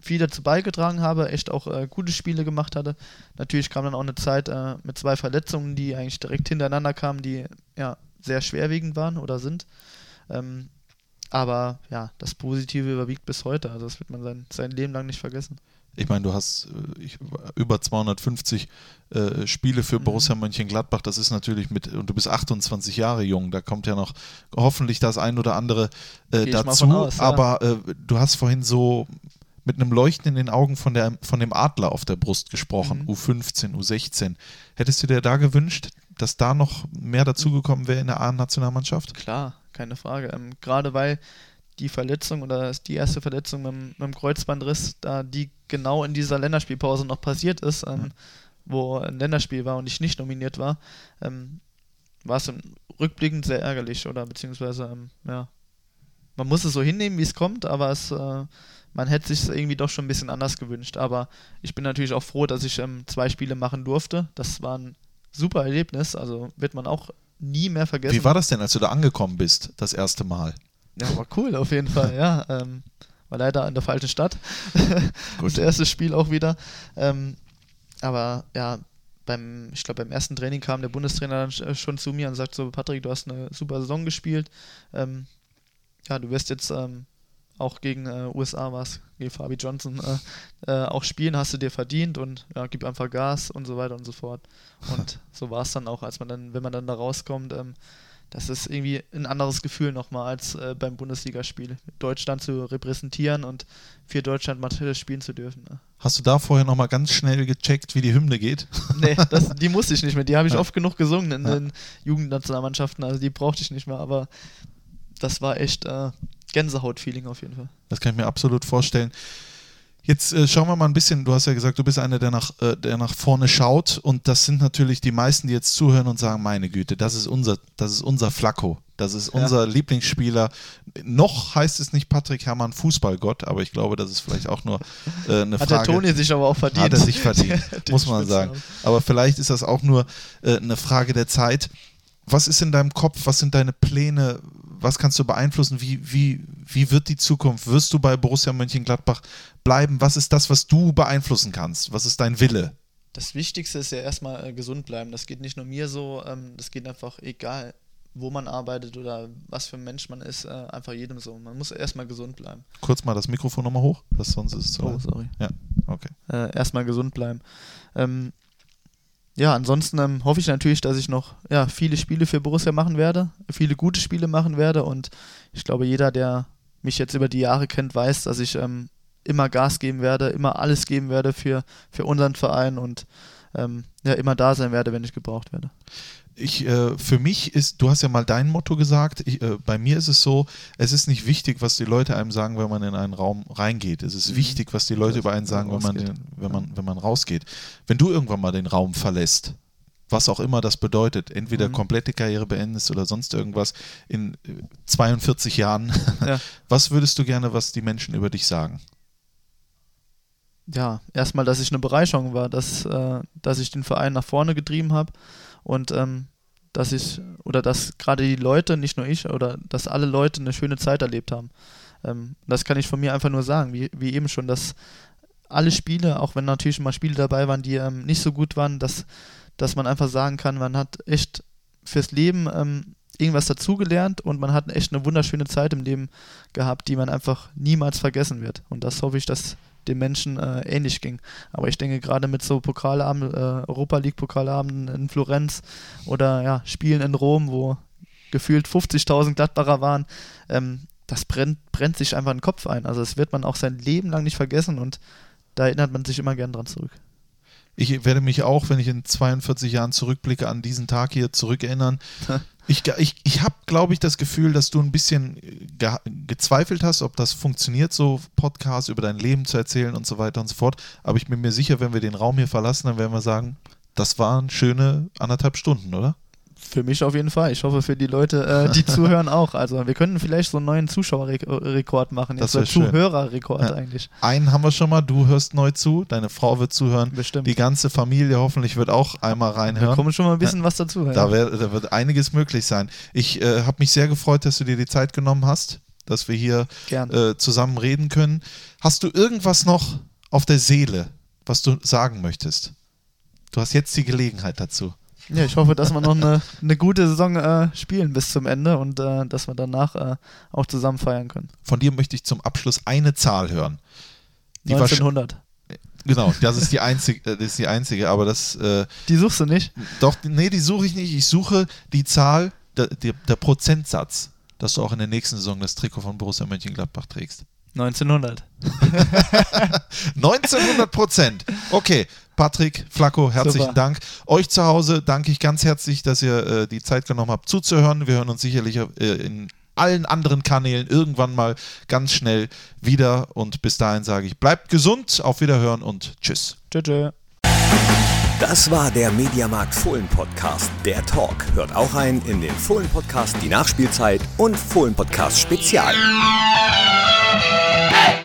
B: viel dazu beigetragen habe, echt auch äh, gute Spiele gemacht hatte. Natürlich kam dann auch eine Zeit äh, mit zwei Verletzungen, die eigentlich direkt hintereinander kamen, die ja sehr schwerwiegend waren oder sind. Ähm, aber ja, das Positive überwiegt bis heute. Also das wird man sein, sein Leben lang nicht vergessen.
A: Ich meine, du hast äh, ich, über 250 äh, Spiele für
B: Mhm.
A: Borussia Mönchengladbach. Das ist natürlich mit, und du bist 28 Jahre jung. Da kommt ja noch hoffentlich das ein oder andere äh, dazu.
B: aus, ja.
A: Aber äh, du hast vorhin so mit einem Leuchten in den Augen von, der, von dem Adler auf der Brust gesprochen.
B: Mhm.
A: U15, U16. Hättest du dir da gewünscht, dass da noch mehr dazugekommen wäre in der A-Nationalmannschaft?
B: Klar, keine Frage. Ähm, Gerade weil die Verletzung oder die erste Verletzung mit, dem- mit dem Kreuzbandriss, da die genau in dieser Länderspielpause noch passiert ist, ähm, wo ein Länderspiel war und ich nicht nominiert war, ähm, war es rückblickend sehr ärgerlich oder beziehungsweise, ähm, ja, man muss es so hinnehmen, wie es kommt, aber es, äh, man hätte sich irgendwie doch schon ein bisschen anders gewünscht. Aber ich bin natürlich auch froh, dass ich ähm, zwei Spiele machen durfte. Das war ein super Erlebnis, also wird man auch nie mehr vergessen.
A: Wie war das denn, als du da angekommen bist, das erste Mal?
B: Ja, war cool auf jeden Fall, ja. Ähm, war leider in der falschen Stadt. das erste Spiel auch wieder. Ähm, aber ja, beim, ich glaube, beim ersten Training kam der Bundestrainer dann sch- schon zu mir und sagt so, Patrick, du hast eine super Saison gespielt. Ähm, ja, du wirst jetzt ähm, auch gegen äh, USA was, gegen Fabi Johnson äh, äh, auch spielen, hast du dir verdient und ja, gib einfach Gas und so weiter und so fort. Und so war es dann auch, als man dann, wenn man dann da rauskommt, ähm, das ist irgendwie ein anderes Gefühl nochmal als äh, beim Bundesligaspiel. Deutschland zu repräsentieren und für Deutschland mal spielen zu dürfen. Ne?
A: Hast du da vorher nochmal ganz schnell gecheckt, wie die Hymne geht?
B: Nee, das, die musste ich nicht mehr. Die habe ich
A: Ja.
B: oft genug gesungen in
A: Ja.
B: den Jugendnationalmannschaften, also die brauchte ich nicht mehr, aber das war echt äh, Gänsehaut-Feeling auf jeden Fall.
A: Das kann ich mir absolut vorstellen. Jetzt äh, schauen wir mal ein bisschen, du hast ja gesagt, du bist einer, der nach, äh, der nach vorne schaut und das sind natürlich die meisten, die jetzt zuhören und sagen, meine Güte, das ist unser, das ist unser Flacco, das ist
B: Ja.
A: unser Lieblingsspieler. Noch heißt es nicht Patrick Herrmann Fußballgott, aber ich glaube, das ist vielleicht auch nur äh, eine
B: Hat
A: Frage.
B: der Toni sich aber auch verdient.
A: Hat er sich verdient, muss man sagen. Aber vielleicht ist das auch nur äh, eine Frage der Zeit. Was ist in deinem Kopf? Was sind deine Pläne? Was kannst du beeinflussen? Wie, wie, wie wird die Zukunft? Wirst du bei Borussia Mönchengladbach bleiben? Was ist das, was du beeinflussen kannst? Was ist dein Wille?
B: Das Wichtigste ist ja erstmal äh, gesund bleiben. Das geht nicht nur mir so, ähm, das geht einfach egal, wo man arbeitet oder was für ein Mensch man ist, äh, einfach jedem so. Man muss erstmal gesund bleiben.
A: Kurz mal das Mikrofon nochmal hoch, das sonst ist es zu
B: Oh, sorry.
A: Ja, okay.
B: Äh, erstmal gesund bleiben. Ähm, ja, ansonsten ähm, hoffe ich natürlich, dass ich noch ja, viele Spiele für Borussia machen werde, viele gute Spiele machen werde und ich glaube, jeder, der mich jetzt über die Jahre kennt, weiß, dass ich ähm, immer Gas geben werde, immer alles geben werde für, für unseren Verein und ähm, ja, immer da sein werde, wenn ich gebraucht werde.
A: Ich, äh, für mich ist, du hast ja mal dein Motto gesagt, ich, äh, bei mir ist es so, es ist nicht wichtig, was die Leute einem sagen, wenn man in einen Raum reingeht. Es ist
B: Mhm.
A: wichtig, was die Leute über einen sagen, wenn man,
B: rausgeht.
A: den, wenn, man, wenn man rausgeht. Wenn du irgendwann mal den Raum verlässt, was auch immer das bedeutet, entweder
B: Mhm.
A: komplette Karriere beendest oder sonst irgendwas in äh, 42 Jahren,
B: Ja.
A: was würdest du gerne, was die Menschen über dich sagen?
B: Ja, erstmal, dass ich eine Bereicherung war, dass, äh, dass ich den Verein nach vorne getrieben habe und ähm, dass ich, oder dass gerade die Leute, nicht nur ich, oder dass alle Leute eine schöne Zeit erlebt haben. Ähm, das kann ich von mir einfach nur sagen, wie, wie eben schon, dass alle Spiele, auch wenn natürlich mal Spiele dabei waren, die ähm, nicht so gut waren, dass, dass man einfach sagen kann, man hat echt fürs Leben ähm, irgendwas dazugelernt und man hat echt eine wunderschöne Zeit im Leben gehabt, die man einfach niemals vergessen wird. Und das hoffe ich, dass den Menschen äh, ähnlich ging. Aber ich denke, gerade mit so Pokalabenden, äh, Europa League Pokalabenden in Florenz oder ja, Spielen in Rom, wo gefühlt 50.000 Gladbacher waren, ähm, das brennt, brennt sich einfach in den Kopf ein. Also das wird man auch sein Leben lang nicht vergessen und da erinnert man sich immer gern dran zurück.
A: Ich werde mich auch, wenn ich in 42 Jahren zurückblicke, an diesen Tag hier zurückerinnern. Ich, ich, ich habe, glaube ich, das Gefühl, dass du ein bisschen ge gezweifelt hast, ob das funktioniert, so Podcasts über dein Leben zu erzählen und so weiter und so fort. Aber ich bin mir sicher, wenn wir den Raum hier verlassen, dann werden wir sagen, das waren schöne anderthalb Stunden, oder?
B: Für mich auf jeden Fall. Ich hoffe für die Leute, äh, die zuhören auch. Also wir könnten vielleicht so einen neuen Zuschauerrekord machen.
A: Das schön.
B: Zuhörerrekord
A: Ja.
B: eigentlich.
A: Einen haben wir schon mal, du hörst neu zu, deine Frau wird zuhören,
B: Bestimmt.
A: die ganze Familie hoffentlich wird auch einmal
B: Da
A: reinhören.
B: kommen schon mal ein bisschen was dazu.
A: Da,
B: ja.
A: wär, da wird einiges möglich sein. Ich äh, habe mich sehr gefreut, dass du dir die Zeit genommen hast, dass wir hier äh, zusammen reden können. Hast du irgendwas noch auf der Seele, was du sagen möchtest? Du hast jetzt die Gelegenheit dazu.
B: Ja, ich hoffe, dass wir noch eine, eine gute Saison äh, spielen bis zum Ende und äh, dass wir danach äh, auch zusammen feiern können.
A: Von dir möchte ich zum Abschluss eine Zahl hören. Die wahrsch-
B: 1900.
A: Genau, das ist die einzige, äh, das ist die einzige, aber das äh,
B: Die suchst du nicht?
A: doch, nee, die suche ich nicht. Ich suche die Zahl, der, der, der Prozentsatz, dass du auch in der nächsten Saison das Trikot von Borussia Mönchengladbach trägst.
B: 1900.
A: 1900 Prozent. Okay, Patrick, Flacco, herzlichen
B: Super.
A: Dank. Euch zu Hause danke ich ganz herzlich, dass ihr äh, die Zeit genommen habt zuzuhören. Wir hören uns sicherlich äh, in allen anderen Kanälen irgendwann mal ganz schnell wieder. Und bis dahin sage ich, bleibt gesund, auf Wiederhören und tschüss.
B: Tschö, tschö.
F: Das war der Mediamarkt Fohlen Podcast, der Talk. Hört auch ein in den Fohlen Podcast, die Nachspielzeit und Fohlen Podcast Spezial.